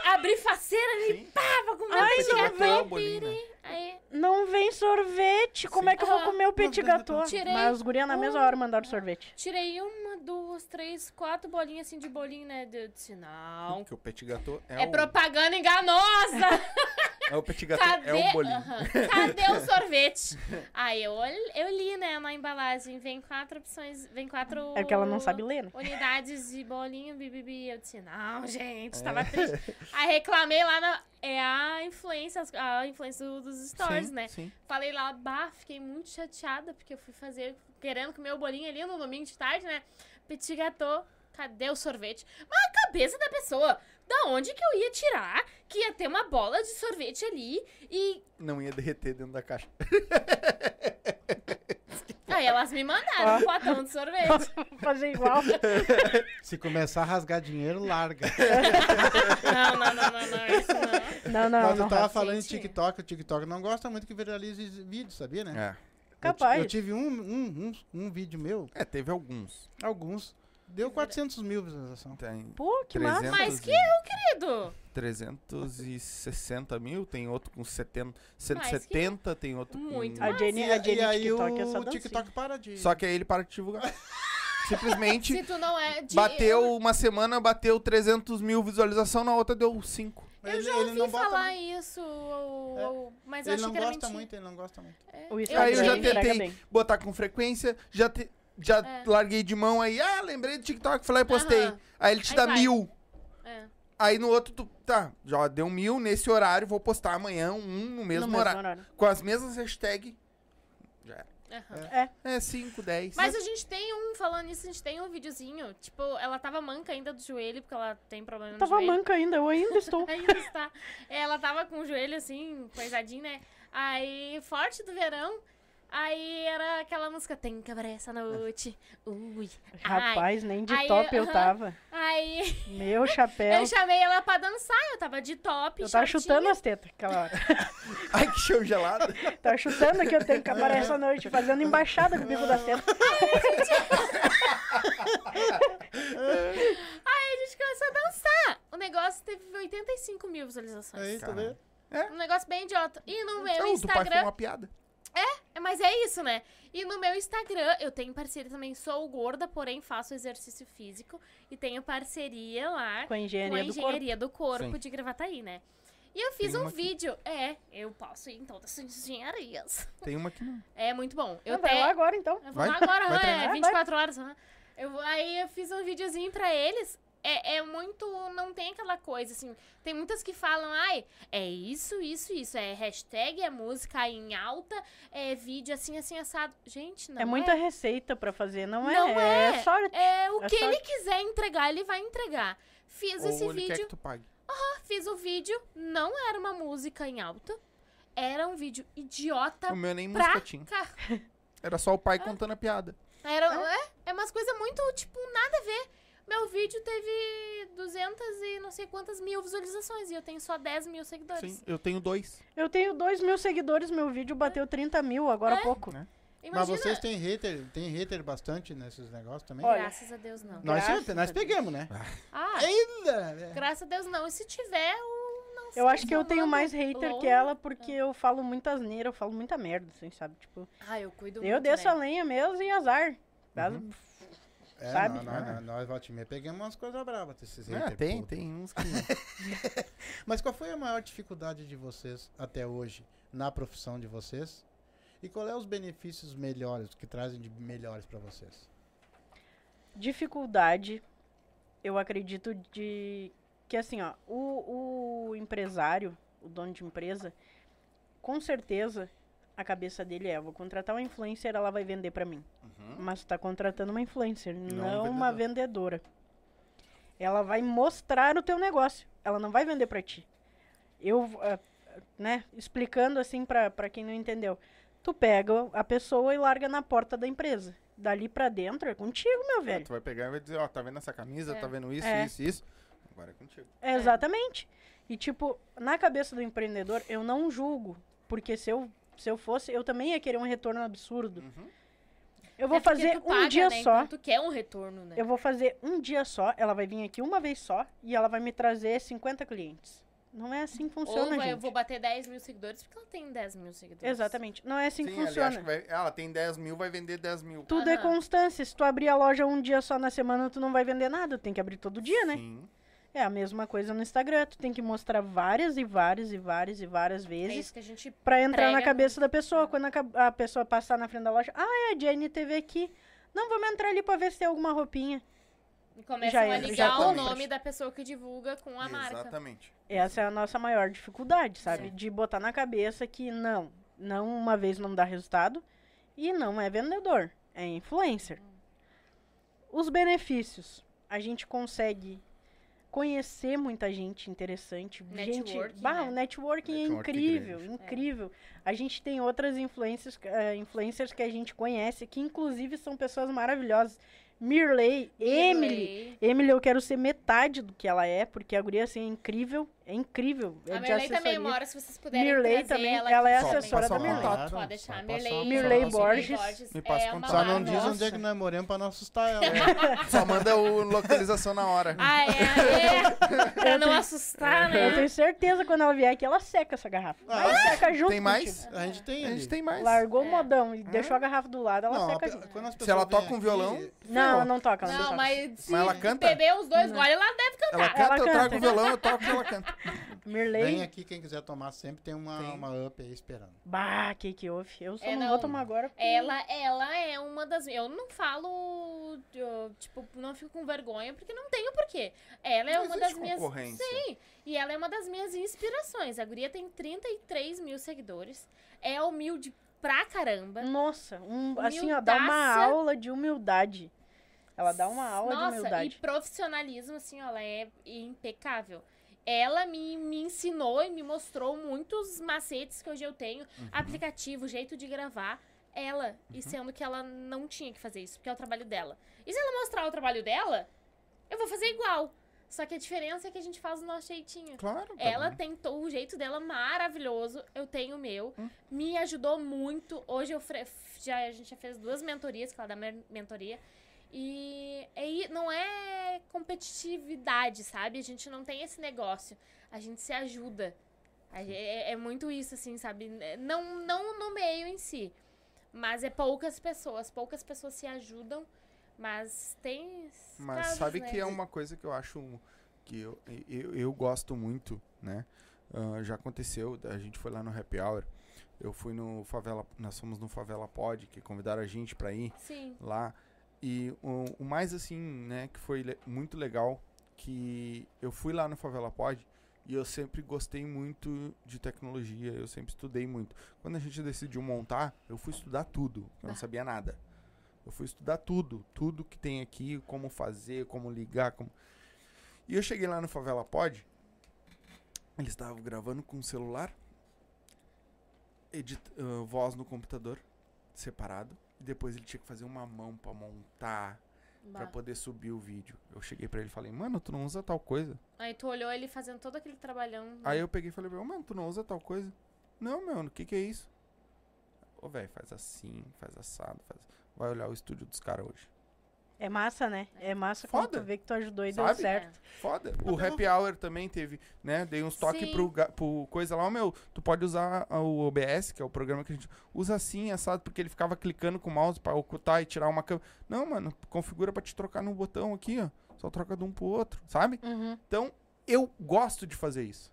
Abri faceira ali, pá, pra comer Ai, gâteau. vem. bolinho, né? Aí, Não vem sorvete. Como é que eu vou comer o petit gâteau? Tirei Mas os gurias na mesma um- hora mandaram sorvete. Tirei uma, duas, três, quatro bolinhas assim de bolinho, né? De, de sinal. Porque o petit gâteau é, É o, propaganda enganosa! (laughs) é o petit gâteau, Cadê, é o bolinho. Aham. Cadê o sorvete? Aí eu, ol- eu li, né, na embalagem, vem quatro opções, vem quatro É que ela não sabe ler, né? unidades de bolinho, bibibi. Eu disse, não, gente, É. tava triste. (laughs) Aí reclamei lá na... É a influência, a influência do- dos stories, sim, né? Sim. Falei lá, bah, fiquei muito chateada, porque eu fui fazer, querendo comer o bolinho ali no domingo de tarde, né? Petit gâteau, cadê o sorvete? Mas a cabeça da pessoa, da onde que eu ia tirar que ia ter uma bola de sorvete ali e... Não ia derreter dentro da caixa. Aí elas me mandaram um potão de sorvete. (laughs) Fazer igual. (laughs) Se começar a rasgar dinheiro, larga. Não, não, não, não, não, isso não. Não, não, Mas não. eu tava falando em Gente. TikTok, o TikTok não gosta muito que viralize vídeo, sabia, né? É. Eu Capaz. Eu, tive um, um, um, um vídeo meu, É, teve alguns. alguns, deu 400 mil visualizações. Tem Pô, que massa. 300 Mas que e- eu, querido. 360 mil, tem outro com 70, Mais que 170, tem outro Muito com... A mais. Jenny, E, a e Jenny aí TikTok é só o dancinha. TikTok para de... Só que aí ele para de (laughs) divulgar. Simplesmente Se tu não é de... bateu uma semana, bateu 300 mil visualização, na outra deu 5. Eu Ele- já ele ouvi não bota falar muito. isso, ou- É. ou- mas eu Ele achei não que era gosta mentira. muito, ele não gosta muito. É. O Aí Instagram eu já tentei botar com frequência, já, te- já É. larguei de mão aí, ah, lembrei do TikTok, fui lá e postei. Aham. Aí ele te Aí dá vai. mil. É. Aí no outro, tu, tá, já deu mil nesse horário, vou postar amanhã um no mesmo, No mesmo horário. horário. Com as mesmas hashtags. Já era. Aham. É 5, 10. Mas a gente tem um, falando nisso, a gente tem um videozinho. Tipo, ela tava manca ainda do joelho, porque ela tem problema no Tava joelho. manca ainda, eu ainda estou. (laughs) Ainda está. Ela tava com o joelho assim, coisadinho, né? Aí, forte do verão. Aí era aquela música, tem cabaré essa noite. Ui. Ai. Rapaz, nem de Aí, top eu aham. tava. Aí Meu chapéu. (laughs) eu chamei ela pra dançar, eu tava de top. Eu tava shortinho. chutando as tetas aquela hora. (laughs) Ai, que chão gelado. (laughs) tava chutando que eu tenho cabaré essa noite, fazendo embaixada com o bico das tetas. Aí a gente começou a dançar. O negócio teve 85 mil visualizações. Aí, tá Caralho. vendo? Um negócio bem idiota. E no meu Então, do pai foi Instagram. uma piada. É, Mas é isso, né? E no meu Instagram, eu tenho parceria também. Sou gorda, porém faço exercício físico. E tenho parceria lá Com a engenharia com a do corpo. engenharia do corpo de Gravataí, né? E eu fiz Tem um vídeo. É, eu posso ir em todas as engenharias. Tem uma que não. (laughs) É muito bom. Eu Ah, vai lá agora então. Eu vou Vai? lá agora, Vai treinar? é Vai, 24 horas. aham. Eu, vou- aí eu fiz um videozinho pra eles. É, é muito. Não tem aquela coisa assim. Tem muitas que falam, ai, é isso, isso, isso. É hashtag, é música em alta, é vídeo assim, assim, assado. Gente, não é é. muita receita pra fazer, não é? Não é. É só É o É que só- ele quiser entregar, ele vai entregar. Fiz esse Ou ele quer vídeo, que tu pague. fiz o vídeo, não era uma música em alta. Era um vídeo idiota O meu nem pra música tinha. cá. Era só o pai contando a piada. Era, é? é umas coisas muito, tipo, nada a ver. Meu vídeo teve 200 e não sei quantas mil visualizações e eu tenho só 10 mil seguidores. Sim, eu tenho dois. Eu tenho 2 mil seguidores, meu vídeo bateu 30 mil agora há pouco. Né? Mas Imagina. vocês têm hater, tem hater bastante nesses negócios também? Olha, Graças a Deus, não. nós graças nós pegamos, né? Ah, Ainda! né? graças a Deus não. E se tiver, eu não sei. Eu acho que eu tenho mais hater que ela porque eu falo muita asneira, eu falo muita merda, assim, sabe? Tipo, Ah, eu cuido eu muito, desço né? a lenha mesmo e azar. Uhum. É, Sabe? Nós, nós, nós, volta e meia, pegamos umas coisas bravas desses Ah, tem, puto. tem uns que. (laughs) Mas qual foi a maior dificuldade de vocês até hoje na profissão de vocês? E qual é os benefícios melhores, que trazem de melhores pra vocês? Dificuldade, eu acredito de que assim, ó, o, o empresário, o dono de empresa, com certeza a cabeça dele é, vou contratar uma influencer, ela vai vender pra mim. Mas tá contratando uma influencer, não, um uma vendedora. Ela vai mostrar o teu negócio. Ela não vai vender pra ti. Eu, ah, né, explicando assim pra pra quem não entendeu. Tu pega a pessoa e larga na porta da empresa. Dali pra dentro é contigo, meu velho. Tu vai pegar e vai dizer, ó, tá vendo essa camisa, É. tá vendo isso, É. isso, isso. Agora é contigo. É, exatamente. E tipo, na cabeça do empreendedor, eu não julgo. Porque se eu, se eu fosse, eu também ia querer um retorno absurdo. Uhum. Eu vou É fazer um paga, dia né? só. Então tu quer um retorno, né? Eu vou fazer um dia só, ela vai vir aqui uma vez só e ela vai me trazer 50 clientes. Não é assim que funciona, Ou vai- eu gente. vou bater 10 mil seguidores porque ela tem 10 mil seguidores. Exatamente. Não é assim que Sim, ele funciona. acha que vai, ela tem 10 mil, vai vender 10 mil. Tudo é Aham. constância. Se tu abrir a loja um dia só na semana, tu não vai vender nada. Tu tem que abrir todo dia, né? Sim. É a mesma coisa no Instagram. Tu tem que mostrar várias e várias e várias e várias É vezes isso que a gente. pra entrar na cabeça da pessoa. Quando a, a pessoa passar na frente da loja, ah, é a Jenny TV aqui. Não, vamos entrar ali pra ver se tem alguma roupinha. E começam Já a é, ligar já o nome da pessoa que divulga com a marca. Exatamente. Essa é a nossa maior dificuldade, sabe? Sim. De botar na cabeça que não, não uma vez não dá resultado e não é vendedor, é influencer. Os benefícios, a gente consegue conhecer muita gente interessante, gente, Networking, bah, né? o networking, é Networking incrível, grande. incrível. A gente tem outras influencers, eh, influencers que a gente conhece, que inclusive são pessoas maravilhosas. Mirley, Emily, Mirley. Emily, eu quero ser metade do que ela é, porque a guria, assim, é incrível. É incrível. É A Mirley também, hora, se vocês puderem Mirley também, ela, ela é assessora também. da Mirley. Pode deixar. Mirley, Borges. Me passa é contato. Só não diz onde é que nós moramos pra não assustar ela. né? (laughs) Só manda o localização na hora. Ah, é, é. pra não assustar, Eu né? tenho certeza que quando ela vier aqui, ela seca essa garrafa. Ah, Ela seca junto Tem mais? contigo. A gente tem A gente tem mais. Largou o É. modão e deixou a garrafa do lado, ela Não, seca a- junto. Se ela toca um violão, Não, ela não toca, não, mas se Mas ela canta? beber os dois Não. goles, ela deve cantar. ela canta, eu trago o violão, eu toco e ela canta. (laughs) Vem aqui, quem quiser tomar sempre tem uma, Tem. uma up aí esperando. bah, que que houve? Eu só É, não, não. vou tomar agora. porque- Ela, ela é uma das. Eu não falo. eu, tipo, não fico com vergonha, porque não tenho porquê. Ela é Não uma das minhas. Sim, e ela é uma das minhas inspirações. A guria tem 33 mil seguidores. É humilde pra caramba. Nossa, um, assim, ó, dá uma aula de humildade. Ela dá uma aula Nossa, de humildade. e profissionalismo, assim, ó, ela é impecável. Ela me, me ensinou e me mostrou muitos macetes que hoje eu tenho. Uhum. Aplicativo, jeito de gravar. Ela, e sendo que ela não tinha que fazer isso, porque é o trabalho dela. E se ela mostrar o trabalho dela, eu vou fazer igual. Só que a diferença é que a gente faz o nosso jeitinho. Claro. tá Ela bom. tentou o jeito dela maravilhoso. Eu tenho o meu. Hum. Me ajudou muito. Hoje eu já, a gente já fez duas mentorias, que ela dá mer- mentoria. E é i- não é competitividade, sabe? A gente não tem esse negócio. A gente se ajuda. É, é muito isso, assim, sabe? Não, não no meio em si. Mas é poucas pessoas. Poucas pessoas se ajudam. Mas tem. Mas casos, sabe né? que é uma coisa que eu acho que eu, eu, eu gosto muito, né? Ah, já aconteceu, a gente foi lá no Happy Hour. Eu fui no Favela, nós fomos no Favela Pod, que convidaram a gente pra ir Sim. lá. E o, o mais assim, né, que foi le- muito legal, que eu fui lá no Favela Pod e eu sempre gostei muito de tecnologia, eu sempre estudei muito. Quando a gente decidiu montar, eu fui estudar tudo, eu não sabia nada. Eu fui estudar tudo, tudo que tem aqui, como fazer, como ligar, como... E eu cheguei lá no Favela Pod, eles estavam gravando com o celular, edit, ah, voz no computador, separado, e depois ele tinha que fazer uma mão pra montar, pra Bah. poder subir o vídeo. Eu cheguei pra ele e falei, mano, tu não usa tal coisa. Aí tu olhou ele fazendo todo aquele trabalhão. né? Aí eu peguei e falei pra mano, tu não usa tal coisa? Não, meu, o que que é isso? Ô, velho, faz assim, faz assado, faz... Vai olhar o estúdio dos caras hoje. É massa, né? É massa quando Foda. tu vê que tu ajudou e Sabe? deu certo. Foda. O Happy Hour também teve, né? Dei uns toques pro, pro coisa lá, ó, meu, tu pode usar o OBS, que é o programa que a gente usa assim, assado, porque ele ficava clicando com o mouse pra ocultar e tirar uma câmera. Não, mano, configura pra te trocar no botão aqui, ó. Só troca de um pro outro, sabe? Uhum. Então, eu gosto de fazer isso.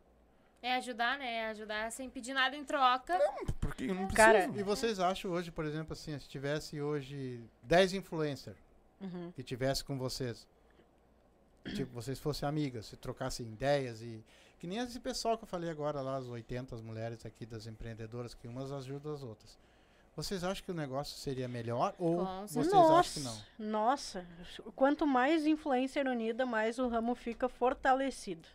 É ajudar, né? É ajudar sem pedir nada em troca. Porque eu não preciso. Cara, E vocês acham hoje, por exemplo, assim, se tivesse hoje 10 influencers Uhum. que tivesse com vocês, tipo, vocês fossem amigas, se trocassem ideias e que nem esse pessoal que eu falei agora lá, as 80 mulheres aqui das empreendedoras, que umas ajudam as outras. Vocês acham que o negócio seria melhor ou Com vocês nossa, acham que não? nossa. Quanto mais influencer unida, mais o ramo fica fortalecido.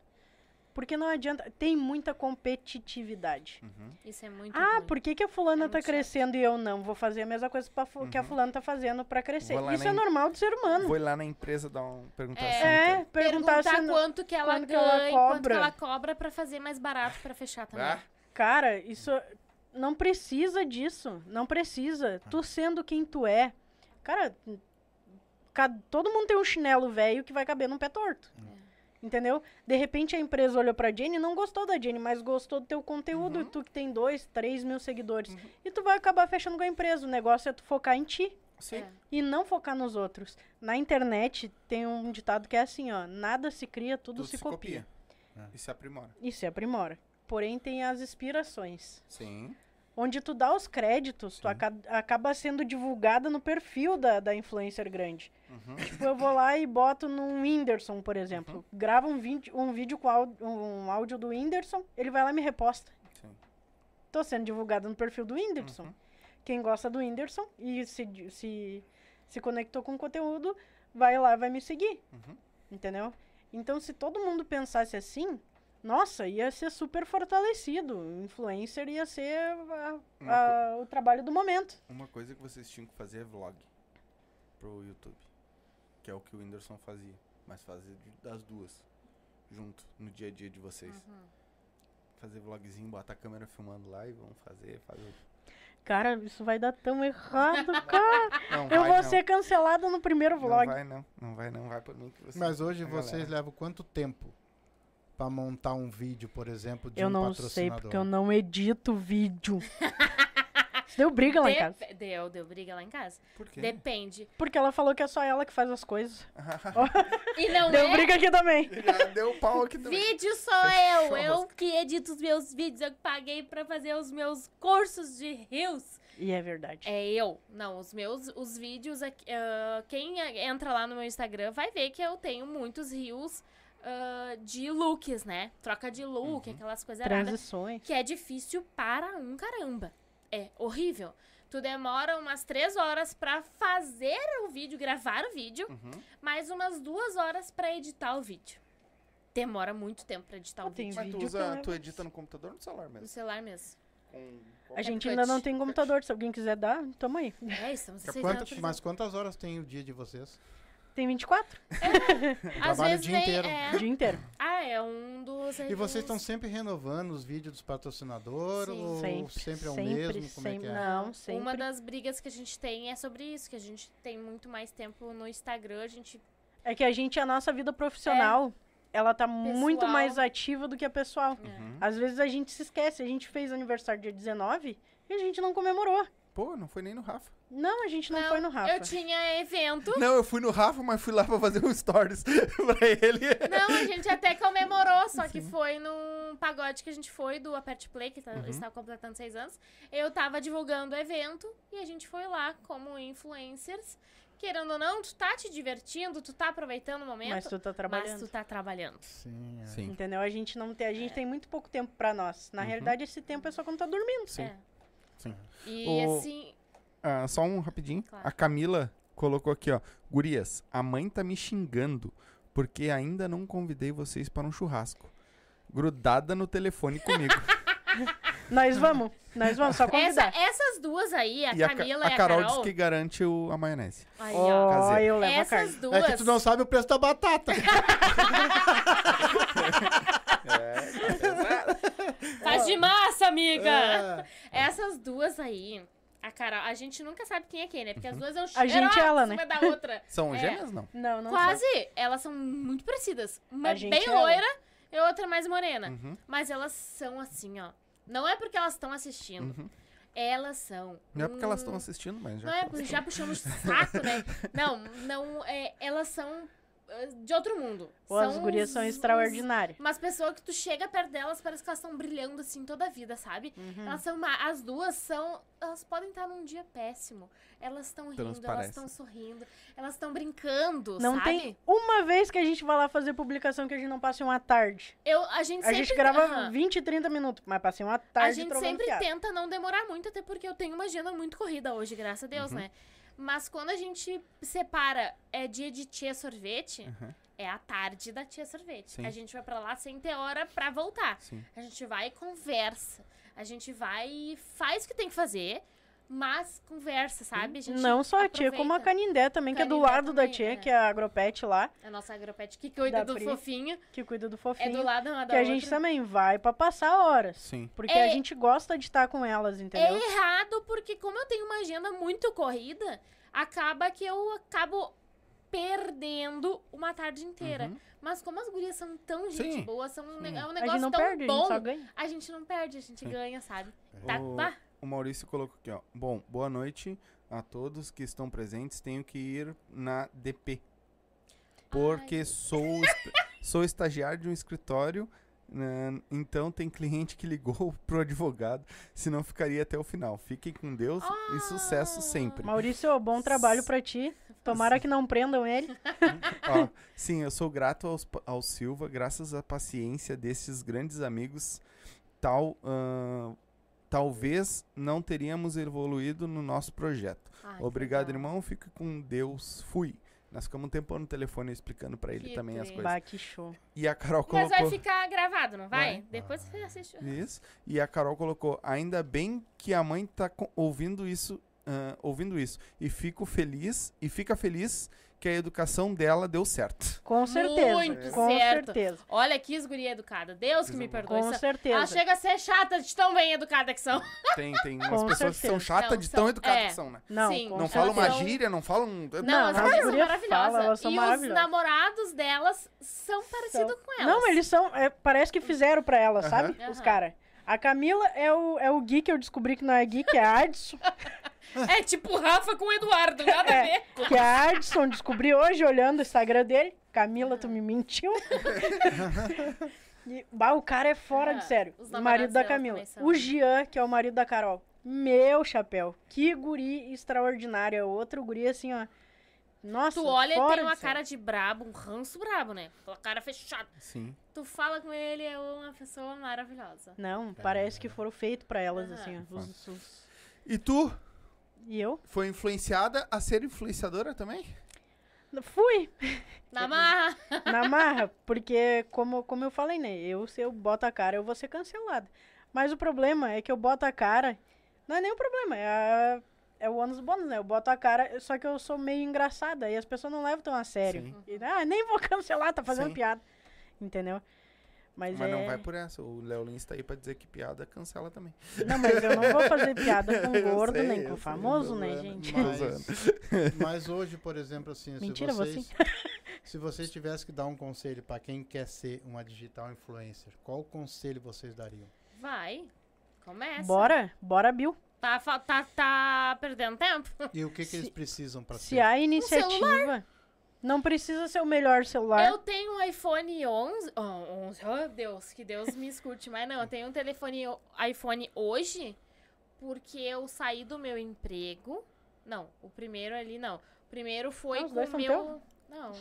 Porque não adianta, tem muita competitividade. Uhum. Isso é muito Ah, ruim. por que, que a fulana É tá crescendo e eu não? Vou fazer a mesma coisa pra fu- que a Uhum. fulana tá fazendo pra crescer. Isso é em- normal do ser humano. Vou lá na empresa dar um, perguntar É. assim. É, cara. perguntar, Perguntar se não- quanto que ela quanto que ganha, ela quanto que cobra. ela cobra pra fazer mais barato pra fechar também. Ah, Cara, isso não precisa disso. Não precisa. Tu sendo quem tu é. Cara, ca- todo mundo tem um chinelo velho que vai caber num pé torto. Entendeu? De repente a empresa olhou pra Jenny e não gostou da Jenny, mas gostou do teu conteúdo, Uhum. e tu que tem dois, três mil seguidores. E tu vai acabar fechando com a empresa. O negócio é tu focar em ti Sim. É. e não focar nos outros. Na internet tem um ditado que é assim, ó, nada se cria, tudo, Tudo se, copia. E se aprimora. E se aprimora. Porém tem as inspirações. Sim. Onde tu dá os créditos, tu aca- acaba sendo divulgada no perfil da, da influencer grande. Uhum. Tipo, eu vou lá e boto num Whindersson, por exemplo. Grava um vídeo, um vídeo com áudio, um áudio do Whindersson, ele vai lá e me reposta. Sim. Tô sendo divulgado no perfil do Whindersson. Uhum. Quem gosta do Whindersson e se, se, se conectou com o conteúdo, vai lá e vai me seguir. Uhum. Entendeu? Então, se todo mundo pensasse assim, nossa, ia ser super fortalecido. O influencer ia ser a- a- o trabalho do momento. Uma coisa que vocês tinham que fazer é vlog pro YouTube. Que é o que o Whindersson fazia. Mas fazer das duas. Junto, no dia a dia de vocês. Uhum. Fazer vlogzinho, botar a câmera filmando lá e vamos fazer, fazer. Cara, isso vai dar tão errado, (laughs) cara. Não Eu vai, vou não. ser cancelado no primeiro Não vlog. vai não, não vai não, vai por mim que você. Mas hoje vocês galera. levam quanto tempo pra montar um vídeo, por exemplo, de Eu um não patrocinador? sei, porque eu não edito vídeo. (laughs) Deu briga lá em casa. Deu, deu briga lá em casa. Por quê? Depende. Porque ela falou que é só ela que faz as coisas. (laughs) E não Deu é? briga aqui também. (laughs) Já deu pau aqui também. Vídeo sou eu. Fechou, Eu que edito os meus vídeos. Eu que paguei pra fazer os meus cursos de rios. E é verdade. É eu. Não, os meus os vídeos. ah, quem entra lá no meu Instagram vai ver que eu tenho muitos rios ah, de looks, né? Troca de look, aquelas coisas erradas. Transições. Que é difícil para um caramba. É horrível. Tu demora umas três horas pra fazer o vídeo, gravar o vídeo, Uhum. mais umas duas horas pra editar o vídeo. Demora muito tempo pra editar o vídeo. Mas tu usa, tu edita no computador ou no celular No mesmo? celular mesmo. Com A gente Cut. ainda não tem computador. Se alguém quiser dar, tamo aí. É, estamos aceitando. mas quantas horas tem o dia de vocês? Tem 24 (laughs) Às trabalha o vezes dia vem. inteiro. É, o dia inteiro. ah, é um dos. E vocês estão sempre renovando os vídeos dos patrocinadores? Sim. Ou Sempre. sempre é o sempre, mesmo? Como é que sempre. é? Não, sempre. Uma das brigas que a gente tem é sobre isso, que a gente tem muito mais tempo no Instagram, a gente. É que a gente, a nossa vida profissional, ela tá muito Pessoal. mais ativa do que a pessoal. é. Uhum. Às vezes a gente se esquece. A gente fez aniversário dia 19 e a gente não comemorou. Pô, não foi nem no Rafa. Não, a gente não, foi no Rafa. Eu tinha evento. Não, eu fui no Rafa, mas fui lá pra fazer um stories (laughs) pra ele. Não, a gente até comemorou, só que foi num pagode que a gente foi do Apert Play, que tá, Uhum. estava completando seis anos. Eu tava divulgando o evento e a gente foi lá como influencers. Querendo ou não, tu tá te divertindo, tu tá aproveitando o momento, Mas tu tá trabalhando. mas tu tá trabalhando. Sim, é. Sim. Entendeu? A gente não tem, a gente tem muito pouco tempo pra nós. Na realidade, esse tempo é só quando tá dormindo. Sim. É. Sim. E O- assim, Ah, só um rapidinho. Claro. A Camila colocou aqui, ó. Gurias, a mãe tá me xingando porque ainda não convidei vocês para um churrasco. Grudada no telefone comigo. (laughs) Nós vamos, nós vamos, só essa, convidar. essas duas aí, a e a, Ca- Camila a e a Carol, Carol. diz que garante o, a maionese. Aí, Ó. Caseiro. eu levo a Essas carne. duas. É que tu não sabe o preço da batata. (laughs) Faz de massa, amiga! É. Essas duas aí, a Carol, a gente nunca sabe quem é quem, né? Porque as duas são A gente é ela, né? uma da outra. (laughs) São É. gêmeas, não? Não, não Quase, elas são muito parecidas. Uma A gente bem é ela. loira e outra mais morena. Uhum. Mas elas são assim, ó. Não é porque elas estão assistindo. Uhum. Elas são. Não é porque elas estão assistindo, mas já. Não é, já puxamos saco, né? (laughs) Não, não, é, elas são de outro mundo. Ou as São gurias uns- são extraordinárias. Umas pessoas que tu chega perto delas, parece que elas estão brilhando assim toda a vida, sabe? Uhum. Elas são uma- as duas são, elas podem estar num dia péssimo. Elas estão rindo, elas estão sorrindo, elas estão brincando, Não sabe? tem uma vez que a gente vai lá fazer publicação que a gente não passe uma tarde. Eu, a gente A sempre gente grava Aham. 20, 30 minutos, mas passei uma tarde A gente sempre piada. tenta não demorar muito, até porque eu tenho uma agenda muito corrida hoje, graças a Uhum. Deus, né? Mas quando a gente separa, é dia de tia sorvete, Uhum. é a tarde da tia sorvete. Sim. A gente vai pra lá sem ter hora pra voltar. Sim. A gente vai e conversa. A gente vai e faz o que tem que fazer, mas conversa, sabe? A gente Não só a tia, como a. Canindé também, que é do Canindé lado da também, tia, é. que é a Agropet lá, A nossa agropet que cuida Da do Pri. fofinho. que cuida do É fofinho. do lado uma da que a outra. gente também vai pra passar horas. Sim. Porque É- a gente gosta de estar com elas, É entendeu? errado porque como eu tenho uma agenda muito corrida, acaba que eu acabo perdendo uma tarde inteira. Uhum. Mas como as gurias são tão gente Sim. boa, são um, ne- é um A negócio gente não tão perde, a bom, gente só ganha. a gente não perde, a gente Sim. ganha, sabe? Tá, O- O Maurício colocou aqui, ó. Bom, boa noite a todos que estão presentes. Tenho que ir na DP. Porque sou, est- sou estagiário de um escritório. né, então tem cliente que ligou (laughs) pro advogado, senão ficaria até o final. Fiquem com Deus e sucesso sempre. Maurício, bom trabalho pra ti. Tomara que não prendam ele. (laughs) Ó, sim, eu sou grato aos, ao Silva, graças à paciência desses grandes amigos, tal, ahn, talvez não teríamos evoluído no nosso projeto. Obrigado, irmão. Fique com Deus. Fui. Nós ficamos um tempo no telefone explicando pra ele Que também as coisas. Bah, que show. E a Carol Mas colocou. vai ficar gravado, não vai? Vai. Depois você assiste. Isso. E a Carol colocou. Ainda bem que a mãe tá ouvindo isso. ah, ouvindo isso. E fico feliz. E fica feliz que a educação dela deu certo. Com certeza. Muito com certo. certeza. Olha que guria educada. Deus que me perdoe. Com Essa- certeza. Ela chega a ser chata de tão bem educada que são. (laughs) Tem, tem umas Com pessoas que são certeza. chatas Não, de são- tão educadas é. que são, né? Não, Sim. com Não Elas falam uma são- gíria, não falam. Não, Não, as as gurias são maravilhosas. elas são e os namorados delas são parecidos com elas. Não, eles são. é, parece que fizeram pra ela, sabe? Aham. Os caras. A Camila é o, é o Gui que eu descobri que não é Gui, que é Adson. (laughs) É tipo o Rafa com o Eduardo, nada a É, ver. que é Adson. Descobri hoje olhando o Instagram dele. Camila, tu me mentiu. (laughs) E, bah, o cara é fora de Ah, sério. O marido da Camila. O Jean, que é o marido da Carol. Meu chapéu. Que guri extraordinário. É outro guri assim, ó. Nossa, Tu olha e tem uma cara de brabo, um ranço brabo, né? Aquela cara fechada. Sim. Tu fala com ele, é uma pessoa maravilhosa. Não, parece que foram feitos pra elas, Aham. assim, ó. Os- os- E tu E eu? foi influenciada a ser influenciadora também? Fui (laughs) Na marra. (laughs) na marra, porque, como, como eu falei, né? Eu, se eu boto a cara, eu vou ser cancelada. Mas o problema é que eu boto a cara. Não é nem o problema, é, a- é o ônus bônus, né? Eu boto a cara, só que eu sou meio engraçada e as pessoas não levam tão a sério. Sim. E, ah, nem vou cancelar, tá fazendo Sim. piada. Entendeu? Mas, Mas é... não vai por essa. O Léo Lins tá aí pra dizer que piada cancela também. Não, mas eu não vou fazer (laughs) piada com gordo, sei, nem com sei, famoso, né, gente? Mas, (laughs) mas hoje, por exemplo, assim, Mentira, se vocês, (laughs) se vocês tivessem que dar um conselho pra quem quer ser uma digital influencer, qual conselho vocês dariam? Vai. Começa. Bora, bora, Bill. Tá, tá, tá perdendo tempo? E o que, que Se- eles precisam pra Se ser? há iniciativa, não precisa ser o melhor celular. Eu tenho um iPhone 11. Oh, 11. Oh, Deus, que Deus me escute. Mas não, eu tenho um telefone iPhone hoje porque eu saí do meu emprego. Não, o primeiro ali não. O primeiro foi Ah, com o meu. Não,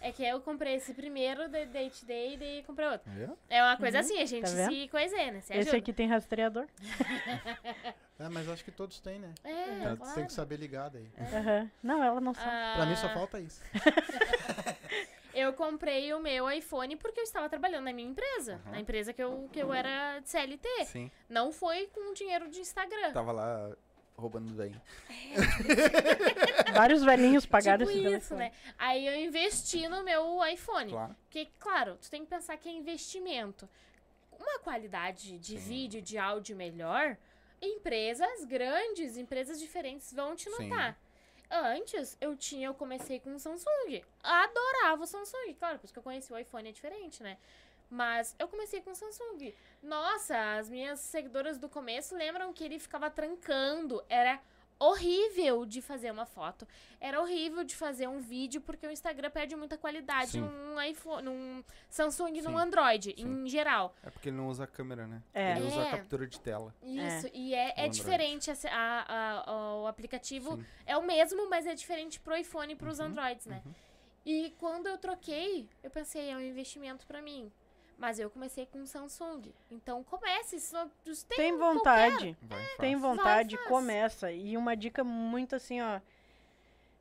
é que eu comprei esse primeiro, daí daí te dei e daí comprei outro. Viu? É uma coisa assim, a gente tá se coisê, né? Se Esse ajuda. aqui tem rastreador. (laughs) É, mas acho que todos têm, né? É, Tem claro. que saber ligar daí. Aham. Não, ela não sabe. Ah, Pra mim só falta isso. (laughs) Eu comprei o meu iPhone porque eu estava trabalhando na minha empresa. Na empresa que eu, que eu era de CLT. Sim. Não foi com dinheiro de Instagram. Tava lá roubando daí. Vários velhinhos (laughs) pagaram tipo esse isso, telefone. né? Aí eu investi no meu iPhone. Claro. Porque, claro, tu tem que pensar que é investimento. Uma qualidade de Sim. vídeo, de áudio melhor, empresas grandes, empresas diferentes vão te Sim. notar. Antes, eu tinha, eu comecei com o Samsung. Adorava o Samsung. Claro, porque eu conheci o iPhone é diferente, né? Mas eu comecei com o Samsung. Nossa, as minhas seguidoras do começo lembram que ele ficava trancando. Era horrível de fazer uma foto. Era horrível de fazer um vídeo, porque o Instagram perde muita qualidade Sim. num iPhone, num Samsung e num Android, sim. em geral. É porque ele não usa a câmera, né? É. Ele usa É. a captura de tela. Isso, e é, é diferente. a- a- a- o aplicativo Sim. é o mesmo, mas é diferente pro iPhone e pros Uhum, Androids, né? uhum. E quando eu troquei, eu pensei, é um investimento pra mim. Mas eu comecei com Samsung. Então comece, só tem, Tem um vontade, Vai, tem vontade, começa. E uma dica muito assim, ó,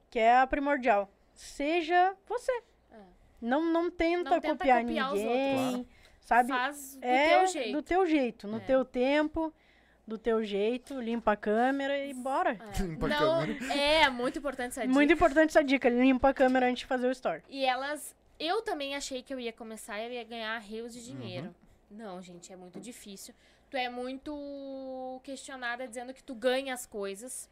que é a primordial. Seja você. É. Não, não tenta Não tenta copiar copiar ninguém, outros. sabe? Faz do é teu jeito. do teu jeito, no É. teu tempo, do teu jeito, limpa a câmera e bora. É. (laughs) Limpa a Não, câmera. é muito importante essa dica. Muito importante essa dica, limpa a câmera antes de fazer o story. E elas. Eu também achei que eu ia começar e eu ia ganhar rios de Uhum. dinheiro. Não, gente, é muito difícil. Tu é muito questionada dizendo que tu ganha as coisas.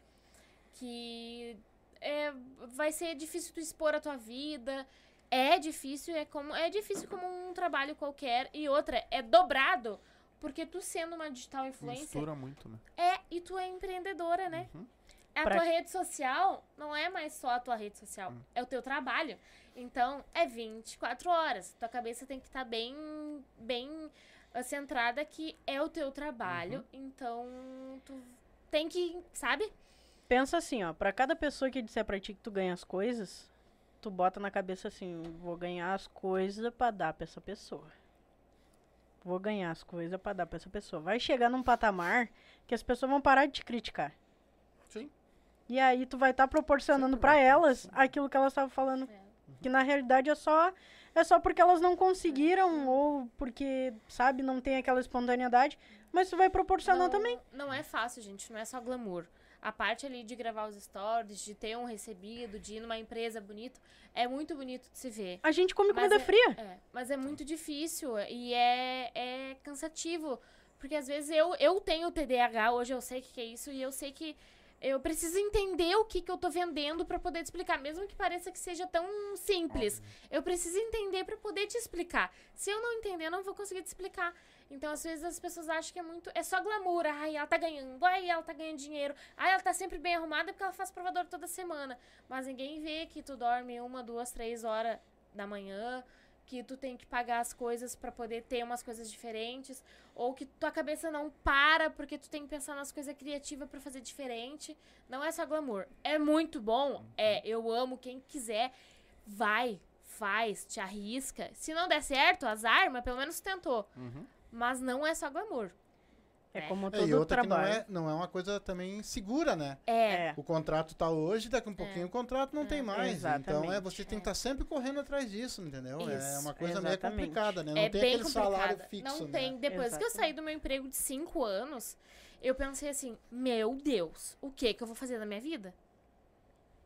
Que é, vai ser difícil tu expor a tua vida. É difícil, é como é difícil como um trabalho qualquer. E outra, é dobrado. Porque tu sendo uma digital influencer, Mistura muito, né? é, e tu é empreendedora, né? Uhum. A Pra- tua rede social não é mais só a tua rede social, Hum. é o teu trabalho. Então, é 24 horas. Tua cabeça tem que estar bem, bem ah, centrada que é o teu trabalho. Uhum. Então, tu tem que, sabe? Pensa assim, ó, pra cada pessoa que disser pra ti que tu ganha as coisas, tu bota na cabeça assim, vou ganhar as coisas pra dar pra essa pessoa. Vou ganhar as coisas pra dar pra essa pessoa. Vai chegar num patamar que as pessoas vão parar de te criticar. Sim. E aí tu vai estar proporcionando Sempre pra vai ter, elas aquilo que elas estavam falando. É. Que na realidade é só é só porque elas não conseguiram ou porque, sabe, não tem aquela espontaneidade, mas tu vai proporcionar não, também. Não é fácil, gente. Não é só glamour. A parte ali de gravar os stories, de ter um recebido, de ir numa empresa bonito, é muito bonito de se ver. A gente come comida é- fria. É, mas é muito difícil e é, é cansativo. Porque às vezes eu, eu tenho TDAH, hoje eu sei o que é isso, e eu sei que eu preciso entender o que, que eu tô vendendo pra poder te explicar. Mesmo que pareça que seja tão simples. Eu preciso entender pra poder te explicar. Se eu não entender, eu não vou conseguir te explicar. Então, às vezes, as pessoas acham que é muito. É só glamour. Ai, ela tá ganhando. Ai, ela tá ganhando dinheiro. Ai, ela tá sempre bem arrumada porque ela faz provador toda semana. Mas ninguém vê que tu dorme uma, duas, três horas da manhã, que tu tem que pagar as coisas pra poder ter umas coisas diferentes, ou que tua cabeça não para porque tu tem que pensar nas coisas criativas pra fazer diferente. Não é só glamour. É muito bom, é, eu amo quem quiser, vai, faz, te arrisca. Se não der certo, azar, mas pelo menos tentou. Uhum. Mas não é só glamour. É É. como É, todo e outra que não trabalho. é, não é uma coisa também segura, né? É. É. O contrato tá hoje, daqui um pouquinho o contrato não tem mais. Então é Exatamente. você tem que estar sempre correndo atrás disso, entendeu? é Isso, uma coisa meio exatamente. complicada, né? Não é tem bem aquele complicada. salário fixo, não né? tem. Depois que eu saí do meu emprego de cinco anos, eu pensei assim, meu Deus, o que que eu vou fazer da minha vida?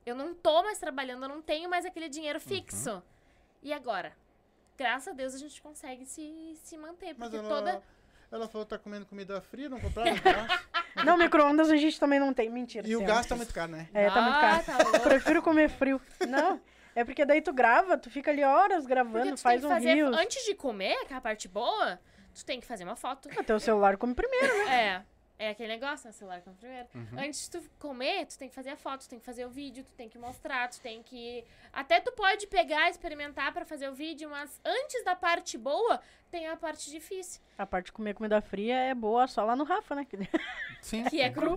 Eu não tô mais trabalhando, eu não tenho mais aquele dinheiro fixo. E agora? Graças a Deus a gente consegue se, se manter, Mas porque ela, toda... ela falou que tá comendo comida fria, não compraram gás. (laughs) Não, micro-ondas a gente também não tem. Mentira. E o gás tá muito caro, né? É, tá muito Ah, caro. tá. Prefiro comer frio. Não, é porque daí tu grava, tu fica ali horas Porque gravando, tu faz tem um que fazer, rios. antes de comer, que é a parte boa, tu tem que fazer uma foto. Até o celular come primeiro. É. É aquele negócio, né? Celular com primeiro. Uhum. Antes de tu comer, tu tem que fazer a foto, tu tem que fazer o vídeo, tu tem que mostrar, tu tem que. Até tu pode pegar, experimentar pra fazer o vídeo, mas antes da parte boa, tem a parte difícil. A parte de comer comida fria é boa só lá no Rafa, né? Sim. Que é cru.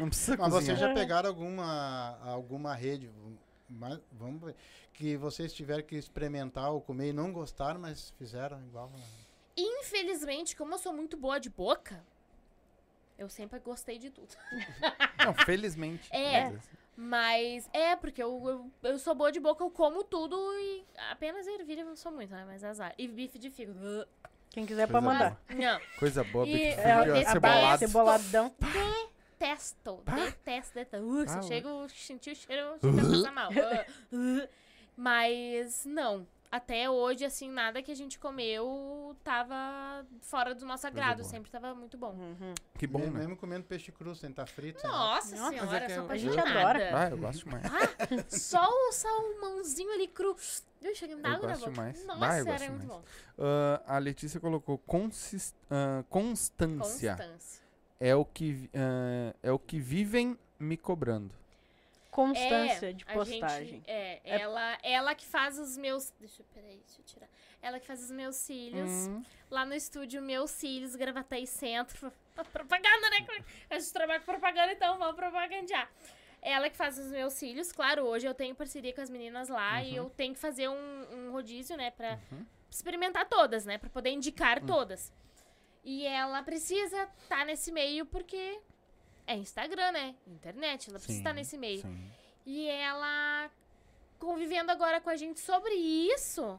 Não precisa (laughs) Mas cozinhar. vocês já pegaram alguma, alguma rede, mas, vamos ver, que vocês tiveram que experimentar ou comer e não gostaram, mas fizeram igual? né? Infelizmente, como eu sou muito boa de boca, eu sempre gostei de tudo. (laughs) Não, felizmente. É. Mas, assim, Mas é, porque eu, eu, eu sou boa de boca, eu como tudo e apenas ervilha eu não sou muito, né? Mas azar. E bife de fígado. uh, Quem quiser Coisa pra mandar. boa. Não. Coisa boa, E- bife é, frio, esse cebolado. Ceboladão. (laughs) Detesto. Pá. Detesto, detesto. Uh, se Ah, eu chego, sentir o cheiro, eu (laughs) passar mal. Uh, uh. Mas não. Até hoje, assim, nada que a gente comeu tava fora do nosso agrado. Sempre tava muito bom. Uhum. Que bom, mesmo, né? mesmo comendo peixe cru, sem estar frito. sem Nossa, Nossa, senhora, é que sou eu- a gente apaixonada. Ah, eu gosto mais. Só o salmãozinho ali cru. Eu cheguei na Eu água na gosto boca. mais. Nossa, Vai, eu era gosto muito mais. bom. Ah, a Letícia colocou consis- ah, constância. Constância. É o, que, ah, é o que vivem me cobrando. Constância É, de postagem. gente- é, Ela, ela que faz os meus. Deixa eu, peraí, deixa eu tirar. Ela que faz os meus cílios. Hum, Lá no estúdio, meus cílios, Gravataí Centro. (laughs) Propaganda, né? A gente trabalha com propaganda, então vamos propagandear. Ela que faz os meus cílios. Claro, hoje eu tenho parceria com as meninas lá e eu tenho que fazer um, um rodízio, né? Pra experimentar todas, né? Pra poder indicar todas. E ela precisa estar nesse meio porque é Instagram, né? Internet. Ela precisa sim, estar nesse meio. sim. E ela convivendo agora com a gente sobre isso,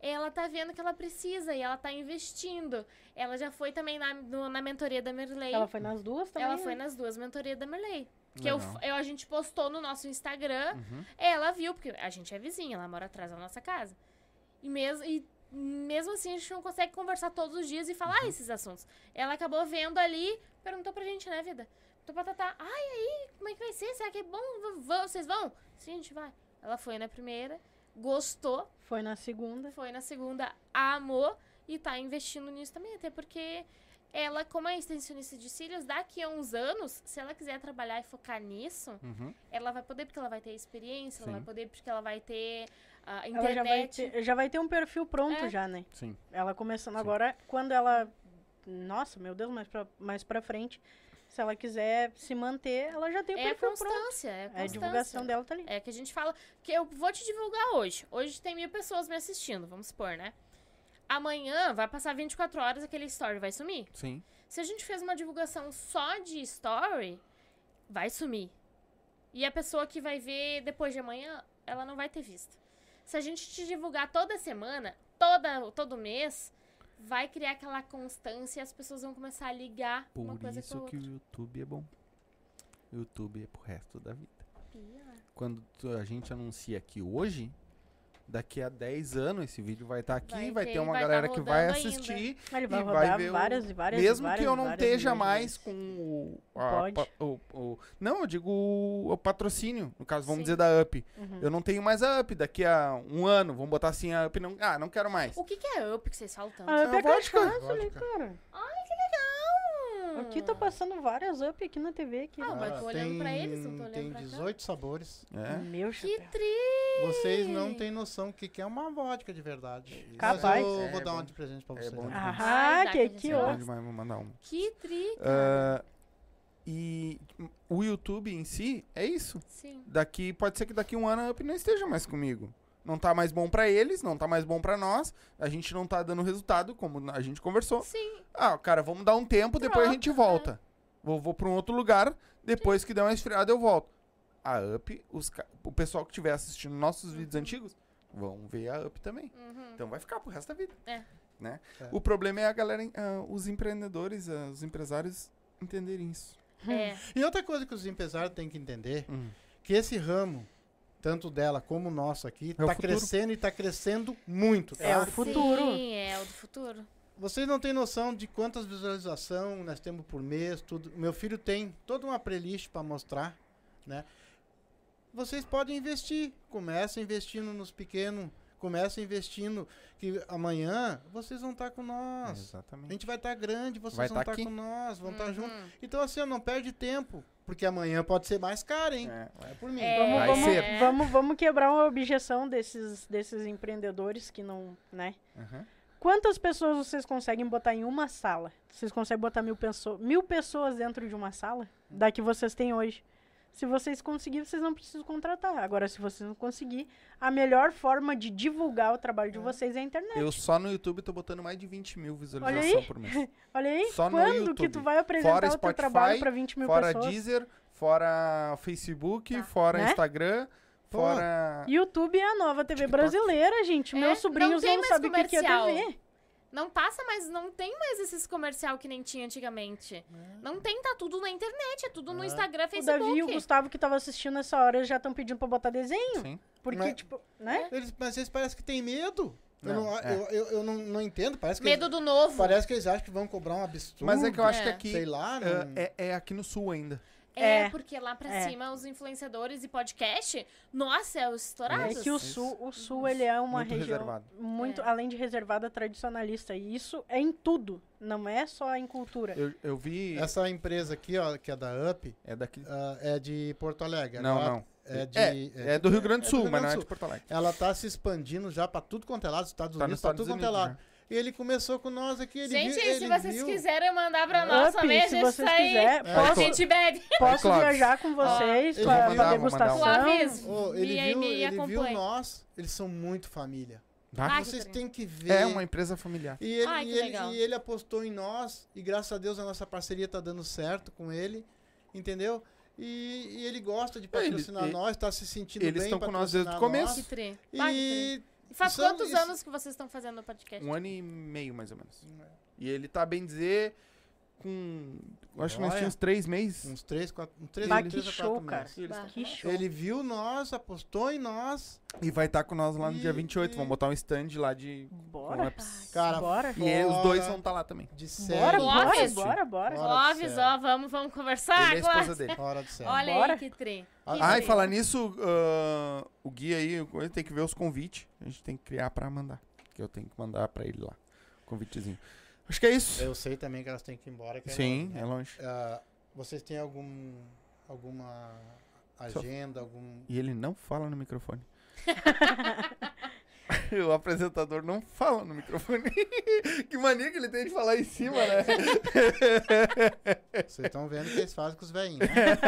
ela tá vendo que ela precisa e ela tá investindo. Ela já foi também na, no- na mentoria da Merley. Ela foi nas duas também. Ela né? foi nas duas mentorias da Merley. Que eu, eu, a gente postou no nosso Instagram. Uhum. Ela viu, porque a gente é vizinha, ela mora atrás da nossa casa. E mesmo, e mesmo assim, a gente não consegue conversar todos os dias e falar esses assuntos. Ela acabou vendo ali, perguntou pra gente, né, vida? Tô patatá. Ai, aí, como é que vai ser? Será que é bom? V- Vocês vão? Sim, a gente vai. Ela foi na primeira, gostou, Foi na segunda. foi na segunda, amou e tá investindo nisso também. Até porque ela, como é extensionista de cílios, daqui a uns anos, se ela quiser trabalhar e focar nisso, Uhum. ela vai poder porque ela vai ter experiência, ela Sim. vai poder porque ela vai ter a Ela já vai, internet. ter, já vai ter um perfil pronto É. já, né? Sim. Ela começando Sim. agora, quando ela. Nossa, meu Deus, mais pra, mais pra frente. Se ela quiser se manter, ela já tem o É a perfil pronto. constância, é a É, a constância. divulgação dela tá ali. É que a gente fala que eu vou te divulgar hoje. Hoje tem mil pessoas me assistindo, vamos supor, né? Amanhã vai passar 24 horas, aquele story vai sumir. Sim. Se a gente fez uma divulgação só de story, vai sumir. E a pessoa que vai ver depois de amanhã, ela não vai ter visto. Se a gente te divulgar toda semana, toda, todo mês, vai criar aquela constância e as pessoas vão começar a ligar uma Por coisa com a isso outra. que o YouTube é bom. O YouTube é pro resto da vida. Ó. Quando a gente anuncia aqui hoje, daqui a 10 anos esse vídeo vai estar aqui, vai, Vai ter ter- uma vai galera tá que vai assistir. Ele vai E vai rodar ver o- várias e várias Mesmo várias, que eu não esteja mais com o, a- o- o- Não, eu digo o, o patrocínio. No caso, vamos Sim. dizer da UP. Uhum. Eu não tenho mais a UP. Daqui a um ano, vamos botar assim a UP. Não, ah, não quero mais. O que, que é up que vocês falam tanto? Ah, up É é vodka. cachaça ali, Vodka. cara. Ai, que legal! Aqui tá passando várias up aqui na TV. Aqui. Ah, mas tô olhando pra eles, não tô olhando Tem pra cá. 18 sabores. É. Meu Que chapéu. tri! Vocês não têm noção o que que é uma vodka de verdade. Capaz. Mas eu É vou dar bom. uma de presente pra É vocês. bom né? demais. Ah, que, que gente É bom ó. demais, vou mandar um. Que tri! cara. Ah, e o YouTube em si é isso. Sim. Daqui, pode ser que daqui um ano a UP não esteja mais comigo. Não tá mais bom pra eles, não tá mais bom pra nós. A gente não tá dando resultado, como a gente conversou. Sim. Ah, cara, vamos dar um tempo, depois a gente Troca, volta. Vou, vou pra um outro lugar, depois que der uma esfriada eu volto. A UP, os, o pessoal que estiver assistindo nossos vídeos antigos, vão ver a UP também. Uhum. Então vai ficar pro resto da vida. É. Né? É. O problema é a galera, ah, os empreendedores, ah, os empresários entenderem isso. É. (laughs) E outra coisa que os empresários têm que entender, Hum. que esse ramo, tanto dela como o nosso aqui, É o tá futuro. crescendo e tá crescendo muito. Tá? É o futuro. Sim, é o do futuro. Vocês não têm noção de quantas visualizações nós temos por mês, tudo. Meu filho tem toda uma playlist para mostrar, né? Vocês podem investir, começa investindo nos pequenos, começa investindo que amanhã vocês vão estar com nós. A Exatamente. gente vai estar grande, vocês Vai vão tá estar aqui. com nós, vão estar Uhum. juntos. Então assim, não perde tempo, porque amanhã pode ser mais caro, hein? É. Vai por mim. É. Vamos, Vai vamos, ser. vamos, vamos quebrar uma objeção desses, desses empreendedores que não, né? Aham. Quantas pessoas vocês conseguem botar em uma sala? Vocês conseguem botar mil, pessoas mil pessoas dentro de uma sala? Da que vocês têm hoje? Se vocês conseguirem, vocês não precisam contratar. Agora, se vocês não conseguir, a melhor forma de divulgar o trabalho de vocês é a internet. Eu só no YouTube tô botando mais de 20 mil visualizações por mês. (laughs) Olha aí, Só no quando que YouTube. tu vai apresentar Fora o teu Spotify, trabalho para 20 mil Fora pessoas? Deezer, fora Facebook, Tá. fora Né? Instagram, Pô. fora. YouTube é a nova TV TikTok. brrazeleira, gente. É, Meus sobrinhos não não, sabem o que é. TV. Não passa, mas não tem mais esses comercial que nem tinha antigamente. Não tem, tá tudo na internet, é tudo no É. Instagram, O Facebook. Davi e o Gustavo que tava assistindo nessa hora já estão pedindo pra botar desenho. Sim. Porque, Mas- tipo, né? Eles, mas eles parecem que têm medo. Eu Não, não, é. eu, eu, eu não, não entendo. Parece que Medo eles, do novo. parece que eles acham que vão cobrar um absurdo. Mas é que eu acho que É. aqui. Sei lá, não- é, é aqui no sul ainda. É, É. porque lá pra É. cima os influenciadores e podcast, nossa, é os É estourados. que o sul, o sul ele é uma Muito região reservado. muito É. além de reservada tradicionalista e isso é em tudo, não é só em cultura. Eu, eu vi. Essa empresa aqui, ó, que é da UP, É daqui. ah, é de Porto Alegre. Não, Ela não. É, de, É, é do Rio Grande do é Sul, mas Grande não é de Porto Alegre. Ela tá se expandindo já pra tudo quanto é lado, Estados Tá Unidos, pra Estados tudo quanto é lado. né? E ele começou com nós aqui, ele Gente, viu, se ele vocês viu. quiserem mandar pra nós também, a se gente vocês tá aí. quiserem, É, a posso, gente bebe. (laughs) posso viajar com vocês ele pra, pra mandar, um. degustação. O aviso. Ô, ele Me- viu, me ele viu nós, eles são muito família. Tá? Ah, Vocês têm que ver. É uma empresa familiar. E ele, Ai, e, ele, e ele apostou em nós, e graças a Deus a nossa parceria tá dando certo com ele, entendeu? E, e ele gosta de patrocinar ele- nós, tá se sentindo eles bem estão com nós desde o começo. Nós. E E faz são- quantos isso- anos que vocês estão fazendo o podcast? Um ano e meio, mais ou menos. E ele tá bem dizer. Com. eu Acho que nós tínhamos três meses. Uns três, quatro, uns três, Bah, três que show, cara. meses. Que show. Ele viu nós, apostou em nós. E vai estar com nós lá no dia Ih, 28. Vamos botar um stand lá de. Bora. Cara, Bora. E os dois vão estar lá também. De Bora, série. bora, bora, bora. Clóvis, sério. ó, vamos, vamos conversar Ele é a esposa agora. dele. Fora do sério. Olha Bora. aí que tri. Ah, e falar nisso, ah, o Gui aí, tem que ver os convites. A gente tem que criar pra mandar. Que eu tenho que mandar pra ele lá. Convitezinho. Acho que é isso. Eu sei também que elas têm que ir embora. Que é Sim, longe, né? é longe. Ah, vocês têm algum alguma agenda, algum E ele não fala no microfone. (laughs) (laughs) o apresentador não fala no microfone. (laughs) que mania que ele tem de falar em cima, né? (laughs) Vocês estão vendo que eles fazem com os velhinhos, né?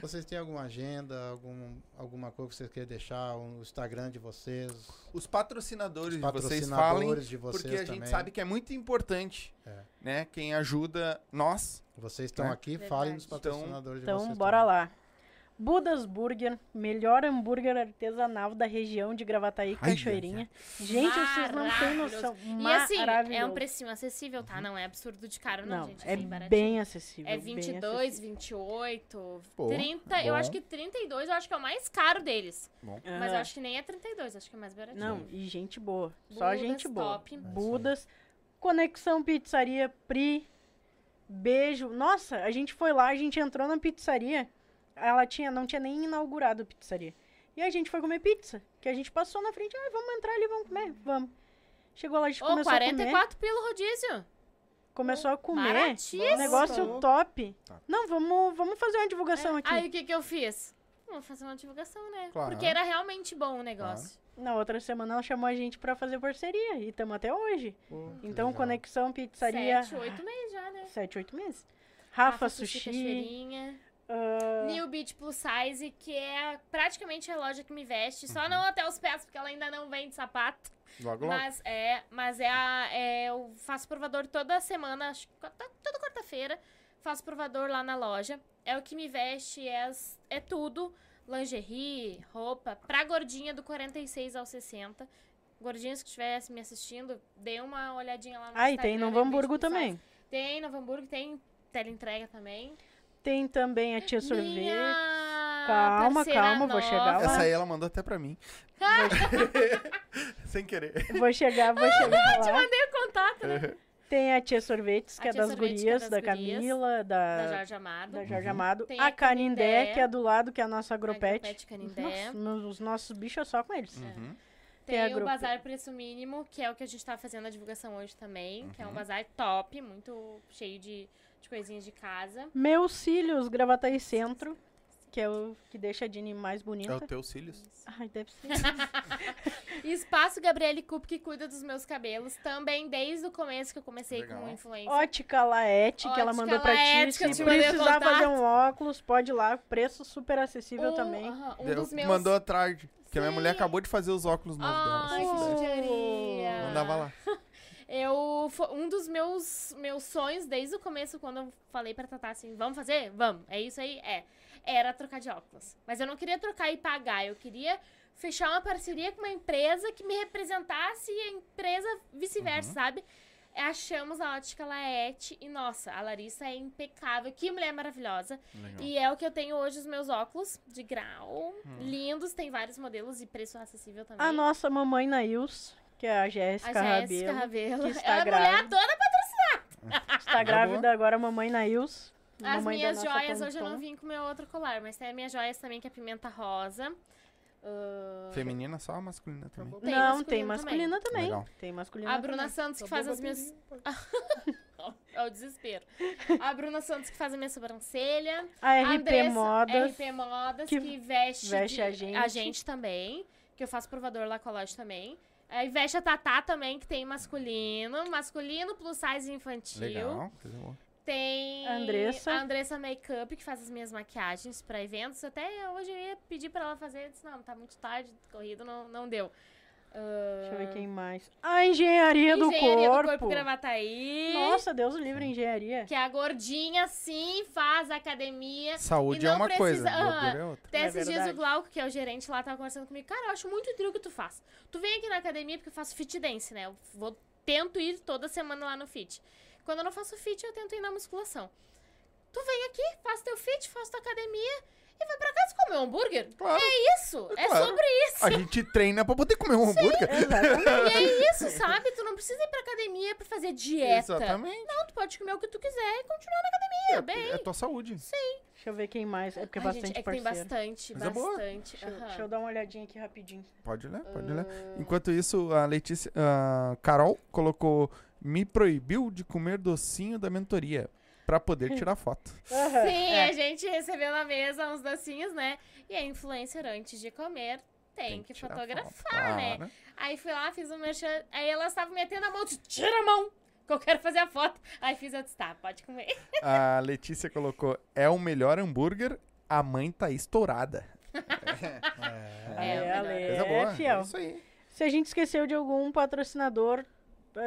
vocês têm alguma agenda, algum, alguma coisa que vocês querem deixar, o Instagram de vocês, Os patrocinadores os de vocês falem, patrocinadores de vocês porque a também. gente sabe que é muito importante, É. né? Quem ajuda nós. Vocês estão né? aqui, Verdade. falem dos patrocinadores de vocês. Então, bora também. lá. Budas Burger, melhor hambúrguer artesanal da região de Gravataí, Ai, Cachoeirinha. Gente, vocês não têm noção. E assim, Maravilhoso. é um precinho acessível, tá? Não é absurdo de caro, não, Não, gente. é bem baratinho. bem acessível. É bem 22, acessível. 28, Pô, 30. Eu bom. acho que 32 eu acho que é o mais caro deles. Mas eu acho que nem é 32, acho que é mais baratinho. Não, e gente boa. Só Budas, gente boa. top. Budas. Conexão Pizzaria Pri. Beijo. Nossa, a gente foi lá, a gente entrou na pizzaria. Ela tinha, não tinha nem inaugurado a pizzaria. E a gente foi comer pizza. Que a gente passou na frente. Ah, vamos entrar ali, vamos comer. Vamos. Chegou lá, a gente Ô, começou a comer. 44 pelo rodízio. Começou a comer. Baratíssimo. Negócio Nossa. top. Tá. Não, vamos, vamos fazer uma divulgação aqui. Aí o que que eu fiz? Vamos fazer uma divulgação, né? Claro. Porque era realmente bom o negócio. Na outra semana ela chamou a gente pra fazer parceria. E estamos até hoje. Pô, Então, legal. Conexão Pizzaria. 7, 8 meses já, né? 7, 8 meses. Rafa, Sushi. Cachoeirinha. Ah, New Beach Plus Size, que é praticamente a loja que me veste. Uhum. Só não até os pés, porque ela ainda não vende sapato. Logo, logo. Mas é, mas é, a, é eu faço provador toda semana, acho que to- toda quarta-feira. Faço provador lá na loja. É o que me veste, é, é tudo. Lingerie, roupa. Pra gordinha do 46 ao 60. Gordinhas que estivessem me assistindo, dê uma olhadinha lá no Ah, e Instagram, tem New Novo Beach Hamburgo também. Tem Novo Hamburgo, tem teleentrega também. Tem também a Tia Sorvete. Minha Calma, calma, vou nova. chegar lá. Essa aí ela mandou até pra mim. (laughs) Sem querer. Vou chegar, vou chegar lá. Mandei o contato, né? Tem a Tia Sorvetes, que A é das Sorvete, que é gurias, das da gurias, Camila, Da da, Jorge Amado. da Jorge Amado. Tem a a Canindé, Canindé, que é do lado, que é a nossa agropet. Agropet Canindé. Nossa, os nossos bichos é só com eles. Uhum. Tem a Tem o grupo. Bazar Preço Mínimo, que é o que a gente tá fazendo a divulgação hoje também. Que é um Uhum. bazar top, muito cheio de, de coisinhas de casa. Meus Cílios, Gravataí Centro, que é o que deixa a Dini mais É bonita. o teu cílios? Ai, deve ser. (laughs) E Espaço Gabriele Cup, que cuida dos meus cabelos. Também desde o começo que eu comecei Legal. com influência. Ótica Laete, que ela mandou pra ti. Laete, que Se precisar fazer um óculos, pode ir lá. Preço super acessível um, também. aham, um Deu- dos meus... Mandou atrás. Que a minha mulher acabou de fazer os óculos novos Ai, dela. que assim, judiaria. Mandava lá. Eu, um dos meus, meus sonhos desde o começo, quando eu falei pra Tatá assim, vamos fazer? Vamos, é isso aí? É. Era trocar de óculos. Mas eu não queria trocar e pagar, eu queria fechar uma parceria com uma empresa que me representasse e a empresa vice-versa, sabe? Achamos a ótica Laete e, nossa, a Larissa é impecável. Que mulher maravilhosa. Legal. E é o que eu tenho hoje, os meus óculos de grau. Lindos, tem vários modelos e preço acessível também. A nossa mamãe Nails, que é a A Jéssica Jéssica Rabelo. Rabelo. que está Ela é grávida. mulher toda Está grávida agora, a mamãe Nails. As minhas joias, hoje eu não vim com meu outro colar, mas tem as minhas joias também, que é pimenta rosa. Ah, Feminina só ou masculina também? Tem não, masculino tem masculina também. Legal. Tem masculina a Bruna também. Santos que faz as minhas. (laughs) É o desespero. A Bruna Santos que faz a minha sobrancelha. A RP Andressa, Modas. RP Modas, que que, veste, veste de- a gente. a gente também. Que eu faço provador lá com a loja também. Veste a Tatá também, que tem masculino. Masculino plus size infantil. Legal. coisa boa. Tem A Andressa. a Andressa Makeup, que faz as minhas maquiagens pra eventos. Até hoje eu ia pedir pra ela fazer. Eu disse, não, tá muito tarde, corrido, não, não deu. Ah, Deixa eu ver quem mais. A engenharia, do Engenharia corpo. do Corpo Gravataí. Nossa, Deus o livre, engenharia. Que a gordinha, sim, faz academia. Saúde E é uma coisa, precisa- é outra. Até É esses dias verdade. o Glauco, que é o gerente lá, tava conversando comigo. Cara, eu acho muito trio que tu faz. Tu vem aqui na academia porque eu faço fit dance, né? Eu vou, tento ir toda semana lá no fit. Quando eu não faço fit, eu tento ir na musculação. Tu vem aqui, faz teu fit, faz tua academia e vai pra casa comer um hambúrguer. Claro. É isso, é Claro. sobre isso. A gente treina pra poder comer um hambúrguer. E é (laughs) isso, sabe? Tu não precisa ir pra academia pra fazer dieta. Exatamente. Não, tu pode comer o que tu quiser e continuar na academia, bem. É tua saúde. Deixa eu ver quem mais. É porque é Ai, bastante gente, é que tem parceiro. bastante, Mas é bastante. Deixa, eu- deixa eu dar uma olhadinha aqui rapidinho. Pode ler, pode Ah. ler. Enquanto isso, a Letícia, a Carol colocou me proibiu de comer docinho da mentoria pra poder tirar foto. (laughs) Sim, é. a gente recebeu na mesa uns docinhos, né? E a influencer, antes de comer, tem, que, tirar fotografar, foto, né? claro. Aí fui lá, fiz um merchan. Aí elas estavam metendo a mão, disse, tira a mão, que eu quero fazer a foto. Aí fiz, eu disse, tá, pode comer. A Letícia colocou é o melhor hambúrguer, a mãe tá estourada. Aí, (laughs) É, Ale, Coisa é boa. É fiel. isso aí. Se a gente esqueceu de algum patrocinador,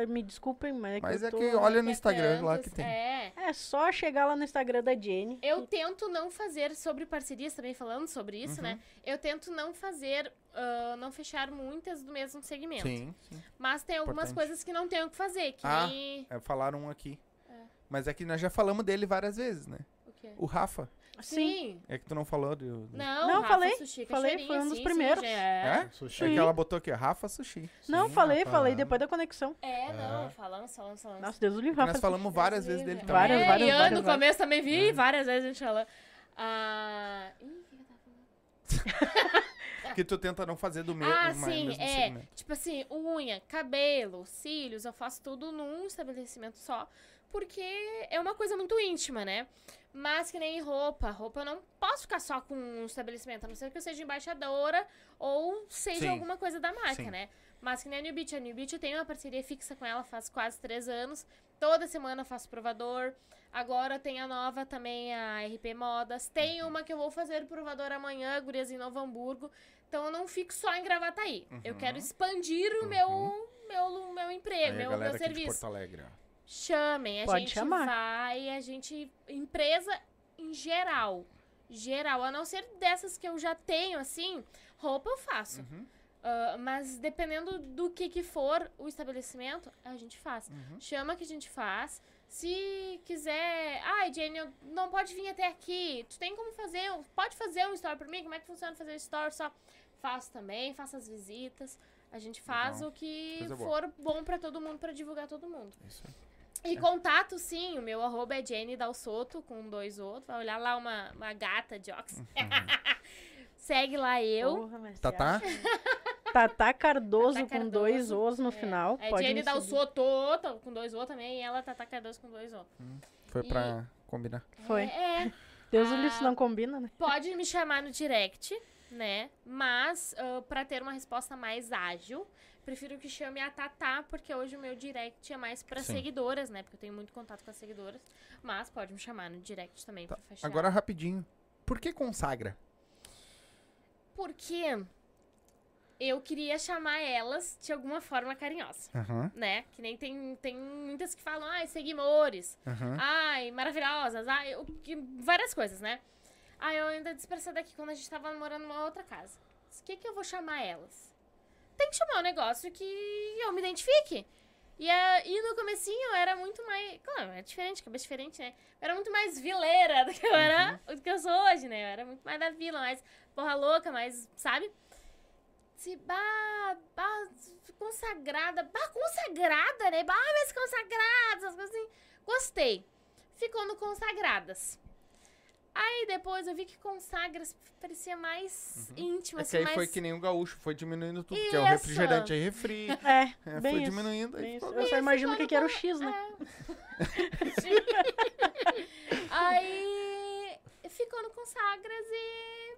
me desculpem, mas é que Mas eu é que olha no Instagram lá que tem. É. É só chegar lá no Instagram da Jenny. Eu tento não fazer sobre parcerias, também falando sobre isso, Uhum. né? Eu tento não fazer, ah, não fechar muitas do mesmo segmento. Sim, sim. Mas tem algumas Importante. coisas que não tenho o que fazer, que Ah. nem... É, falaram um aqui. É. Mas é que nós já falamos dele várias vezes, né? O quê? O Rafa. Sim. É que tu não falou do. do- Não, Não, Rafa falei, Sushi falei, foi um dos sim, primeiros. Sim, já é. É? Sushi. É que ela botou aqui, Rafa Sushi. Não, Sim, falei, rapaz. falei depois da conexão. É, não, falamos, falamos, falamos. Nossa, Deus do livro. Nós Rafa. falamos várias vezes dele também. Várias, é, várias, e eu várias, no começo também vi várias vezes a gente falando. Ah, ih, o que eu tava falando? Que tu tenta não fazer do mesmo, Ah, ma- sim, mesmo é. segmento. Tipo assim, unha, cabelo, cílios, eu faço tudo num estabelecimento só. Porque é uma coisa muito íntima, né? Mas que nem roupa. Roupa eu não posso ficar só com um estabelecimento, a não ser que eu seja embaixadora ou seja Sim. alguma coisa da marca, Sim. né? Mas que nem a New Beach. A New Beach eu tenho uma parceria fixa com ela faz quase três anos. Toda semana eu faço provador. Agora tem a nova também, a RP Modas. Tem Uhum. uma que eu vou fazer provador amanhã, Gurias em Novo Hamburgo. Então eu não fico só em Gravataí. Eu quero expandir o meu, meu, meu emprego, Uhum. Aí meu, meu serviço. Porto Alegre. Chamem, a Pode gente chamar. vai, a gente. Empresa em geral. Geral, a não ser dessas que eu já tenho, assim, roupa eu faço. Uhum. Ah, mas dependendo do que que for o estabelecimento, a gente faz. Uhum. Chama que a gente faz. Se quiser, ai, Jenny, eu- não pode vir até aqui. Tu tem como fazer? Pode fazer um story pra mim? Como é que funciona fazer story só? Faço também, faço as visitas. A gente faz Legal. o que for bom pra todo mundo, pra divulgar todo mundo. Isso. E contato, sim, o meu arroba é Jenny Dalsoto, com dois outros. Vai olhar lá uma, uma gata de óculos. (laughs) Segue lá eu. Porra, mas Tatá? acha? (laughs) Tatá Cardoso Tatá com Cardoso, dois Os no é. final. É pode Jenny. Dalsoto, tá com dois O também, e ela Tata Cardoso com dois O. Foi E- pra combinar. Foi. É, é. Deus o Ah. se não combina, né? pode me chamar no direct, né? Mas, ah, pra ter uma resposta mais ágil, prefiro que chame a Tatá, porque hoje o meu direct é mais pra Sim. seguidoras, né? Porque eu tenho muito contato com as seguidoras. Mas pode me chamar no direct também Tá. pra fechar. Agora rapidinho. Por que consagra? Porque eu queria chamar elas de alguma forma carinhosa, Aham, né? Que nem tem, tem muitas que falam, ai, seguimores, aham. ai, maravilhosas, ai, o que- várias coisas, né? Aí eu ainda essa daqui quando a gente tava morando numa outra casa. O que que eu vou chamar elas? Tem que chamar um negócio que eu me identifique. E, a- e no comecinho eu era muito mais. Claro, é diferente, cabeça diferente, né? Eu era muito mais vileira do que eu era do que eu sou hoje, né? Eu era muito mais da vila, mais porra louca, mais, sabe? Se, bah, bah, consagrada, bah, consagrada, né? Bah, mas consagradas, essas coisas assim. Gostei. Ficou no consagradas. Aí depois eu vi que consagras parecia mais íntimo, É assim, que aí mais... foi que nem o gaúcho, foi diminuindo tudo. Que é o Isso. refrigerante, é refri. É, É, bem foi isso. diminuindo. aí isso. ficou- Eu só imagino o que, que era o X, né? (laughs) Aí ficou no consagras e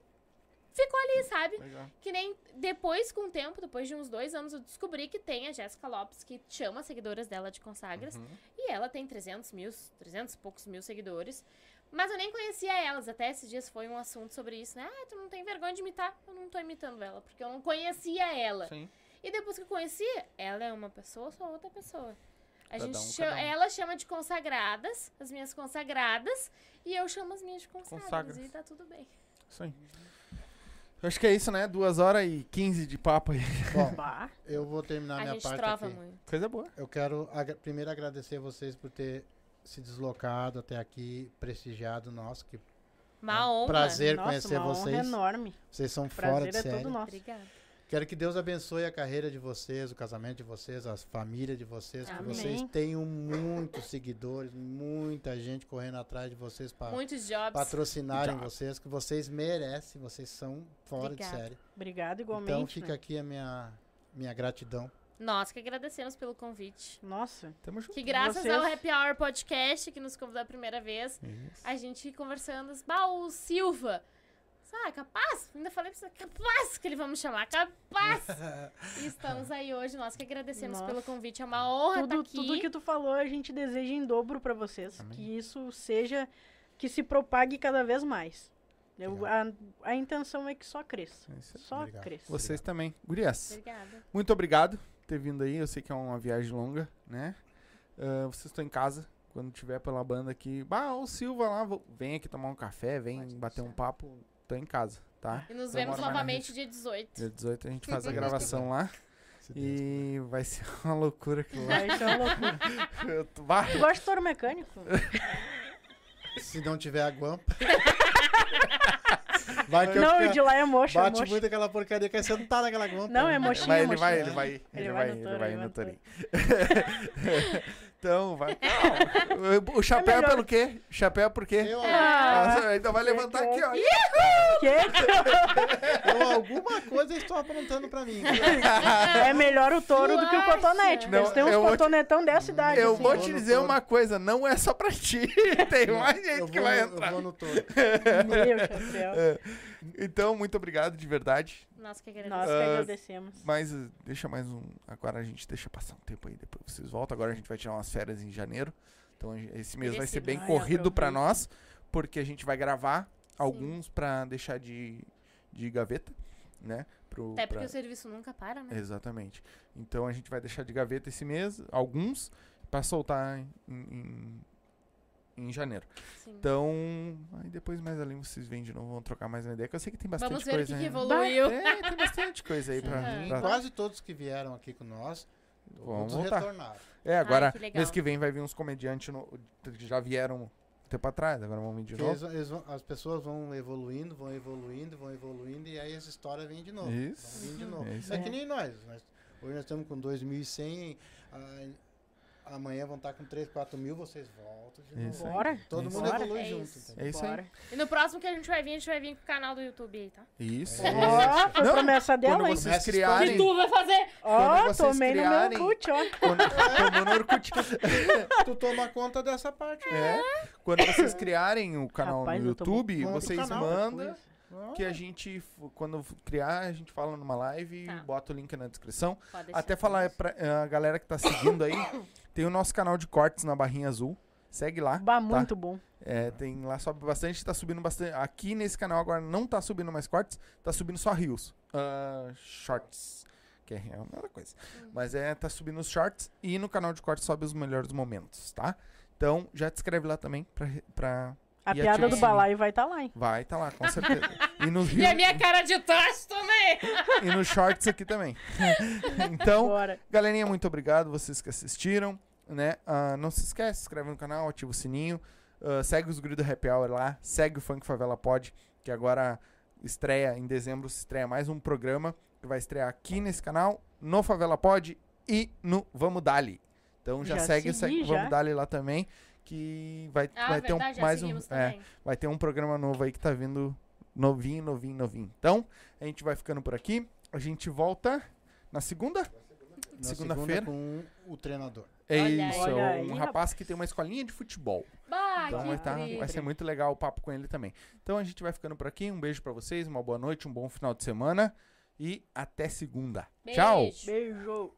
ficou ali, sabe? Legal. Que nem depois, com o tempo, depois de uns dois anos, eu descobri que tem a Jéssica Lopes, que chama as seguidoras dela de consagras. Uhum. E ela tem 300 mil, 300 e poucos mil seguidores. Mas eu nem conhecia elas. Até esses dias foi um assunto sobre isso, né? Ah, tu não tem vergonha de imitar? Eu não tô imitando ela, porque eu não conhecia ela. Sim. E depois que eu conheci, ela é uma pessoa, eu sou outra pessoa. A Cada gente um, chama- um. ela chama de consagradas, as minhas consagradas, e eu chamo as minhas de consagradas. Consagras. E tá tudo bem. Isso aí. Acho que é isso, né? Duas horas e 15 de papo aí. Bom, (laughs) eu vou terminar A minha gente parte trova aqui. muito. Coisa boa. Eu quero agra- primeiro agradecer vocês por ter se deslocado até aqui, prestigiado nós, que Uma honra. prazer Nossa, conhecer uma honra vocês. enorme. Vocês são O fora de é série. todo nosso. Obrigada. Quero que Deus abençoe a carreira de vocês, o casamento de vocês, as famílias de vocês, que vocês tenham muitos seguidores, muita gente correndo atrás de vocês para patrocinarem Jobs. vocês, que vocês merecem, vocês são fora Obrigada. de série. Obrigado igualmente. Então fica né? aqui a minha, minha gratidão. Nós que agradecemos pelo convite. Nossa. Tamo junto. Que graças Vocês- ao Happy Hour Podcast, que nos convidou a primeira vez, Isso. a gente conversando. Bah, o Silva. Ah, capaz? Ainda falei pra você, capaz que ele me chamar, capaz! (laughs) e estamos aí hoje, nós que agradecemos Nossa. pelo convite. É uma honra estar Tudo, aqui. tudo que tu falou, a gente deseja em dobro pra vocês. Amém. Que isso seja, que se propague cada vez mais. Eu- a, a intenção é que só cresça. É. Só Obrigado. cresça. Vocês também. Gurias, Obrigada. muito obrigado ter vindo aí. Eu sei que é uma viagem longa, né? Ah, vocês estão em casa. Quando tiver pela banda aqui, bah, o Silva lá, vou- vem aqui tomar um café, vem Pode bater um deixar. papo. Tô em casa, tá? E nos Eu vemos novamente dia 18. Dia 18 a gente (laughs) faz a gravação lá e vai ser (laughs) uma loucura aquilo lá. Vai ser uma loucura. (laughs) Eu bah, Tu gosta de touro mecânico? Se não tiver a guampa. Vai que Não, o fica- de lá é mocho, é Bate mocho. muito aquela porcaria, quer sentar naquela guampa. Não, é né? mochinho, Vai, ele mochinho. vai, ele vai, ele, Ele vai, vai ele vai ele no vai no tourinho. Então, vai. Não, (laughs) o chapéu é, pelo quê? Chapéu por quê? Eu, Ah, ainda vai levantar aqui, ó. que? eu alguma coisa estou aprontando pra mim. É melhor o touro do que o cotonete. Não, Eles têm uns vou te- cotonetão dessa idade. Eu assim. vou vou te dizer touro. uma coisa, não é só pra ti. (laughs) Tem mais gente eu que vou vai entrar. Eu vou no touro. Meu chapéu. (laughs) É, Então, muito obrigado de verdade. Nós que Nós agradecemos. que Ah, agradecemos. Mas uh, deixa mais um. Agora a gente deixa passar um tempo aí, depois vocês voltam. Agora a gente vai tirar umas férias em janeiro. Então esse mês vai ser bem Ai, corrido pra aproveita. nós, porque a gente vai gravar alguns pra deixar de, de gaveta, né? Pro, Até porque pra- o serviço nunca para, né? Exatamente. Então a gente vai deixar de gaveta esse mês, alguns, pra soltar em, em, em janeiro. Sim. Então, aí depois mais ali vocês vêm de novo, vão trocar mais uma ideia, que eu sei que tem bastante Vamos ver o coisa que, que ainda. evoluiu. É, tem bastante coisa aí pra, Sim. pra- Quase todos que vieram aqui com nós, Vamos todos voltar. retornaram. É, agora, Ai, que mês que vem vai vir uns comediantes no- que já vieram um tempo atrás, agora vão vir de Porque eles- novo. eles vão- as pessoas vão evoluindo, vão evoluindo, vão evoluindo, e aí essa história vem de novo. Isso. Vir de novo. É isso É, que nem nós. nós- hoje nós estamos com 2.100, ah, amanhã vão estar com 3, 4 mil, vocês voltam de novo. Bora. Todo Isso mundo aí. evolui É junto. isso. É isso aí. Bora. E no próximo que a gente vai vir, a gente vai vir com o canal do YouTube aí, tá? Isso. É. Ó, foi Não, promessa dela, Quando hein? vocês criarem. Que tu vai fazer! Ó, vocês tomei criarem- no meu cut, ó. Quando, (laughs) tomou no Orkut. (laughs) tu toma conta dessa parte. É. Quando vocês criarem o canal Rapaz, no YouTube, vocês mandam. Que a gente, quando criar, a gente fala numa live e Tá. bota o link na descrição. Até falar pra a galera que tá seguindo aí, tem o nosso canal de cortes na barrinha azul. Segue lá. Bah, tá? muito bom. É, tem lá sobe bastante, tá subindo bastante. Aqui nesse canal agora não tá subindo mais cortes, tá subindo só rios. Ah, shorts. Que é a mesma coisa. Mas é, tá subindo os shorts e no canal de cortes sobe os melhores momentos, tá? Então já te inscreve lá também pra. pra A piada do balaio vai estar lá, hein? vai, tá lá, com certeza. (laughs) E nos E a minha cara de trás também! e nos shorts aqui também. (laughs) então, Bora. Galerinha, muito obrigado vocês que assistiram, né? Ah, não se esquece, se inscreve no canal, ativa o sininho, ah, segue os guri do Happy Hour lá, segue o Funk Favela Pod, que agora estreia em dezembro, se estreia mais um programa que vai estrear aqui nesse canal, no Favela Pod e no Vamos Dali. Então já, Já segue o segui, segue, já. Vamos Dali lá também, que vai, Ah, vai ter um verdade, mais um, é, vai ter um programa novo aí que tá vindo novinho, novinho, novinho. Então, a gente vai ficando por aqui. A gente volta na segunda? Na Segunda-feira. segunda com o treinador. É Olha aí. isso, Olha é aí, um rapaz que tem uma escolinha de futebol. Bah, Então vai, tá- vai ser muito legal o papo com ele também. Então a gente vai ficando por aqui. Um beijo pra vocês, uma boa noite, um bom final de semana e até segunda. Beijo. Tchau! Beijo.